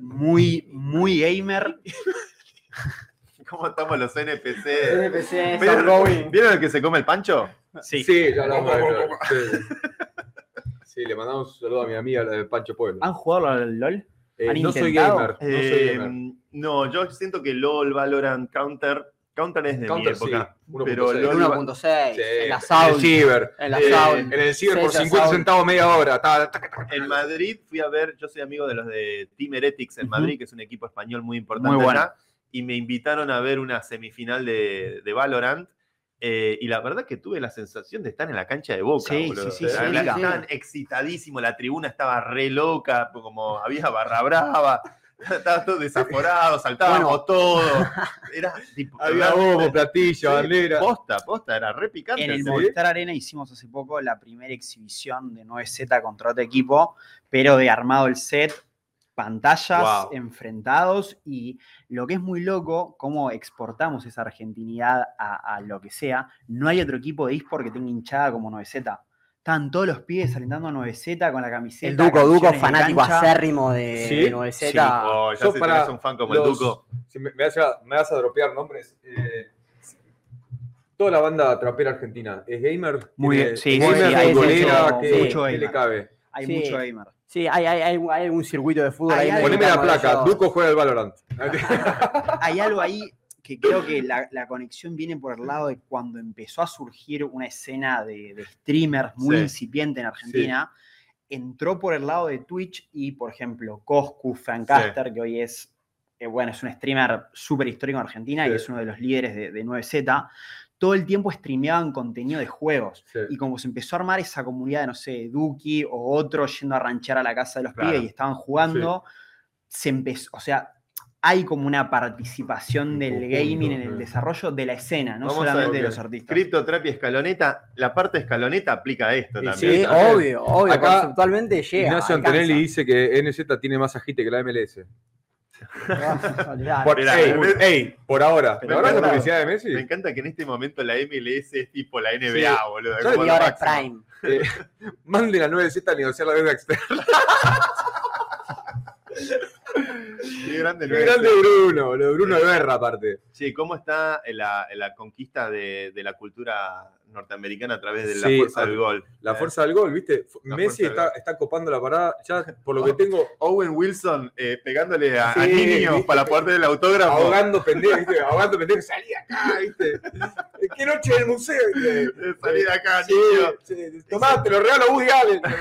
Muy, muy gamer. ¿Cómo estamos los NPC? NPC, ¿Vieron. ¿Vieron el que se come el pancho? Sí. Sí, ya hablamos de eso. Sí. Sí, le mandamos un saludo a mi amiga, la de Pancho Pueblo. ¿Han jugado al LOL? Eh, ¿han no soy intentado? gamer. No soy Eh, gamer. no, yo siento que LOL, Valorant, Counter. Counter es de Counter, mi época. sí, 1.6. pero El LOL, 1.6, Sí, en la En el Sound. ciber. En la Eh, Sound. En el ciber por César 50 Sound. centavos media hora. Ta, ta, ta, ta. En Madrid fui a ver, yo soy amigo de los de Team Heretics en. Madrid, que es un equipo español muy importante Muy bueno. y me invitaron a ver una semifinal de, de Valorant. eh, y la verdad que tuve la sensación de estar en la cancha de Boca. Sí, boludo. sí, sí, sí. Estaban excitadísimos, la tribuna estaba re loca, como había barra brava, estaba todo desaforado, saltábamos Bueno. todo. Era tipo, Había bobo, platillo, Sí, bandera. Posta, posta, era re picante. En el sí. Movistar Arena hicimos hace poco la primera exhibición de 9Z contra otro equipo, pero de armado el set, pantallas, Wow. enfrentados y lo que es muy loco, cómo exportamos esa argentinidad a, a lo que sea. No hay otro equipo de eSport que tenga hinchada como 9Z. Están todos los pibes alentando a 9Z con la camiseta. El Duco, Duco, fanático cancha. acérrimo de, Sí, de 9Z. sí. Oh, ya Yo sé, para tenés un fan como el los- Duco. Si me, me vas a, me vas a dropear nombres. eh, toda la banda trapera argentina, ¿es gamer? Muy ¿Tiene- bien, sí, gamer, sí, hay mucho- ¿Qué, mucho le cabe? Hay Sí. mucho gamer. Sí, hay, hay, hay, hay un circuito de fútbol ahí. Poneme la placa. Duco juega al Valorant. Hay algo ahí que creo que la, la conexión viene por el lado de cuando empezó a surgir una escena de, de streamers muy Sí. incipiente en Argentina. Entró por el lado de Twitch y, por ejemplo, Coscu, Frank Caster, que hoy es, eh, bueno, es un streamer súper histórico en Argentina y es uno de los líderes de, de 9Z, todo el tiempo streameaban contenido de juegos. Sí. Y como se empezó a armar esa comunidad, no sé, Duki o otro yendo a ranchar a la casa de los Claro. pibes y estaban jugando, se empezó, o sea, hay como una participación Un del gaming en el desarrollo de la escena, no Vamos a solamente de los artistas. Cripto, Trap y Escaloneta, la parte escaloneta aplica a esto también. Sí, también. obvio, obvio. Acá, conceptualmente llega. Ignacio alcanza. Antonelli dice que NZ tiene más agite que la MLS. Por, ey, por ahora. me ¿Por ahora es la encanta. publicidad de Messi? Me encanta que en este momento la MLS es tipo la NBA, Sí. boludo. ¿Sabes como Y lo ahora es. Prime. Eh, mande la 9Z a negociar la deuda externa. Qué grande, Qué grande Bruno, lo de Bruno de Berra aparte. Sí, ¿cómo está la, la conquista de, de la cultura norteamericana a través de la Sí, fuerza a- del gol? La Eh, fuerza del gol, ¿viste? La Messi está, gol. está copando la parada. Ya, por lo que tengo, Owen Wilson eh, pegándole a, niños viste, para poder del autógrafo. ahogando pendejos, ¿viste? Ahogando pendejos. Salí acá, ¿viste? ¿Qué noche del museo? ¿viste? Eh, Salí de acá, Sí, niño. sí, Tomá, te lo regalo a Woody Allen.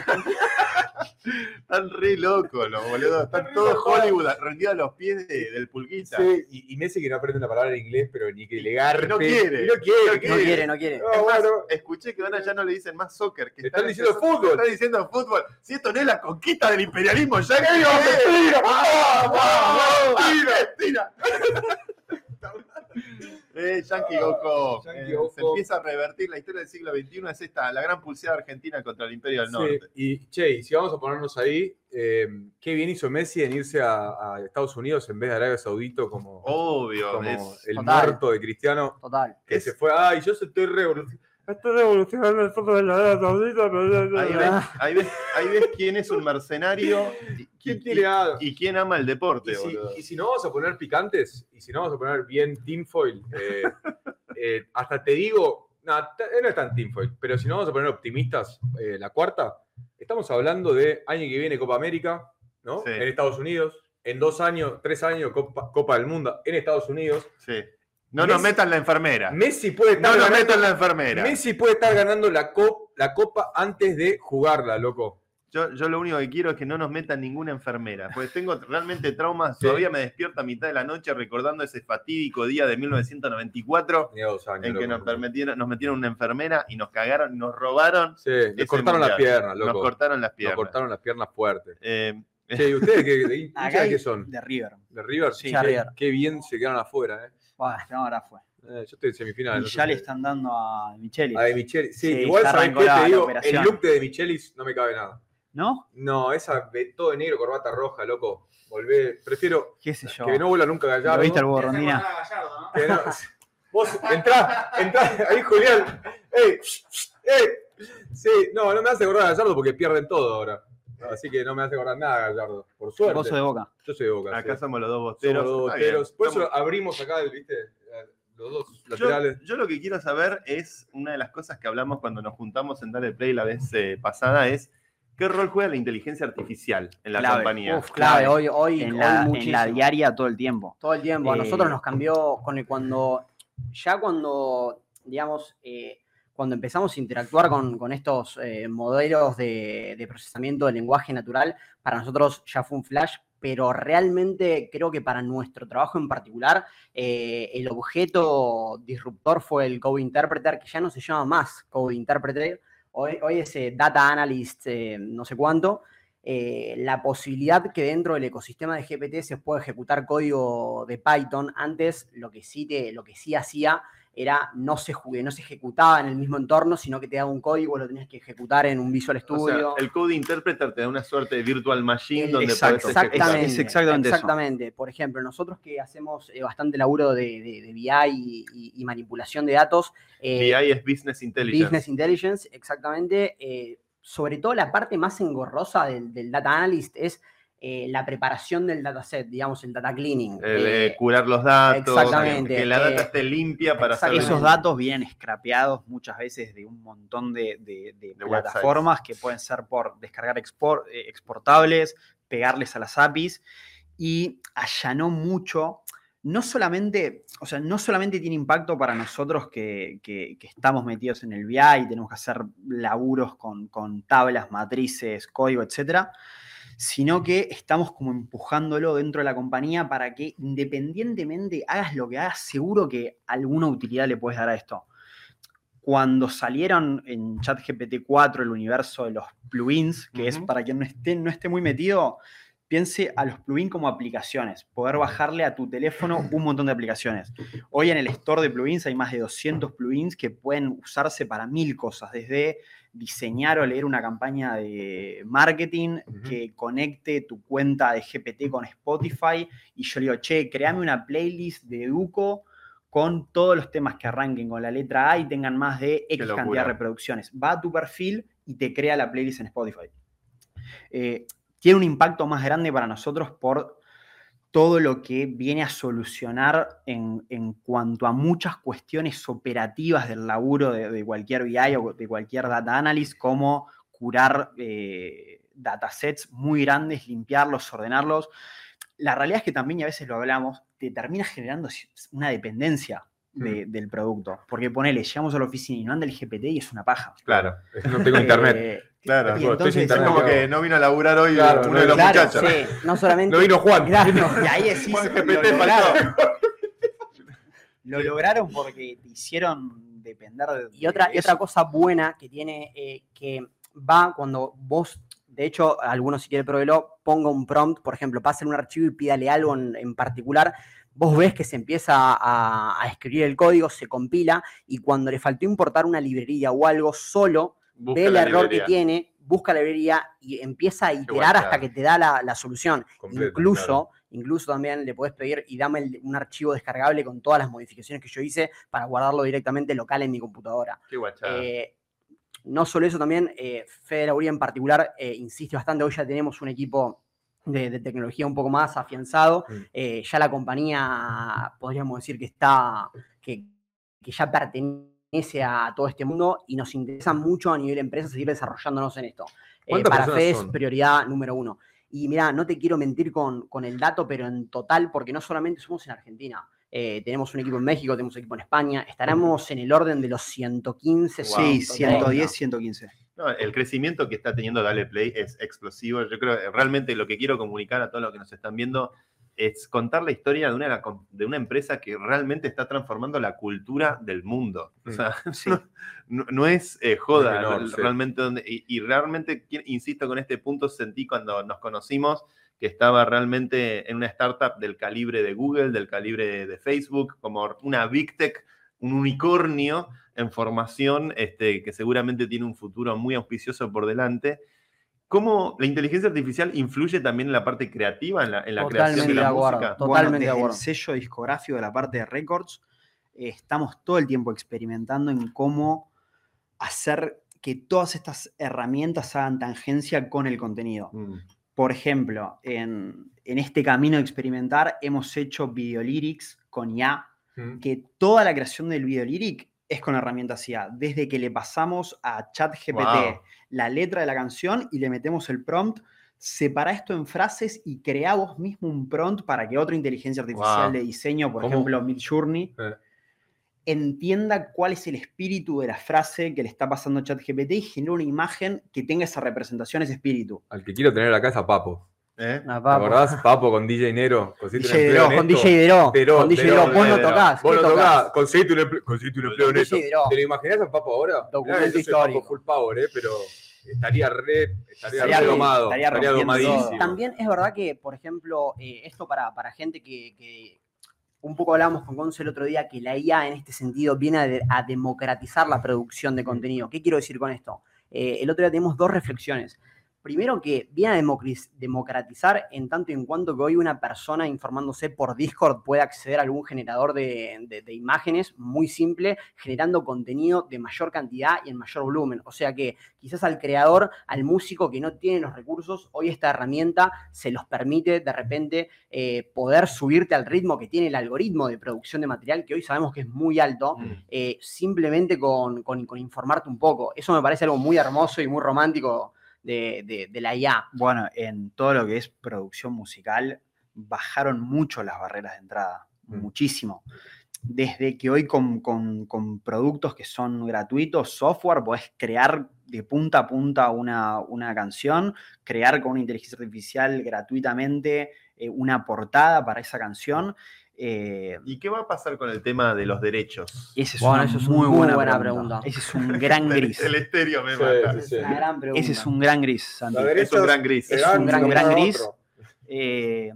Están re locos los boludos. Están todos. Hollywood rendidos a los pies de- del pulguita. Sí, y, y Messi que no aprende una palabra en inglés, pero ni que le garpe. No quiere. No quiere. No No quiere. quiere, no quiere. No, Es escuché que ahora ya no le dicen más soccer. Que Están diciendo fútbol. Están diciendo fútbol. Si esto no es la conquista del imperialismo, ya ¡Ey, mentira! ¡Ah, ah, ah! ¡Mentira! Eh, Yankee Goku. Eh. Se empieza a revertir la historia del siglo XXI. Es esta, la gran pulseada argentina contra el Imperio del Sí, Norte. y che, y si vamos a ponernos ahí, eh, qué bien hizo Messi en irse a, a Estados Unidos en vez de Arabia Saudita como, Obvio. como es- el Total. muerto de Cristiano Total. que Es- se fue. Ay, yo estoy revolucionando. Estoy revolucionando el fútbol de la Arabia Saudita. pero- Ahí ves, ahí, ves, ahí ves quién es un mercenario y, ¿Quién y- tiene algo? y quién ama el deporte, Y si, boludo. y si no vamos a poner picantes, y si no vamos a poner bien tinfoil, eh, eh, hasta te digo, no, t- no es tan tinfoil, pero si no vamos a poner optimistas, eh, la cuarta, estamos hablando de año que viene Copa América, ¿no? Sí. En Estados Unidos, en dos años, tres años Copa, Copa del Mundo en Estados Unidos. Sí. No nos metan la enfermera. Messi puede estar No nos ganando, metan la enfermera. Messi puede estar ganando la, cop- la Copa antes de jugarla, loco. Yo, yo lo único que quiero es que no nos metan ninguna enfermera, porque tengo realmente traumas. Sí. Todavía me despierto a mitad de la noche recordando ese fatídico día de 1994 Tenía dos años. en que loco. nos, permitieron, nos metieron una enfermera y nos cagaron, nos robaron, Sí, le ese cortaron las piernas, loco. nos cortaron las Nos piernas. cortaron las piernas fuertes. Eh, ¿y ustedes qué, qué son? de River. ¿De River? Sí, qué bien se quedaron afuera, ¿eh? Bueno, No, ahora fue. Eh, yo estoy en semifinales. Y no sé ya le están dando a Micheli. A De Michelis. Sí, Sí, igual ya sabes arrancó qué la- te la digo, el operación. look de De Michelis no me cabe nada. ¿No? No, esa de todo de negro, corbata roja, loco. Volvé, prefiero ¿Qué sé yo? que no vuela nunca ¿Lo Gallardo. viste al? Que no- Vos entrá, entrá, ahí Julián. ¡Ey! ¡Ey! Sí, no, no me hace acordar a Gallardo porque pierden todo ahora. Así que no me hace acordar nada Gallardo. Por suerte. Vos sos de Boca. Yo soy de Boca. acá sí. somos los dos Somos bosteros. los boteros. Por eso abrimos acá, ¿viste? Los dos Yo, laterales. yo lo que quiero saber es, una de las cosas que hablamos cuando nos juntamos en Dale Play la vez eh, pasada es, ¿qué rol juega la inteligencia artificial en la Clave. compañía? Uf, clave, hoy, hoy, En hoy la, en muchísimo. la diaria todo el tiempo. Todo el tiempo. A Eh, nosotros nos cambió con el, cuando, ya cuando, digamos, eh, cuando empezamos a interactuar con, con estos eh, modelos de, procesamiento de lenguaje natural, para nosotros ya fue un flash, pero realmente creo que para nuestro trabajo en particular, eh, el objeto disruptor fue el Code Interpreter, que ya no se llama más Code Interpreter, hoy, hoy es eh, Data Analyst, eh, no sé cuánto, eh, la posibilidad que dentro del ecosistema de GPT se pueda ejecutar código de Python. Antes lo que sí, te, lo que sí hacía era no se, jugue- no se ejecutaba en el mismo entorno, sino que te daba un código, lo tenías que ejecutar en un Visual O sea, Studio. el Code Interpreter te da una suerte de virtual machine El- donde ejecutar. exactamente. Es exactamente eso. Exactamente. Por ejemplo, nosotros que hacemos eh, bastante laburo de, de- de BI y, y- y manipulación de datos, eh, BI es Business Intelligence. Business Intelligence, exactamente. eh, sobre todo la parte más engorrosa del, del Data Analyst es eh, la preparación del dataset, digamos, el data cleaning. El, eh, eh, curar los datos, exactamente, que la data eh, esté limpia para hacer. Esos datos vienen scrapeados muchas veces de un montón de, de- de De plataformas que pueden ser por descargar export- eh, exportables, pegarles a las APIs y allanó mucho. No solamente, o sea, no solamente tiene impacto para nosotros que, que- que estamos metidos en el BI y tenemos que hacer laburos con, con tablas, matrices, código, etcétera, sino que estamos como empujándolo dentro de la compañía para que independientemente hagas lo que hagas, seguro que alguna utilidad le puedes dar a esto. Cuando salieron en ChatGPT 4 el universo de los plugins, que es para quien no esté, no esté muy metido, piense a los plugins como aplicaciones, poder bajarle a tu teléfono un montón de aplicaciones. Hoy en el store de plugins hay más de 200 plugins que pueden usarse para mil cosas, desde diseñar o leer una campaña de marketing que conecte tu cuenta de GPT con Spotify y yo le digo, che, créame una playlist de Educo con todos los temas que arranquen con la letra A y tengan más de X cantidad de reproducciones. Va a tu perfil y te crea la playlist en Spotify. Eh, tiene un impacto más grande para nosotros por todo lo que viene a solucionar en, cuanto a muchas cuestiones operativas del laburo de, de cualquier BI o de cualquier data analyst, como curar eh, datasets muy grandes, limpiarlos, ordenarlos. La realidad es que también, y a veces lo hablamos, te termina generando una dependencia de- del producto. Porque ponele, llegamos a la oficina y no anda el GPT y es una paja. Claro, no tengo internet. Eh, Claro. Y Estoy sin entonces- Es internet, como ¿qué que no vino a laburar hoy Claro, uno no, de los claro, muchachos. Sí, no solamente. No vino Juan. Claro. y ahí decís, Juan lo GPT lograron. faltó. Lo lograron porque te hicieron depender de. Y otra, de y otra cosa buena que tiene, eh, que va cuando vos, de hecho, alguno si quiere pruébelo, ponga un prompt, por ejemplo, pase un archivo y pídale algo en, en particular, vos ves que se empieza a, a escribir el código, se compila, y cuando le faltó importar una librería o algo, solo Busca ve el error librería. que tiene, busca la librería y empieza a iterar hasta que te da la, la solución. Completo, incluso, claro. incluso también le podés pedir y dame el- un archivo descargable con todas las modificaciones que yo hice para guardarlo directamente local en mi computadora. Qué. Eh, no solo eso, también eh, Fede Lauría en particular eh, insiste bastante. Hoy ya tenemos un equipo de, de tecnología un poco más afianzado. Mm. Eh, ya la compañía, podríamos decir que está, que, que ya pertenece a todo este mundo y nos interesa mucho a nivel empresa seguir desarrollándonos en esto. Eh, ¿Cuántas para Fede es prioridad número uno. Y mira, no te quiero mentir con, con el dato, pero en total, porque no solamente somos en Argentina. Eh, tenemos un equipo en México, tenemos un equipo en España. Estaremos en el orden de los 115, Wow. Sí, 130. 110, 115. No, el crecimiento que está teniendo Dale Play es explosivo. Yo creo realmente lo que quiero comunicar a todos los que nos están viendo es contar la historia de una, de una empresa que realmente está transformando la cultura del mundo. O sea, Sí. no, no es eh, joda, No es menor, no, sí. realmente. donde- y, y realmente, insisto con este punto, sentí cuando nos conocimos que estaba realmente en una startup del calibre de Google, del calibre de Facebook, como una Big Tech, un unicornio en formación este, que seguramente tiene un futuro muy auspicioso por delante. ¿Cómo la inteligencia artificial influye también en la parte creativa, en la, en la creación de la música? Totalmente de. El sello discográfico de la parte de records, eh, estamos todo el tiempo experimentando en cómo hacer que todas estas herramientas hagan tangencia con el contenido. Mm. Por ejemplo, en, en este camino de experimentar hemos hecho videolyrics con IA, Mm. que toda la creación del videolyric es con herramientas IA. Desde que le pasamos a ChatGPT Wow. la letra de la canción y le metemos el prompt, separa esto en frases y crea vos mismo un prompt para que otra inteligencia artificial Wow. de diseño, por ¿Cómo? ejemplo Midjourney, Eh. entienda cuál es el espíritu de la frase que le está pasando a ChatGPT y genere una imagen que tenga esa representación, ese espíritu. Al que quiero tener acá es a Papo. ¿Eh? Ah, ¿Te acordás? Papo con DJ Nero. DJ Dero, Con. DJ Dero. Dero, con DJ Dero. Vos no tocás. Vos ¿qué lo tocás? conseguiste un empleo, conseguiste un empleo. ¿Te lo imaginás al Papo ahora? Documento histórico. Papo full power, ¿eh? Pero estaría re, estaría Estaría re domado, estaría estaría, domadísimo. También es verdad que, por ejemplo, eh, esto para, para gente que, que un poco hablábamos con Gonzo el otro día, que la IA en este sentido viene a, de- a democratizar la producción de contenido. ¿Qué quiero decir con esto? Eh, el otro día tenemos dos reflexiones. Primero que viene a democratizar en tanto y en cuanto que hoy una persona informándose por Discord puede acceder a algún generador de, de- de imágenes muy simple, generando contenido de mayor cantidad y en mayor volumen. O sea que quizás al creador, al músico que no tiene los recursos, hoy esta herramienta se los permite de repente eh, poder subirte al ritmo que tiene el algoritmo de producción de material, que hoy sabemos que es muy alto, Mm. eh, simplemente con, con- con informarte un poco. Eso me parece algo muy hermoso y muy romántico de, de- de la IA. Bueno, en todo lo que es producción musical, bajaron mucho las barreras de entrada, Mm. muchísimo. Desde que hoy con, con- con productos que son gratuitos, software, podés crear de punta a punta una, una canción, crear con una inteligencia artificial gratuitamente eh, una portada para esa canción. Eh, ¿Y qué va a pasar con el tema de los derechos? ese es Bueno, una eso es muy muy buena, buena pregunta. pregunta. Ese es un gran gris. El estéreo me Sí, mata. sí, sí. Es una gran pregunta. Ese es un gran gris, Santi. Es un gran gris. es un gran- gris. Eh,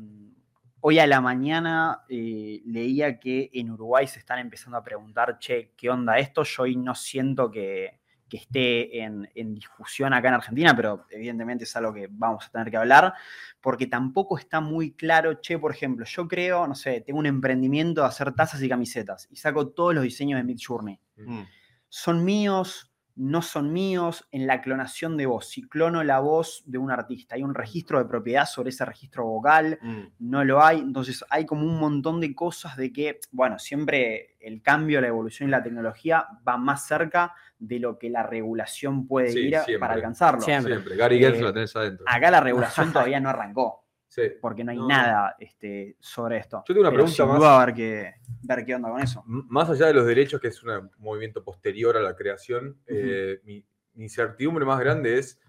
hoy a la mañana eh, leía que en Uruguay se están empezando a preguntar, che, ¿qué onda esto? Yo hoy no siento que, que esté en, en discusión acá en Argentina, pero evidentemente es algo que vamos a tener que hablar, porque tampoco está muy claro, che, por ejemplo, yo creo, no sé, tengo un emprendimiento de hacer tazas y camisetas y saco todos los diseños de Midjourney. Mm. ¿Son míos? ¿No son míos? En la clonación de voz, si clono la voz de un artista, ¿hay un registro de propiedad sobre ese registro vocal? Mm. no lo hay. Entonces hay como un montón de cosas de que, bueno, siempre el cambio, la evolución y la tecnología va más cerca de lo que la regulación puede Sí, ir siempre. para alcanzarlo. Siempre. Siempre. Gary Getz Eh, lo tenés adentro. Acá la regulación todavía no arrancó, Sí. porque no hay No. nada este, sobre esto. Yo tengo una Pero pregunta sin más. duda a haber que ver qué onda con eso. Más allá de los derechos, que es un movimiento posterior a la creación, eh, mi, mi incertidumbre más grande es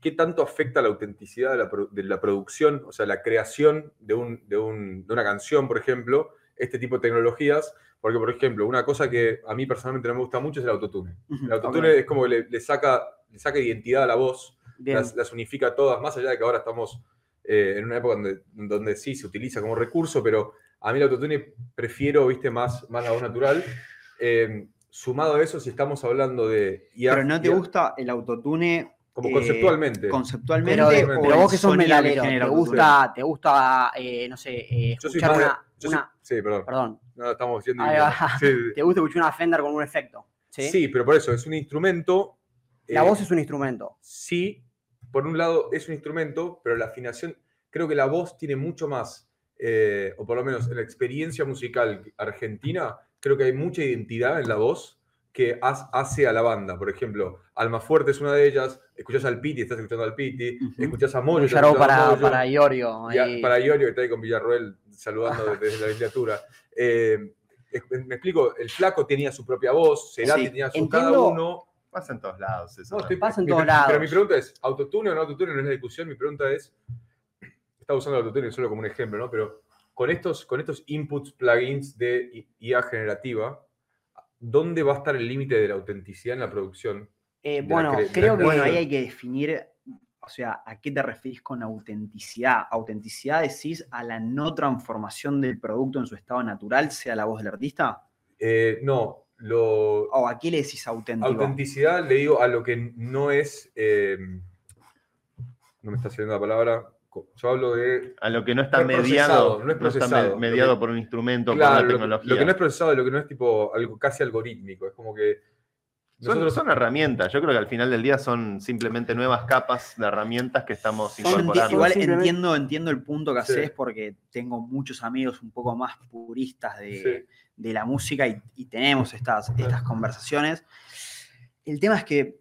qué tanto afecta la autenticidad de la, de la producción, o sea, la creación de, un- de un- de una canción, por ejemplo, este tipo de tecnologías. Porque, por ejemplo, una cosa que a mí personalmente no me gusta mucho es el autotune. El autotune es como que le, le saca, le saca identidad a la voz, las, las unifica todas, más allá de que ahora estamos eh, en una época donde, donde sí se utiliza como recurso, pero a mí el autotune prefiero, viste, más, más la voz natural. Eh, sumado a eso, si estamos hablando de IA, Pero no te IA gusta el autotune como eh, conceptualmente. conceptualmente. Pero, vos que sos metalero, ¿te gusta, te gusta eh, no sé, eh, yo soy escuchar de- una, una- sí, perdón. Perdón, No, estamos diciendo. Ahí va. Sí, ¿te gusta escuchar una Fender con un efecto? ¿Sí? sí, pero por eso es un instrumento. La eh, voz es un instrumento. sí, por un lado es un instrumento, pero la afinación, creo que la voz tiene mucho más, eh, o por lo menos en la experiencia musical argentina, creo que hay mucha identidad en la voz que hace a la banda. Por ejemplo, Alma Fuerte es una de ellas, escuchás al Piti, estás escuchando al Piti, Ujú. escuchás a Moyo, estás a para, Moyo, para Iorio. y a- ahí. para Iorio que está ahí con Villarroel saludando desde la legislatura. Eh, me explico, el flaco tenía su propia voz, Cerati Sí, tenía su entiendo. cada uno. Pasa en todos lados eso. No, estoy- también. Pasa en mi- todos lados. Pero mi pregunta es, ¿autotune o no autotune? No es la discusión, mi pregunta es, estaba usando el autotune solo como un ejemplo, ¿no? Pero con estos, con estos inputs, plugins de I- IA generativa, ¿dónde va a estar el límite de la autenticidad en la producción? Eh, la bueno, creo que. Bueno, ahí hay que definir, o sea, ¿a qué te referís con autenticidad? Autenticidad decís a la no transformación del producto en su estado natural, sea la voz del artista. Eh, no, lo, ¿O a qué le decís auténtico? Autenticidad le digo a lo que no es. eh, no me está saliendo la palabra. Yo hablo de. A lo que no está No es mediado, no es que- por un instrumento, Claro, por lo, una que- tecnología. lo que no es procesado, lo que no es tipo algo casi algorítmico. Es como que. son, Nosotros, son herramientas. Yo creo que al final del día son simplemente nuevas capas de herramientas que estamos incorporando. igual entiendo, entiendo el punto que Sí. haces porque tengo muchos amigos un poco más puristas de, Sí. de la música y, y tenemos estas, estas conversaciones. El tema es que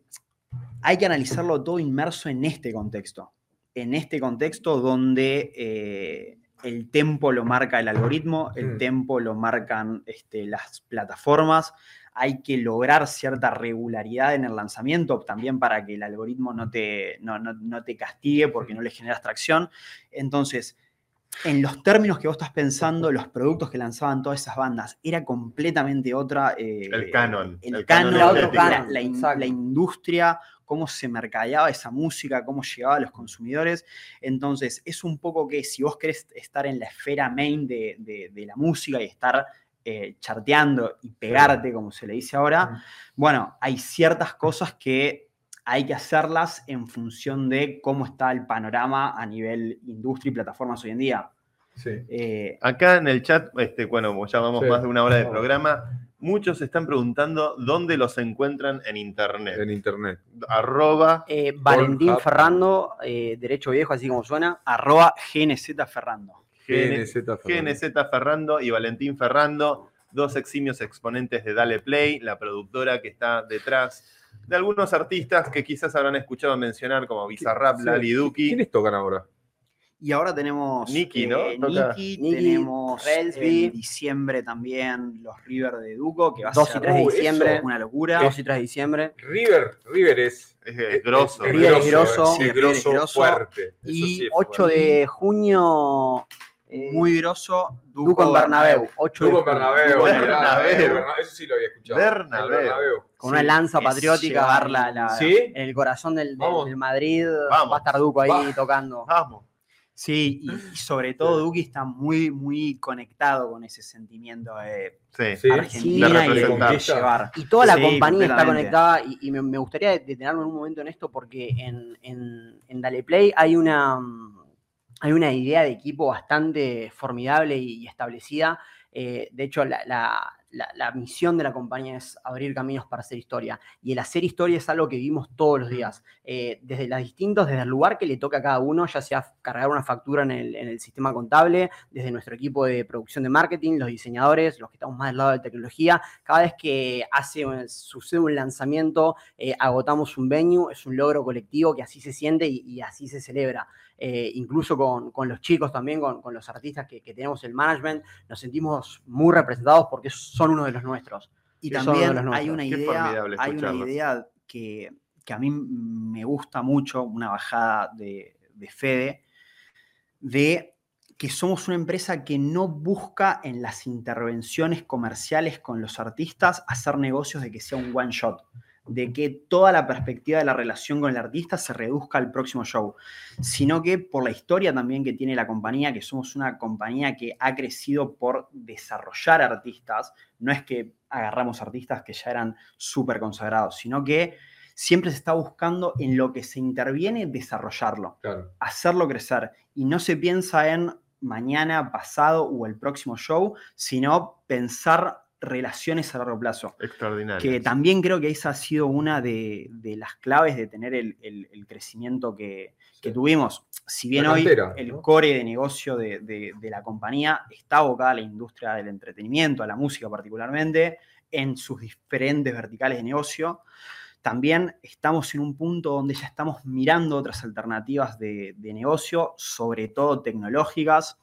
hay que analizarlo todo inmerso en este contexto. En este contexto donde eh, el tempo lo marca el algoritmo, el Mm. tempo lo marcan este, las plataformas. Hay que lograr cierta regularidad en el lanzamiento también para que el algoritmo no te, no, no- no te castigue porque no le genera abstracción. Entonces, en los términos que vos estás pensando, los productos que lanzaban todas esas bandas, era completamente otra. eh, El canon, El, el canon, canon la, estético. la- la in- Exacto. la industria, cómo se mercadeaba esa música, cómo llegaba a los consumidores. Entonces, es un poco que si vos querés estar en la esfera main de, de- de la música y estar eh, charteando y pegarte, como se le dice ahora, bueno, hay ciertas cosas que hay que hacerlas en función de cómo está el panorama a nivel industria y plataformas hoy en día. Sí. Eh, Acá en el chat, este, bueno, como ya vamos Sí. más de una hora de programa, muchos están preguntando dónde los encuentran en internet. En internet. Arroba Eh, Valentín. Ferrando, eh, derecho viejo, así como suena. arroba GNZ Ferrando. GNZ Ferrando. GNZ Ferrando y Valentín Ferrando, dos eximios exponentes de Dale Play, la productora que está detrás de algunos artistas que quizás habrán escuchado mencionar como Bizarrap. Lali Duki. ¿Quiénes tocan ahora? Y ahora tenemos Nicky, ¿no? eh, Nicky, Nicky, tenemos Relsby. en diciembre también los River de Duco, que va a 2 y ser 3 de diciembre. eso. una locura. 2 y 3 de diciembre. River, River es. Es, grosso. es River es grosso. sí, River es grosso, grosso. fuerte. Eso Y sí es 8 fuerte. de junio. eh, Muy grosso. Duco en Bernabéu. 8 de Duco junio. Bernabéu. Duco en Bernabéu. eh, Bernabéu, Eso sí lo había escuchado. Bernabéu. Con una lanza patriótica. llevar la- la- ¿Sí? En el corazón del, del- Madrid. Vamos. Va a estar Duco ahí Va. tocando. Vamos. Sí, y, y sobre todo Duki está muy, muy conectado con ese sentimiento de Sí. Sí. Argentina de y de llevar. Y toda la Sí, compañía está conectada y, y me, me gustaría detenerme un momento en esto porque en, en, en Dale Play hay una, mm, hay una idea de equipo bastante formidable y, y establecida. Eh, de hecho, la, la- la- la misión de la compañía es abrir caminos para hacer historia. Y el hacer historia es algo que vivimos todos los días. Eh, desde las distintos, desde el lugar que le toca a cada uno, ya sea cargar una factura en el, en el sistema contable, desde nuestro equipo de producción de marketing, los diseñadores, los que estamos más del lado de tecnología, cada vez que hace, un- sucede un lanzamiento, eh, agotamos un venue, es un logro colectivo que así se siente y, y así se celebra. Eh, incluso con, con los chicos también, con, con los artistas que, que tenemos el management, nos sentimos muy representados porque son uno de los nuestros. Y también hay una idea, hay una idea que, que a mí me gusta mucho, una bajada de, de Fede, de que somos una empresa que no busca en las intervenciones comerciales con los artistas hacer negocios de que sea un one shot, de que toda la perspectiva de la relación con el artista se reduzca al próximo show, sino que por la historia también que tiene la compañía, que somos una compañía que ha crecido por desarrollar artistas, no es que agarramos artistas que ya eran súper consagrados, sino que siempre se está buscando en lo que se interviene desarrollarlo, Claro. hacerlo crecer. Y no se piensa en mañana, pasado o el próximo show, sino pensar relaciones a largo plazo. Extraordinario. Que también creo que esa ha sido una de, de las claves de tener el, el- el crecimiento que, tuvimos. Si bien hoy el ¿no? core de negocio de, de- de la compañía está abocada a la industria del entretenimiento, a la música particularmente, en sus diferentes verticales de negocio, también estamos en un punto donde ya estamos mirando otras alternativas de, de negocio, sobre todo tecnológicas,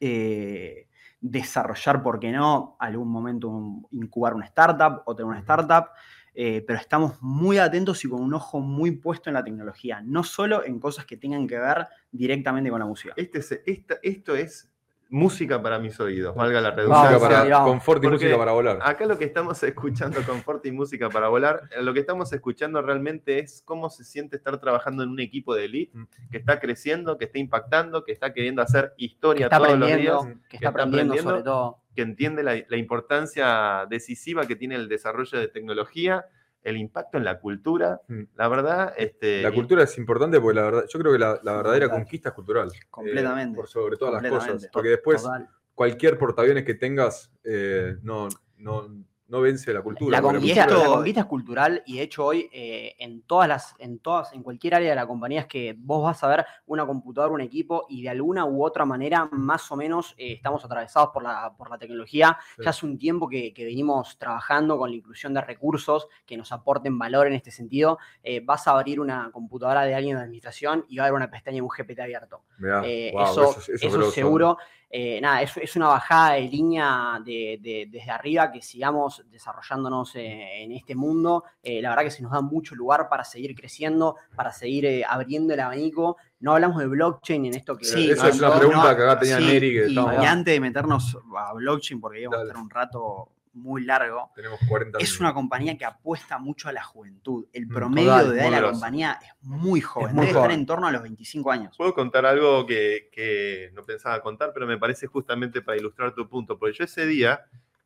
eh, desarrollar, ¿por qué no?, algún momento un- incubar una startup o tener una startup, eh, pero estamos muy atentos y con un ojo muy puesto en la tecnología, no solo en cosas que tengan que ver directamente con la música. Este es- esta- esto es música para mis oídos, valga la Música redundancia. Vamos, para, confort y Porque música para volar. Acá lo que estamos escuchando, confort y música para volar, eh, lo que estamos escuchando realmente es cómo se siente estar trabajando en un equipo de elite Mm. que está creciendo, que está impactando, que está queriendo hacer historia todos los días, que que está está aprendiendo aprendiendo. sobre todo. que entiende la, la importancia decisiva que tiene el desarrollo de tecnología, el impacto en la cultura. Mm. La verdad, este, La cultura es importante porque la verdad, yo creo que la, la verdadera Total. conquista es cultural. eh, Completamente. por sobre todas las cosas. Porque después Total. cualquier portaaviones que tengas eh, no, no, no vence la cultura. La conquista, la conquista es cultural y de hecho hoy eh, en todas las, en todas, en cualquier área de la compañía es que vos vas a ver una computadora, un equipo y de alguna u otra manera más o menos eh, estamos atravesados por la, por la tecnología. Sí. Ya hace un tiempo que, que venimos trabajando con la inclusión de recursos que nos aporten valor en este sentido. Eh, vas a abrir una computadora de alguien de administración y va a haber una pestaña de un GPT abierto. Mirá, wow, eso, es- es eso seguro. Eh, nada, es, es una bajada de línea de- de- desde arriba que sigamos desarrollándonos eh, en este mundo. Eh, la verdad que se nos da mucho lugar para seguir creciendo, para seguir eh, abriendo el abanico. No hablamos de blockchain en esto que... Sí, Esa es no, pregunta no, que acá tenía sí, Neri que y, y antes de meternos a blockchain, porque íbamos Dale. a estar un rato muy largo, Tenemos 40 es minutos. una compañía que apuesta mucho a la juventud. El Mm, promedio total, de edad de la grosso. compañía es muy joven, Es muy debe estar en torno a los 25 años. Puedo contar algo que, que no pensaba contar, pero me parece justamente para ilustrar tu punto. Porque yo ese día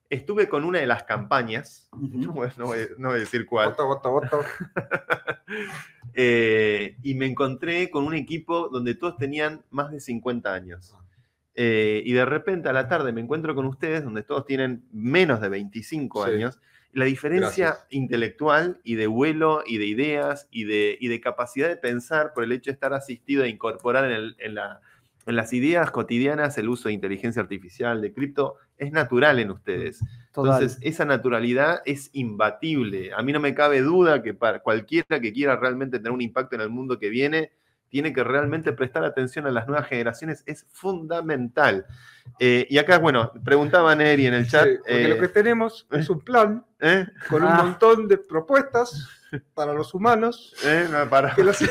estuve con una de las campañas, no, voy- no voy- no voy a decir cuál, Bota, bota, bota. eh, y me encontré con un equipo donde todos tenían más de 50 años. Eh, y de repente a la tarde me encuentro con ustedes donde todos tienen menos de 25 Sí. años. La diferencia Gracias. intelectual y de vuelo y de ideas y de, y de capacidad de pensar por el hecho de estar asistido e incorporar en, el- en la- en las ideas cotidianas el uso de inteligencia artificial, de cripto, es natural en ustedes. Total. Entonces, esa naturalidad es imbatible. A mí no me cabe duda que para cualquiera que quiera realmente tener un impacto en el mundo que viene, tiene que realmente prestar atención a las nuevas generaciones. Es fundamental. Eh, y acá, bueno, preguntaba Neri en el chat. Sí, porque eh, lo que tenemos es un plan ¿eh? con un Ah. montón de propuestas para los humanos. ¿Eh? No, para. Que los...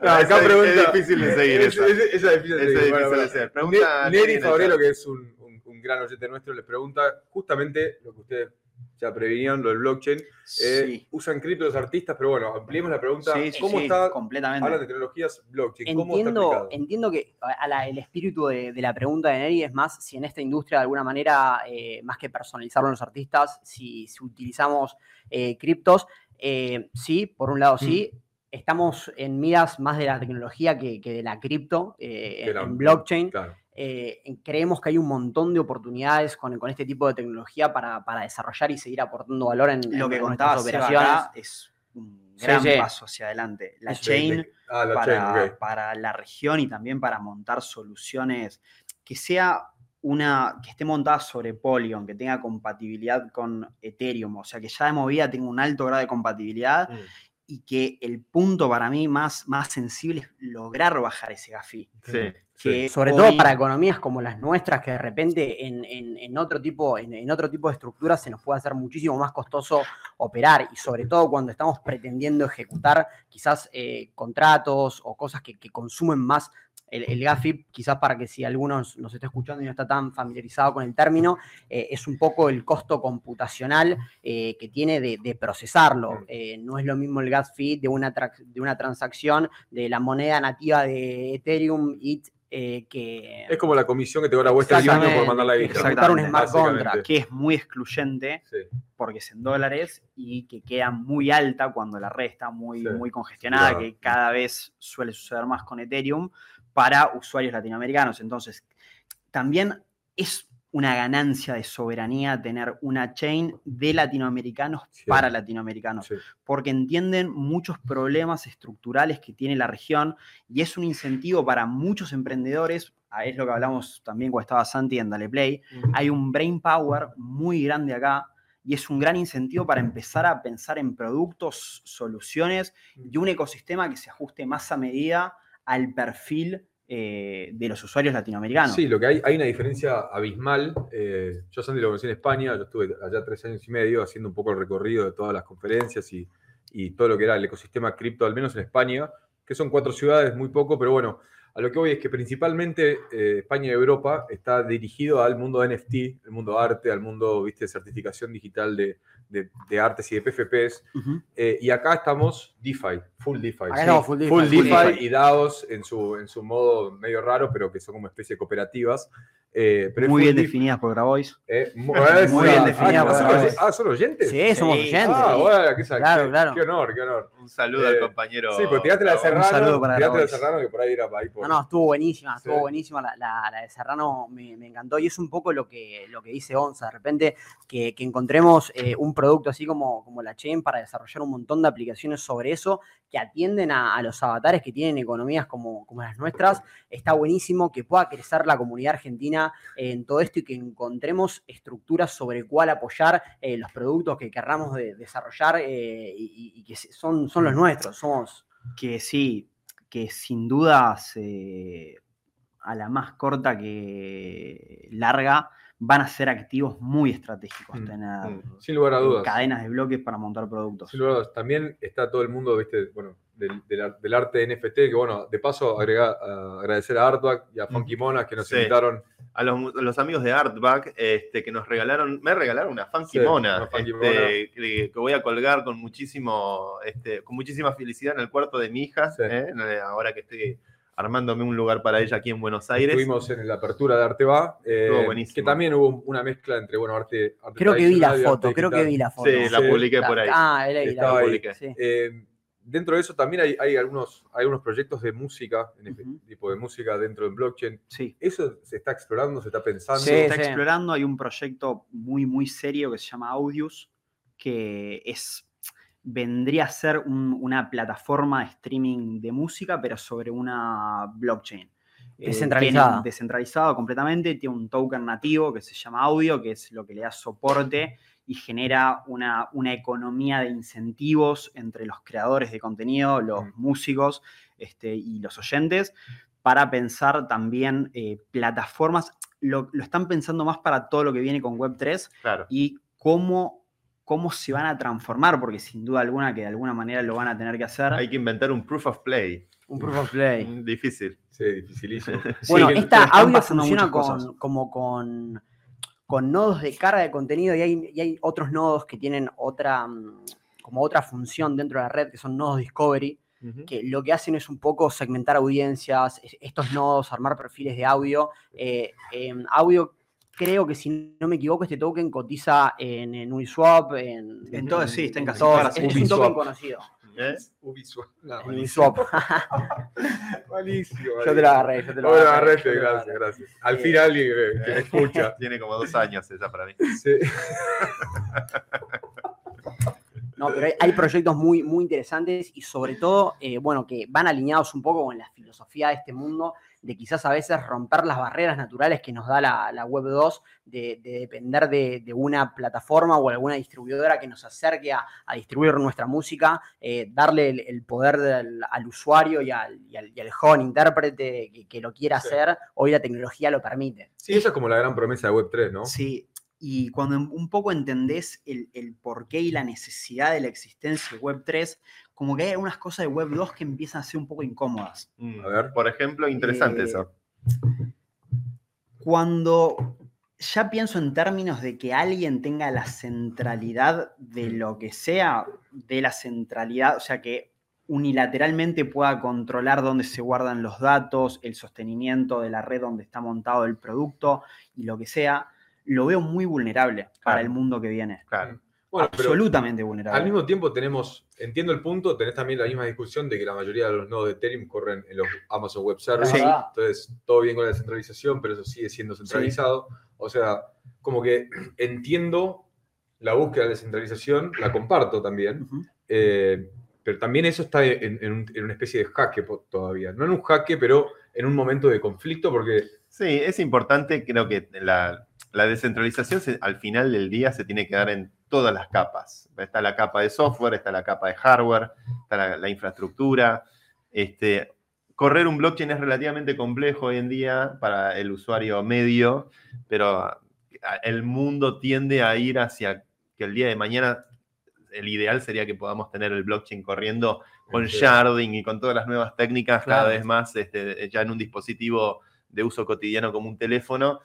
No, acá es- pregunta- es difícil de seguir Es- esa. es- esa es difícil de Esa es seguir. difícil Bueno, de hacer. Pregunta Neri chat. que es un, un- un gran oyente nuestro, les pregunta justamente lo que ustedes ya previnieron, lo del blockchain. Eh, Sí. Usan cripto los artistas, pero bueno, ampliemos la pregunta. Sí, sí, ¿Cómo sí, está? completamente. Hablan de tecnologías blockchain. ¿Cómo está Entiendo, entiendo que a la- el espíritu de, de la pregunta de Neri es más si en esta industria de alguna manera, eh, más que personalizarlo en los artistas, si, si utilizamos eh, criptos, sí, por un lado sí. Mm. Estamos en miras más de la tecnología que, que de la cripto, en, en blockchain. Claro. Eh, creemos que hay un montón de oportunidades con, con este tipo de tecnología para, para desarrollar y seguir aportando valor en, Lo en que contaba operaciones. acá es un gran sí. paso hacia adelante. La chain Ah, la para, chain, ok. para la región y también para montar soluciones que sea una que esté montada sobre Polygon, que tenga compatibilidad con Ethereum, o sea que ya de movida tenga un alto grado de compatibilidad Mm. Y que el punto para mí más, más sensible es lograr bajar ese GAFI. Sí. Que Sobre hoy- todo para economías como las nuestras, que de repente en, en- en otro tipo, en, en otro tipo de estructuras se nos puede hacer muchísimo más costoso operar. Y sobre todo cuando estamos pretendiendo ejecutar quizás eh, contratos o cosas que, que consumen más el, el GAFI, quizás para que si alguno nos, está escuchando y no está tan familiarizado con el término, eh, es un poco el costo computacional eh, que tiene de, de procesarlo. Eh, no es lo mismo el gas fee de una, tra- de una transacción de la moneda nativa de Ethereum y eh, que Es como la comisión que te cobra Western Union por mandar la ejecutar un smart contract. que es muy excluyente Sí. porque es en dólares y que queda muy alta cuando la red está muy, Sí, muy congestionada, claro. que cada vez suele suceder más con Ethereum para usuarios latinoamericanos. Entonces, también es una ganancia de soberanía tener una chain de latinoamericanos Sí. para latinoamericanos, Sí. porque entienden muchos problemas estructurales que tiene la región y es un incentivo para muchos emprendedores. ah, Es lo que hablamos también cuando estaba Santi en Dale Play hay un brain power muy grande acá y es un gran incentivo para empezar a pensar en productos, soluciones y un ecosistema que se ajuste más a medida al perfil eh, de los usuarios latinoamericanos. Sí, lo que hay, hay una diferencia abismal. Eh, yo Sandy lo conocí en España, yo estuve allá tres años y medio haciendo un poco el recorrido de todas las conferencias y, y todo lo que era el ecosistema cripto, al menos en España, que son cuatro ciudades, muy poco, pero bueno, a lo que voy es que principalmente eh, España y Europa está dirigido al mundo NFT, el mundo arte, al mundo ¿viste, de certificación digital de, de- de artes y de PFPs. Ujú. Eh, y acá estamos DeFi, full DeFi. Acá Sí. estamos full DeFi, Full full DeFi DeFi. y DAOs en su, en su modo medio raro, pero que son como especie de cooperativas. Eh, pero muy bien DeFi. definidas por Grabois. Eh, mu- Muy bien ah, definida ah, por ¿son Grabois. Ah, ¿son oyentes? Sí, somos Sí. oyentes. Ah, bueno, qué, Claro, qué- claro. qué honor, qué honor. Un saludo Eh, al compañero. Sí, pues tiraste la de Gabo. Un saludo Serrano, para tiraste la de. Serrano que por ahí era ahí por... No, no, estuvo buenísima, estuvo Sí. buenísima la, la- la de Serrano, me, me encantó y es un poco lo que, lo que dice Onza, de repente que, que encontremos eh, un producto así como, como la Chain para desarrollar un montón de aplicaciones sobre eso que atienden a, los avatares que tienen economías como, como las nuestras, está buenísimo que pueda crecer la comunidad argentina en todo esto y que encontremos estructuras sobre cuál apoyar eh, los productos que querramos de- desarrollar eh, y, que son, son los nuestros, somos... que sí, que sin duda se- a la más corta que larga van a ser activos muy estratégicos Mm, tener mm. Sin lugar a dudas. cadenas de bloques para montar productos. Sin lugar a dudas. También está todo el mundo, viste, bueno, del, del ar- del arte NFT, que bueno, de paso agrega- a- agradecer a Artback y a Funky Monas que nos Sí. invitaron. A los, a los amigos de Artback este, que nos regalaron, me regalaron una funky Sí, mona, una funky este, mona. Que, que voy a colgar con muchísimo, este, con muchísima felicidad en el cuarto de mi hija, Sí. ¿eh? ahora que estoy armándome un lugar para ella aquí en Buenos Aires. Estuvimos en la apertura de Arteba, eh, Estuvo buenísimo. que también hubo una mezcla entre, bueno, arte, arte Creo que vi la foto, arte creo que vi la foto. Sí, la publiqué por ahí. Ah, era ahí, la ahí. Sí. Eh, dentro de eso también hay, hay algunos, hay algunos proyectos de música, en este tipo de música dentro del blockchain. Sí. ¿Eso se está explorando, se está pensando? Sí, Se está sí. explorando, hay un proyecto muy, muy serio que se llama Audius, que es, vendría a ser un- una plataforma de streaming de música, pero sobre una blockchain. Eh, Descentralizada. descentralizado completamente, tiene un token nativo que se llama Audio, que es lo que le da soporte y genera una, una economía de incentivos entre los creadores de contenido, los Mm. músicos este, y los oyentes, para pensar también eh, plataformas. Lo, lo están pensando más para todo lo que viene con Web3 Claro. y cómo, cómo se van a transformar, porque sin duda alguna que de alguna manera lo van a tener que hacer. Hay que inventar un proof of play. Un proof of play. Difícil. Sí, dificilísimo. Bueno, Sí, esta audio pasando funciona con, como con, con nodos de carga de contenido y hay, y hay otros nodos que tienen otra, mm, como otra función dentro de la red, que son nodos Discovery, que lo que hacen es un poco segmentar audiencias, es- estos nodos, armar perfiles de audio. Eh, em, audio, creo que si no me equivoco, este token cotiza en, en Uniswap, en, En todo, sí, está en casi todas las Es, un Uniswap. token conocido. ¿Eh? Ubisoft. No, En malísimo. Uniswap. Malísimo. Yo te lo agarré, yo te lo Bueno, agarré. te gracias, agarré. gracias. Al Eh, final alguien que, que me escucha. Tiene como dos años esa para mí. Sí. No, pero hay, hay proyectos muy, muy interesantes y sobre todo, eh, bueno, que van alineados un poco con la filosofía de este mundo, de quizás a veces romper las barreras naturales que nos da la, la Web 2, de, de depender de, de una plataforma o alguna distribuidora que nos acerque a, a distribuir nuestra música, eh, darle el, el poder del- al usuario y al, y al, y al joven intérprete que, que lo quiera Sí. hacer, hoy la tecnología lo permite. Sí, esa es como la gran promesa de Web3, ¿no? Sí, y cuando un- un poco entendés el, el porqué y la necesidad de la existencia de Web3, como que hay algunas cosas de Web 2 que empiezan a ser un poco incómodas. Mm, A ver. Por ejemplo, interesante Eh, eso. Cuando ya pienso en términos de que alguien tenga la centralidad de lo que sea, de la centralidad, o sea, que unilateralmente pueda controlar dónde se guardan los datos, el sostenimiento de la red donde está montado el producto y lo que sea, lo veo muy vulnerable para el mundo que viene. Claro. Bueno, Absolutamente vulnerable. al mismo tiempo tenemos, entiendo el punto, tenés también la misma discusión de que la mayoría de los nodos de Ethereum corren en los Amazon Web Services. Sí. ¿Verdad? Entonces, todo bien con la descentralización, pero eso sigue siendo centralizado. O sea, como que entiendo la búsqueda de descentralización, la comparto también, eh, pero también eso está en, en un- en una especie de jaque todavía. No en un jaque, pero en un momento de conflicto, porque Sí, es importante, creo que la, la descentralización se- al final del día se tiene que dar en todas las capas. Está la capa de software, está la capa de hardware, está la, la infraestructura. Este, correr un blockchain es relativamente complejo hoy en día para el usuario medio, pero el mundo tiende a ir hacia que el día de mañana el ideal sería que podamos tener el blockchain corriendo con Sí. sharding y con todas las nuevas técnicas cada vez más este, ya en un dispositivo de uso cotidiano como un teléfono.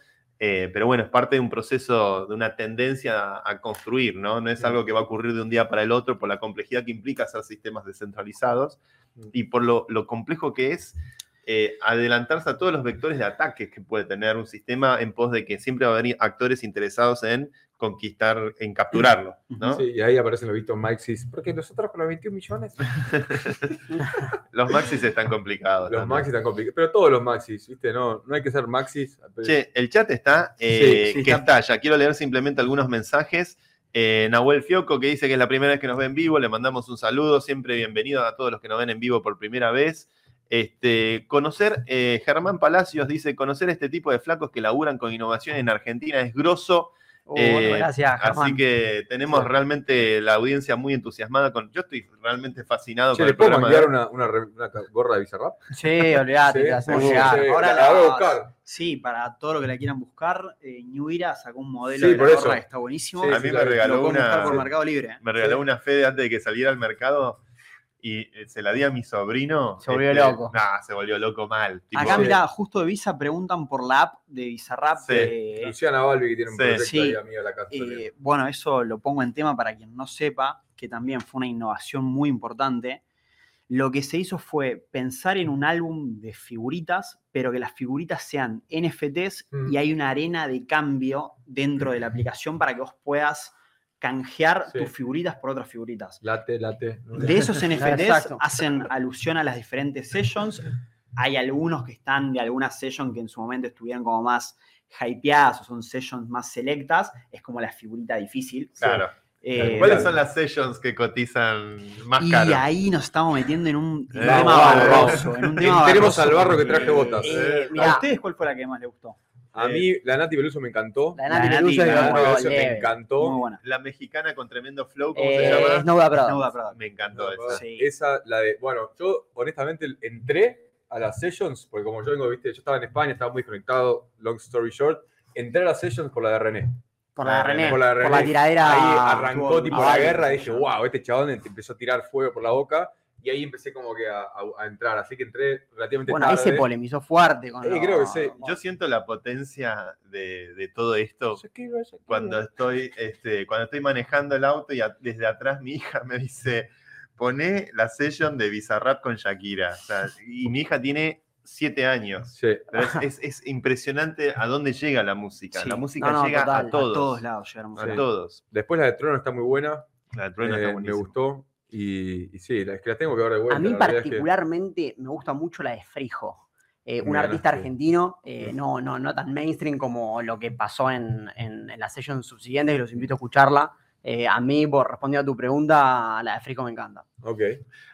Eh, pero bueno, es parte de un proceso, de una tendencia a, a construir, ¿no? No es algo que va a ocurrir de un día para el otro por la complejidad que implica hacer sistemas descentralizados Mm. y por lo, lo complejo que es eh, adelantarse a todos los vectores de ataques que puede tener un sistema en pos de que siempre va a haber actores interesados en conquistar, en capturarlo, ¿no? sí, y ahí aparecen los vistos Maxis. Porque nosotros con los 21 millones, Los maxis están complicados. los. Maxis están complicados. Pero todos los Maxis, ¿viste? No, no hay que ser Maxis. pero- Che, el chat está, eh, Sí, sí, que está. quiero leer simplemente algunos mensajes. Eh, Nahuel Fioco, que dice que es la primera vez que nos ve en vivo, le mandamos un saludo, siempre bienvenido a todos los que nos ven en vivo por primera vez. Este, conocer, eh, Germán Palacios dice, conocer este tipo de flacos que laburan con innovación en Argentina es grosso, Uh, Eh, gracias, Germán. así que tenemos Sí. realmente la audiencia muy entusiasmada con, yo estoy realmente fascinado Che, con ¿le el puedo programa. de enviar hoy. una, una re- una gorra de Bizarrap? Sí, olvídate, Sí, te la hacemos seguro, llegar. sí. Ahora la la- voy a buscar. Sí, para todo lo que la quieran buscar, eh, Era sacó un modelo Sí, de la por eso. gorra que está buenísimo. Sí, A mí me regaló una, por Mercado Libre. me regaló una Fede antes de que saliera al mercado y eh, se la di a mi sobrino. Se volvió loco. Nah, se volvió loco mal. tipo, Acá, Sí. mira, justo de Visa preguntan por la app de Bizarrap. Sí. de- Luciana Balbi, que tiene un Sí. proyecto Sí. ahí, amiga de la casa. eh, bueno, eso lo pongo en tema para quien no sepa, que también fue una innovación muy importante. lo que se hizo fue pensar en un álbum de figuritas, pero que las figuritas sean NFTs Mm. y hay una arena de cambio dentro de la aplicación para que vos puedas canjear Sí. tus figuritas por otras figuritas. Late, late. De esos NFTs hacen alusión a las diferentes sessions. Hay algunos que están de alguna session que en su momento estuvieron como más hypeadas o son sessions más selectas. Es como la figurita difícil. Claro. Eh, ¿Cuáles son las sessions que cotizan más y caro? ahí nos estamos metiendo en un Eh, tema vamos, barroso. En un tema Tenemos barroso. al barro que traje botas. Eh, ¿A mirá, ustedes cuál fue la que más les gustó? A mí, la Nati Peluso me encantó. la La Nati Peluso la La Nati Nati como Peluso me leve. Muy encantó. buena. La mexicana con tremendo flow, ¿cómo Eh, se llama? Snowda Prada. Snowda Prada. Me encantó esa. Sí. Esa, la de. Bueno, yo honestamente entré a las sessions, porque como yo vengo, viste, yo estaba en España, estaba muy desconectado, long story short. Entré a las sessions por la de René. Por la de René. Por la de Por la René. tiradera. Ahí arrancó tipo la guerra y dije, wow, este chabón te empezó a tirar fuego por la boca. Y ahí empecé como que a, a- a entrar. Así que entré relativamente Bueno, ahí tarde. se polemizó fuerte con Eh, lo- creo que sí. Yo siento la potencia de, de todo esto cuando estoy, este, cuando estoy manejando el auto y a- desde atrás mi hija me dice, poné la session de Bizarrap con Shakira. O sea, y mi hija tiene siete años. Sí. Pero es, es- es impresionante a dónde llega la música. Sí. La música No, no, llega total. a A todos. todos lados llegamos A Sí. todos. Después la de Trono está muy buena. La de Trueno eh, está me buenísima. gustó. Y, y sí, la- es que las tengo que ver de vuelta. A mí la realidad es que- particularmente me gusta mucho la de Frijo. Eh, un artista argentino, eh, no, no, no tan mainstream como lo que pasó en, en, en la session subsiguiente, que los invito a escucharla. Eh, a mí, por responder a tu pregunta, la de Frijo me encanta. Ok.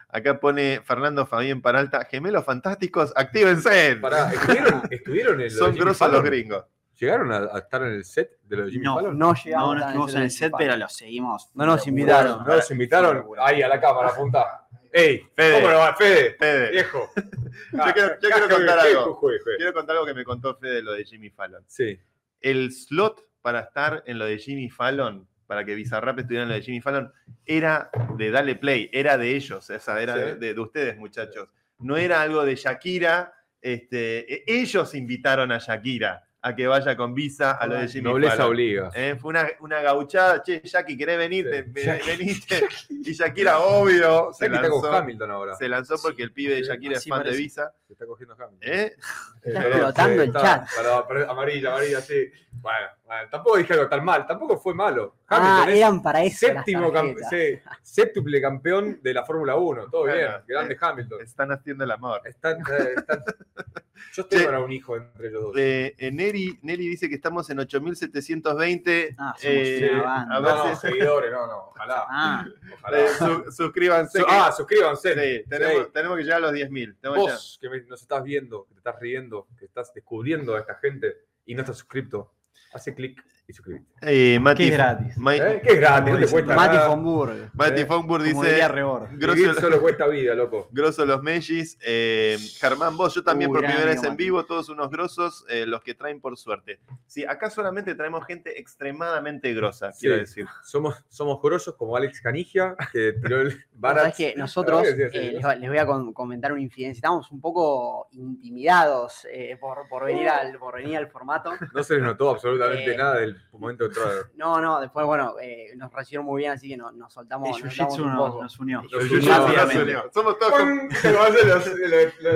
Acá pone Fernando Fabián Paralta, gemelos fantásticos, actívense. Pará, ¿estuvieron, estuvieron en Son grosos los gringos. ¿Llegaron a, a estar en el set de lo de Jimmy No, Fallon? No llegamos No, estuvimos en el set, pero lo seguimos. No nos invitaron. No los invitaron ahí a la cámara, apunta. ¡Ey! Fede. ¿Cómo no va? Fede, Fede, viejo. Yo quiero- yo quiero contar algo. quiero contar algo que me contó Fede de lo de Jimmy Fallon. Sí. El slot para estar en lo de Jimmy Fallon, para que Bizarrap estuviera en lo de Jimmy Fallon, era de Dale Play, era de ellos, esa era Sí. de, de- de ustedes, muchachos. No era algo de Shakira. Este, e- ellos invitaron a Shakira a que vaya con Visa a lo de Jimmy Nobleza Fallon. obliga. Eh, fue una, una gauchada, che, Jackie, ¿querés venir? Sí. Te- ve- Jackie. venite. Y Shakira, obvio, se Jackie está con lanzó, Hamilton ahora. se lanzó porque el pibe de Shakira es fan de parece. Visa. Se está cogiendo Hamilton. ¿Eh? Está perdón, explotando el está- chat. amarilla, amarilla, sí. Bueno, bueno, tampoco dije algo tan mal, tampoco fue malo. Ah, Hamilton es eran para eso. séptimo cam- tarjetas. sí, séptuple campeón de la Fórmula 1. Todo Bueno, bien, grande eh, Hamilton. Están haciendo el amor. Están, eh, están- Yo tengo Che. para un hijo entre los dos. Eh, eh, Neri, Neri dice que estamos en 8720. Ah, somos Eh, no, no, seguidores, no, no, ojalá. Ah, ojalá. eh, su- suscríbanse. Su- que- ah, suscríbanse. sí, tenemos, Sí. tenemos que llegar a los 10.000. Tenemos que Vos que me- nos estás viendo, que te estás riendo, que estás descubriendo a esta gente y no estás suscrito, hace clic y suscríbete. Eh, Mati, que es gratis. Ma- ¿Eh? Que es gratis, no te cuesta Mati nada. von Burg. Mati Eh, Fonburg diría dice: grosso, solo cuesta vida, loco. grosso los Mellis. Eh, Germán, vos, yo también Uh, por primera vez en Mati. vivo, todos unos grosos, eh, los que traen por suerte. Sí, acá solamente traemos gente extremadamente grosa, quiero decir. Somos, somos grosos como Alex Canigia, que tiró el Barat. que nosotros, eh, les, voy a comentar una infidencia. Estamos un poco intimidados eh, por, por venir al, por venir al formato. No se les notó absolutamente Eh. nada del momento de entrar. No, no, después, bueno, eh, nos recibieron muy bien, así que no- nos soltamos, El nos soltamos un nos, poco. nos unió. Nos unió nos. Somos todos con-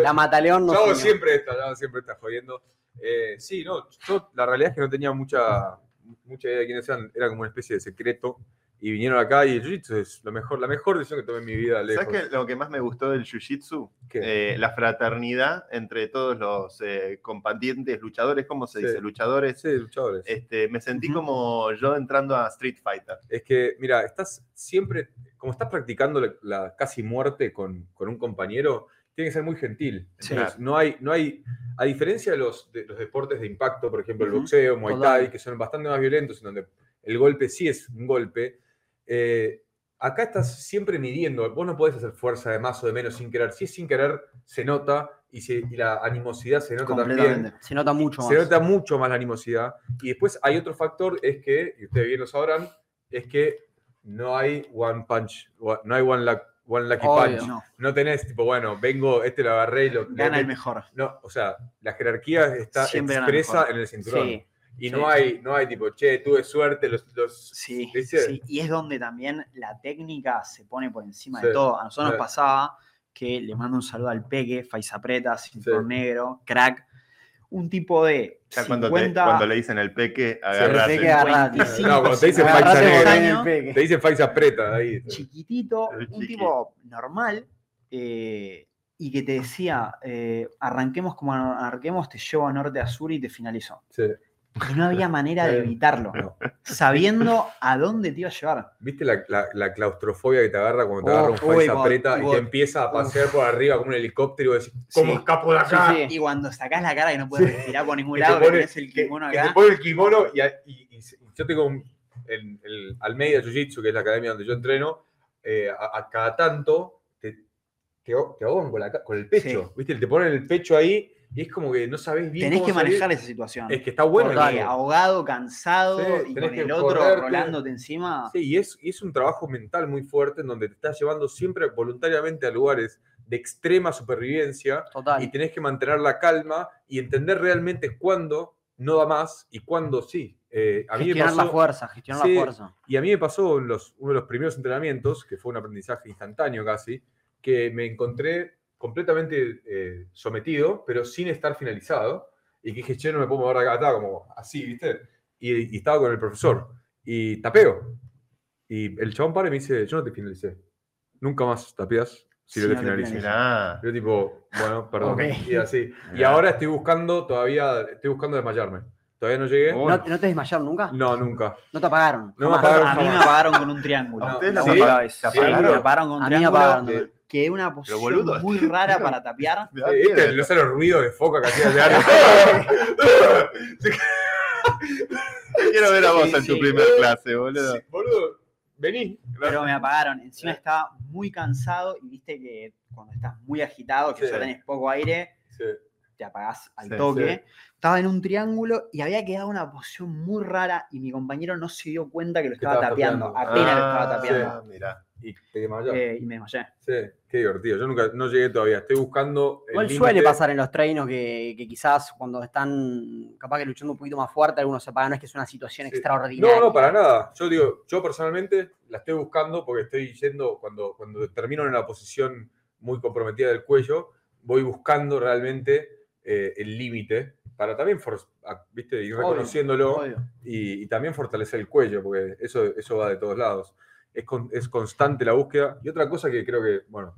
La Mataleón nos Yo unió. siempre esto, yo siempre está jodiendo. Eh, sí, no, yo la realidad es que no tenía mucha, mucha idea de quiénes eran, era como una especie de secreto. Y vinieron acá y el jiu-jitsu es lo mejor, la mejor decisión que tomé en mi vida. Lejos. ¿Sabes qué? lo que más me gustó del Jiu-Jitsu? Eh, la fraternidad entre todos los eh, combatientes, luchadores, ¿cómo se Sí. dice? Luchadores. Sí, luchadores. Este, me sentí Ujú. como yo entrando a Street Fighter. Es que, mira, estás siempre, como estás practicando la, la casi muerte con, con un compañero, tiene que ser muy gentil. Sí. Entonces, no hay, no hay, a diferencia de los, de los deportes de impacto, por ejemplo, el Ujú, boxeo, Muay. Thai, que son bastante más violentos, en donde el golpe sí es un golpe, eh, acá estás siempre midiendo. Vos no podés hacer fuerza de más o de menos sin querer. Si es sin querer, se nota y, se- y la animosidad se nota también. Se nota mucho más. Se nota mucho más la animosidad. Y después hay otro factor, es que, y ustedes bien lo sabrán, es que no hay one punch, no hay one, luck- one lucky Obvio. punch. No, No tenés, tipo, bueno, vengo, este lo agarré y lo... gana le- el mejor. No, o sea, la jerarquía está Siempre expresa en el cinturón. Sí. Y sí. no hay, no hay tipo, che, tuve suerte, los... los Sí, y es donde también la técnica se pone por encima Sí. de todo. A nosotros Sí. nos pasaba que le mando un saludo al Peque, Faiza Preta, cinturón Sí. negro, crack. Un tipo de Ya cuando, te- 50, cuando le dicen el peque, El agarrate. peque agarrate. 55, No, cuando te dicen Faiza año, Te dicen Faiza preta ahí. chiquitito, un tipo normal, eh, y que te decía, eh, arranquemos como arranquemos, te llevo a norte a sur y te finalizo. Sí. Y no había manera de evitarlo, No. sabiendo a dónde te iba a llevar. ¿Viste la, la- la claustrofobia que te agarra cuando te Oh, agarra un Faiza God, preta y te empieza a pasear por arriba como un helicóptero y decís, ¿cómo Sí. escapo de acá? Sí, sí. Y cuando sacás la cara que no puedes respirar por ningún Que lado, que pone- tenés el que, kimono que acá. te pone el kimono y, yo tengo un, el, el Almeida Jiu-Jitsu, que es la academia donde yo entreno, eh, a, a cada tanto te, te, te ahogan con, la con el pecho, ¿viste? Te ponen el pecho ahí y es como que no sabes bien Tenés cómo que salir. manejar esa situación. Es que está bueno. Porque ahogado, cansado Sí, y con el otro correrte. rolándote encima. Sí, y es, y es un trabajo mental muy fuerte en donde te estás llevando siempre voluntariamente a lugares de extrema supervivencia Total. y tenés que mantener la calma y entender realmente cuándo no da más y cuándo sí. Eh, a mí me gestionar la fuerza, gestionar Sí. la fuerza. y a mí me pasó en los, uno de los primeros entrenamientos, que fue un aprendizaje instantáneo casi, que me encontré completamente eh, sometido, pero sin estar finalizado, y que dije, che, no me puedo mover acá, estaba como así, ¿viste? Y, y estaba con el profesor, y tapeo. Y el chabón para y me dice, yo no te finalicé. Nunca más tapeas si Si no te no finalizo. finalizo. Mirá. Yo tipo, bueno, perdón. Ok. Y así. Y ahora estoy buscando, todavía, estoy buscando desmayarme. Todavía no llegué. ¿No, ¿No te desmayaron nunca? No, nunca. ¿No te apagaron? No me apagaron A mí me apagaron con un triángulo. ¿A la ustedes apagaron? vez. ¿Te Sí, apagaron? me apagaron con un A mí me triángulo. apagaron. Que es una posición boludo. muy rara para tapear. Miedo. No sé los ruidos de foca que hacía de Quiero ver a vos Sí, en tu sí. primer clase, boludo. Sí, boludo, vení. Pero me apagaron. Encima estaba muy cansado y viste que cuando estás muy agitado, que Sí. ya tenés poco aire, Sí. te apagás al Sí, toque. Estaba en un triángulo y había quedado una posición muy rara y mi compañero no se dio cuenta que lo estaba tapeando. tapeando. Apenas lo Ah, estaba tapeando. sí, mirá. Y te desmayás. Eh, y me desmayé. Sí, qué divertido. Yo nunca no llegué todavía. Estoy buscando. Igual suele pasar en los treinos que, que quizás cuando están capaz que luchando un poquito más fuerte, algunos se apagan. No es que es una situación Sí. extraordinaria. No, no, para nada. Yo digo, yo personalmente la estoy buscando porque estoy yendo, cuando, cuando termino en una posición muy comprometida del cuello, voy buscando realmente eh, el límite para también, for- viste, ir Obvio, reconociéndolo Obvio. y, y también fortalecer el cuello, porque eso, eso va de todos lados. Es, con- es constante la búsqueda. Y otra cosa que creo que, bueno,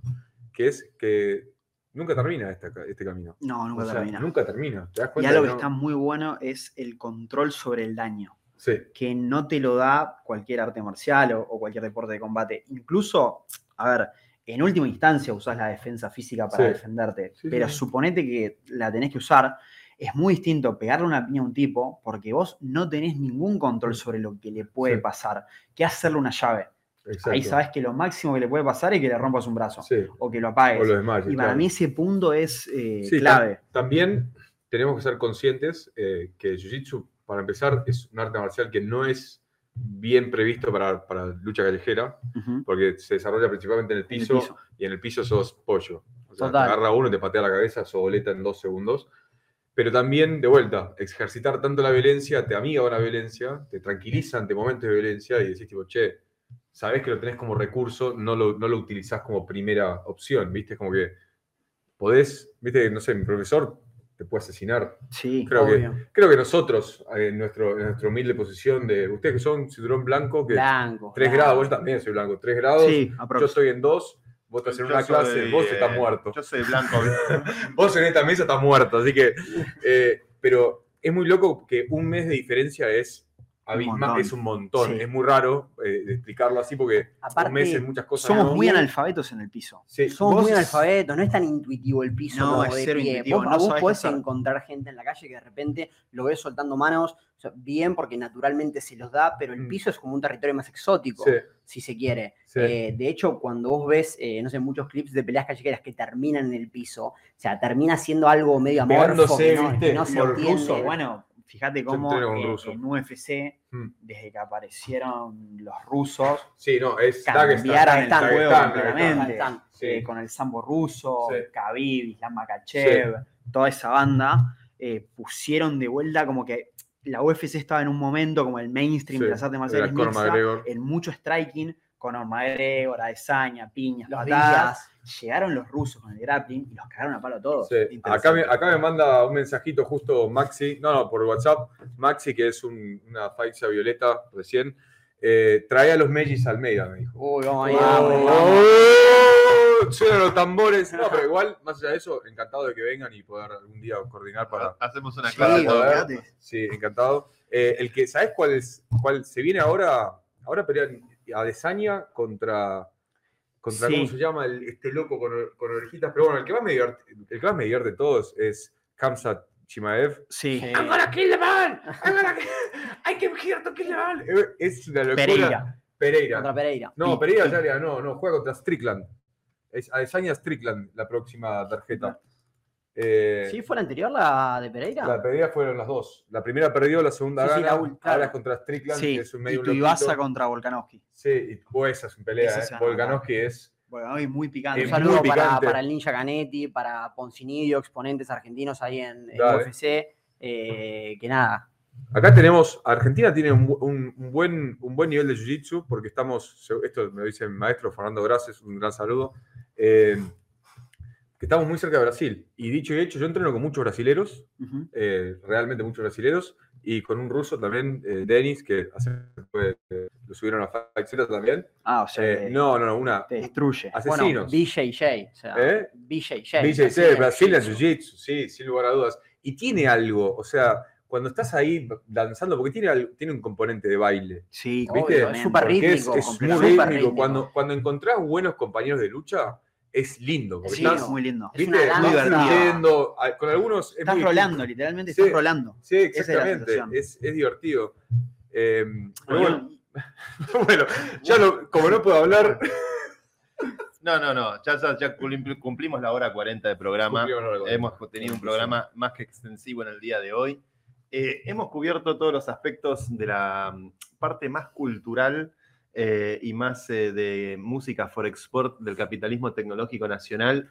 que es que nunca termina esta ca- este camino. No, nunca O sea, termina. Nunca termina. ¿Te das Y algo que no? está muy bueno es el control sobre el daño, Sí, que no te lo da cualquier arte marcial o, o cualquier deporte de combate. Incluso, a ver, en última instancia usás la defensa física para Sí. defenderte, Sí, pero suponete que la tenés que usar. Es muy distinto pegarle una piña a un tipo porque vos no tenés ningún control sobre lo que le puede pasar, que hacerle una llave. Exacto. Ahí sabes que lo máximo que le puede pasar es que le rompas un brazo Sí, o que lo apagues. o lo desmayes, y para claro. mí ese punto es eh, Sí, clave. También tenemos que ser conscientes eh, que el Jiu-Jitsu, para empezar, es un arte marcial que no es bien previsto para, para lucha callejera, porque se desarrolla principalmente en el En el piso, y en el piso sos pollo. O sea, te agarra uno, te patea la cabeza, sos boleta en dos segundos. Pero también, de vuelta, ejercitar tanto la violencia te amiga con la violencia, te tranquiliza ante momentos de violencia y decís tipo, che, sabés que lo tenés como recurso, no lo, no lo utilizás como primera opción, ¿viste? Es como que podés, ¿viste? No sé, mi profesor te puede asesinar. Sí. Creo que, creo que nosotros, eh, en, nuestro, en nuestra humilde posición de, ustedes que son cinturón blanco, que Blanco. 3 blanco. grados, vos también soy blanco, 3 grados, Sí, yo estoy en 2, vos estás en Yo una soy, clase, vos eh, estás muerto. Yo soy blanco. Vos en esta mesa estás muerto, así que. eh, pero es muy loco que un mes de diferencia es abismal, es un montón. Sí. Es muy raro eh, explicarlo así porque Aparte, un mes en muchas cosas. Somos no. muy analfabetos en el piso. Sí, Somos muy analfabetos, no es tan intuitivo el piso No, como es de pie. intuitivo, Vos, no a vos podés hacer. encontrar gente en la calle que de repente lo ves soltando manos, o sea, bien porque naturalmente se los da, pero el Mm. piso es como un territorio más exótico, sí, si se quiere. sí. Eh, de hecho, cuando vos ves, eh, no sé, muchos clips de peleas callejeras que terminan en el piso, o sea, termina siendo algo medio amorfo, que no, que no se entiende. Ruso, bueno, fíjate cómo eh, en UFC, Mm. desde que aparecieron los rusos, Sí, no, es cambiaron el juego completamente. Sí. Eh, con el sambo ruso, Sí. Khabib, Islam Makachev, toda esa banda, eh, pusieron de vuelta como que la UFC estaba en un momento como el mainstream de las artes marciales era Conor mixta, McGregor. en mucho striking, Conor McGregor, Adesanya, piñas, Los patadas. días. Llegaron los rusos con el grappling y los cagaron a palo a todos. Sí. Acá, me, acá me manda un mensajito justo Maxi, no, no, por WhatsApp, Maxi, que es un- una faixa violeta recién, eh, trae a los Mellis Almeida, me dijo. Uy, vamos ahí. Oh, vamos, vamos. oh, suenan los tambores. No, pero igual, más allá de eso, encantado de que vengan y poder algún día coordinar para. Hacemos una Sí, poder- olvídate. Sí, encantado. Eh, el que, ¿sabes cuál es? ¿Cuál se viene ahora? Ahora pelean Adesanya contra. contra Sí. ¿Cómo se llama? El- este loco con, con orejitas. Pero bueno, el que más me divierte, el que más me divierte de todos es Kamsat Chimaev. Sí. Sí. I'm gonna kill the man! I'm gonna kill... I came here to kill the man! Es una locura. Pereira. Pereira. Contra Pereira. No, Pereira ya le no, no, juega contra Strickland. Es Adesanya Strickland la próxima tarjeta. Eh, ¿Sí fue la anterior, la de Pereira? La pelea fueron las dos. La primera perdió, la segunda Sí, sí, gana. la claro. Ahora es contra Strickland, Sí, que es un y medio tu Ibasa contra Volkanovski. Sí, y oh, esa es una pelea, ¿eh? Volkanovski es. Volkanovski muy picante. Es Un saludo para, el Ninja Canetti, para Poncinidio, exponentes argentinos ahí en, en. UFC. eh, que nada, Acá tenemos, Argentina tiene un, bu- un- un buen, un buen nivel de jiu-jitsu, porque estamos, esto me lo dice mi maestro Fernando Graces, un gran saludo, eh, estamos muy cerca de Brasil. Y dicho y hecho, yo entreno con muchos brasileros, Ujú. eh, realmente muchos brasileros, y con un ruso también, eh, Denis, que hace, eh, lo subieron a Fight Zero también. Ah, o sea, Eh, no, no, no, una. te destruye. bueno, Asesinos. BJJ. O sea, ¿Eh? BJJ. BJJ, Brazilian Jiu-Jitsu. Sí, sin lugar a dudas. Y tiene algo, o sea, cuando estás ahí danzando, porque tiene, tiene un componente de baile. Sí, Obvio, ¿Viste? es súper Porque es, rítmico, es muy rítmico. Rítmico. Cuando, cuando encontrás buenos compañeros de lucha, es lindo. Porque Sí, estás, es muy lindo. Es ¿viste? una Estás danza. fluyendo, a- con algunos. es Estás muy- rolando, literalmente Sí. estás rolando. Sí, exactamente. Es, es divertido. Eh, pero bueno, Bueno, bueno, ya lo- como no puedo hablar. No, no, no. Ya, ya, ya cumpli- cumplimos la hora 40 de programa. Hemos tenido un programa más que extensivo en el día de hoy. Eh, hemos cubierto todos los aspectos de la mm, parte más cultural eh, y más eh, de música for export del capitalismo tecnológico nacional.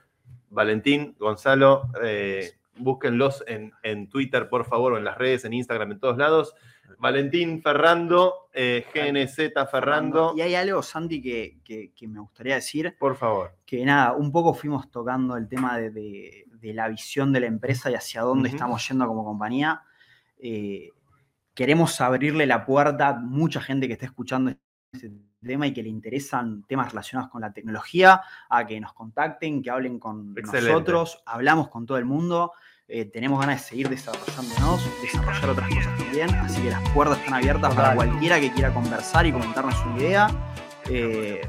Valentín, Gonzalo, eh, búsquenlos en, en Twitter, por favor, o en las redes, en Instagram, en todos lados. Valentín Ferrando, eh, GNZ Ferrando, Y hay algo, Santi, que, que- que me gustaría decir, por favor. que nada, un poco fuimos tocando el tema de, de- de la visión de la empresa y hacia dónde estamos yendo como compañía. Eh, queremos abrirle la puerta a mucha gente que esté escuchando este tema y que le interesan temas relacionados con la tecnología, a que nos contacten, que hablen con Excelente. nosotros, hablamos con todo el mundo. eh, tenemos ganas de seguir desarrollándonos, desarrollar otras cosas también, así que las puertas están abiertas para cualquiera que quiera conversar y comentarnos su idea. Eh,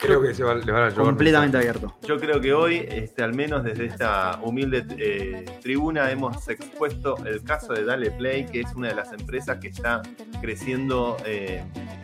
Creo que se va- le van a llevar completamente abierto. Yo creo que hoy, este, al menos desde esta humilde eh, tribuna, hemos expuesto el caso de Dale Play, que es una de las empresas que está creciendo eh,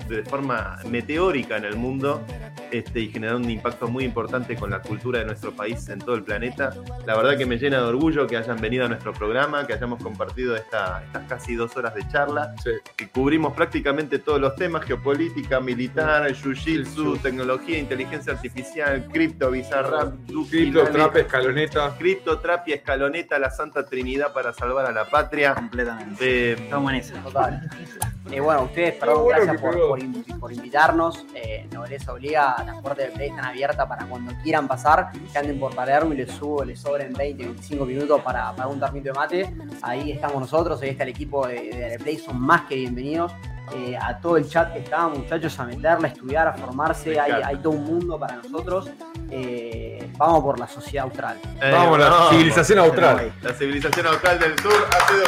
de forma meteórica en el mundo este, y generando un impacto muy importante con la cultura de nuestro país en todo el planeta. La verdad que me llena de orgullo que hayan venido a nuestro programa, que hayamos compartido esta- estas casi dos horas de charla Sí. que cubrimos prácticamente todos los temas, geopolítica, militar, jiu-jitsu, tecnología, inteligencia artificial, cripto, bizarrap, Cripto, trap, escaloneta. cripto, trap y escaloneta, la santa trinidad para salvar a la patria. Completamente. Eh, Estamos en esa. Total. Eh, bueno, ustedes, perdón, bueno gracias por, pegó. Por in- por invitarnos. Eh, Nobleza Obliga, las puertas del Play están abiertas para cuando quieran pasar, que anden por Palermo y les subo, les sobren 20, 25 minutos para, para un termito de mate. Ahí estamos nosotros, ahí está el equipo de, de Play, son más que bienvenidos. Eh, a todo el chat que está, muchachos, a meterle, a estudiar, a formarse. Hay, todo un mundo para nosotros. Eh, vamos por la sociedad austral. eh, Vamos, la no, civilización austral. La civilización austral del sur ha sido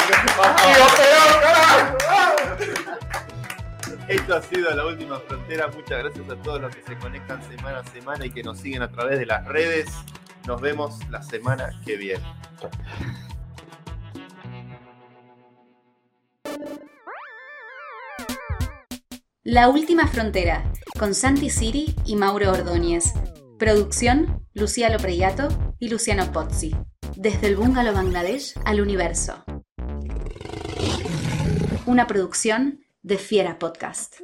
Esto ha sido la última frontera. Muchas gracias a todos los que se conectan semana a semana y que nos siguen a través de las redes. Nos vemos la semana que viene. La Última Frontera, con Santi Siri y Mauro Ordóñez. Producción, Lucía Lopreyato y Luciano Pozzi. Desde el bungalow Bangladesh al universo. Una producción de Fiera Podcast.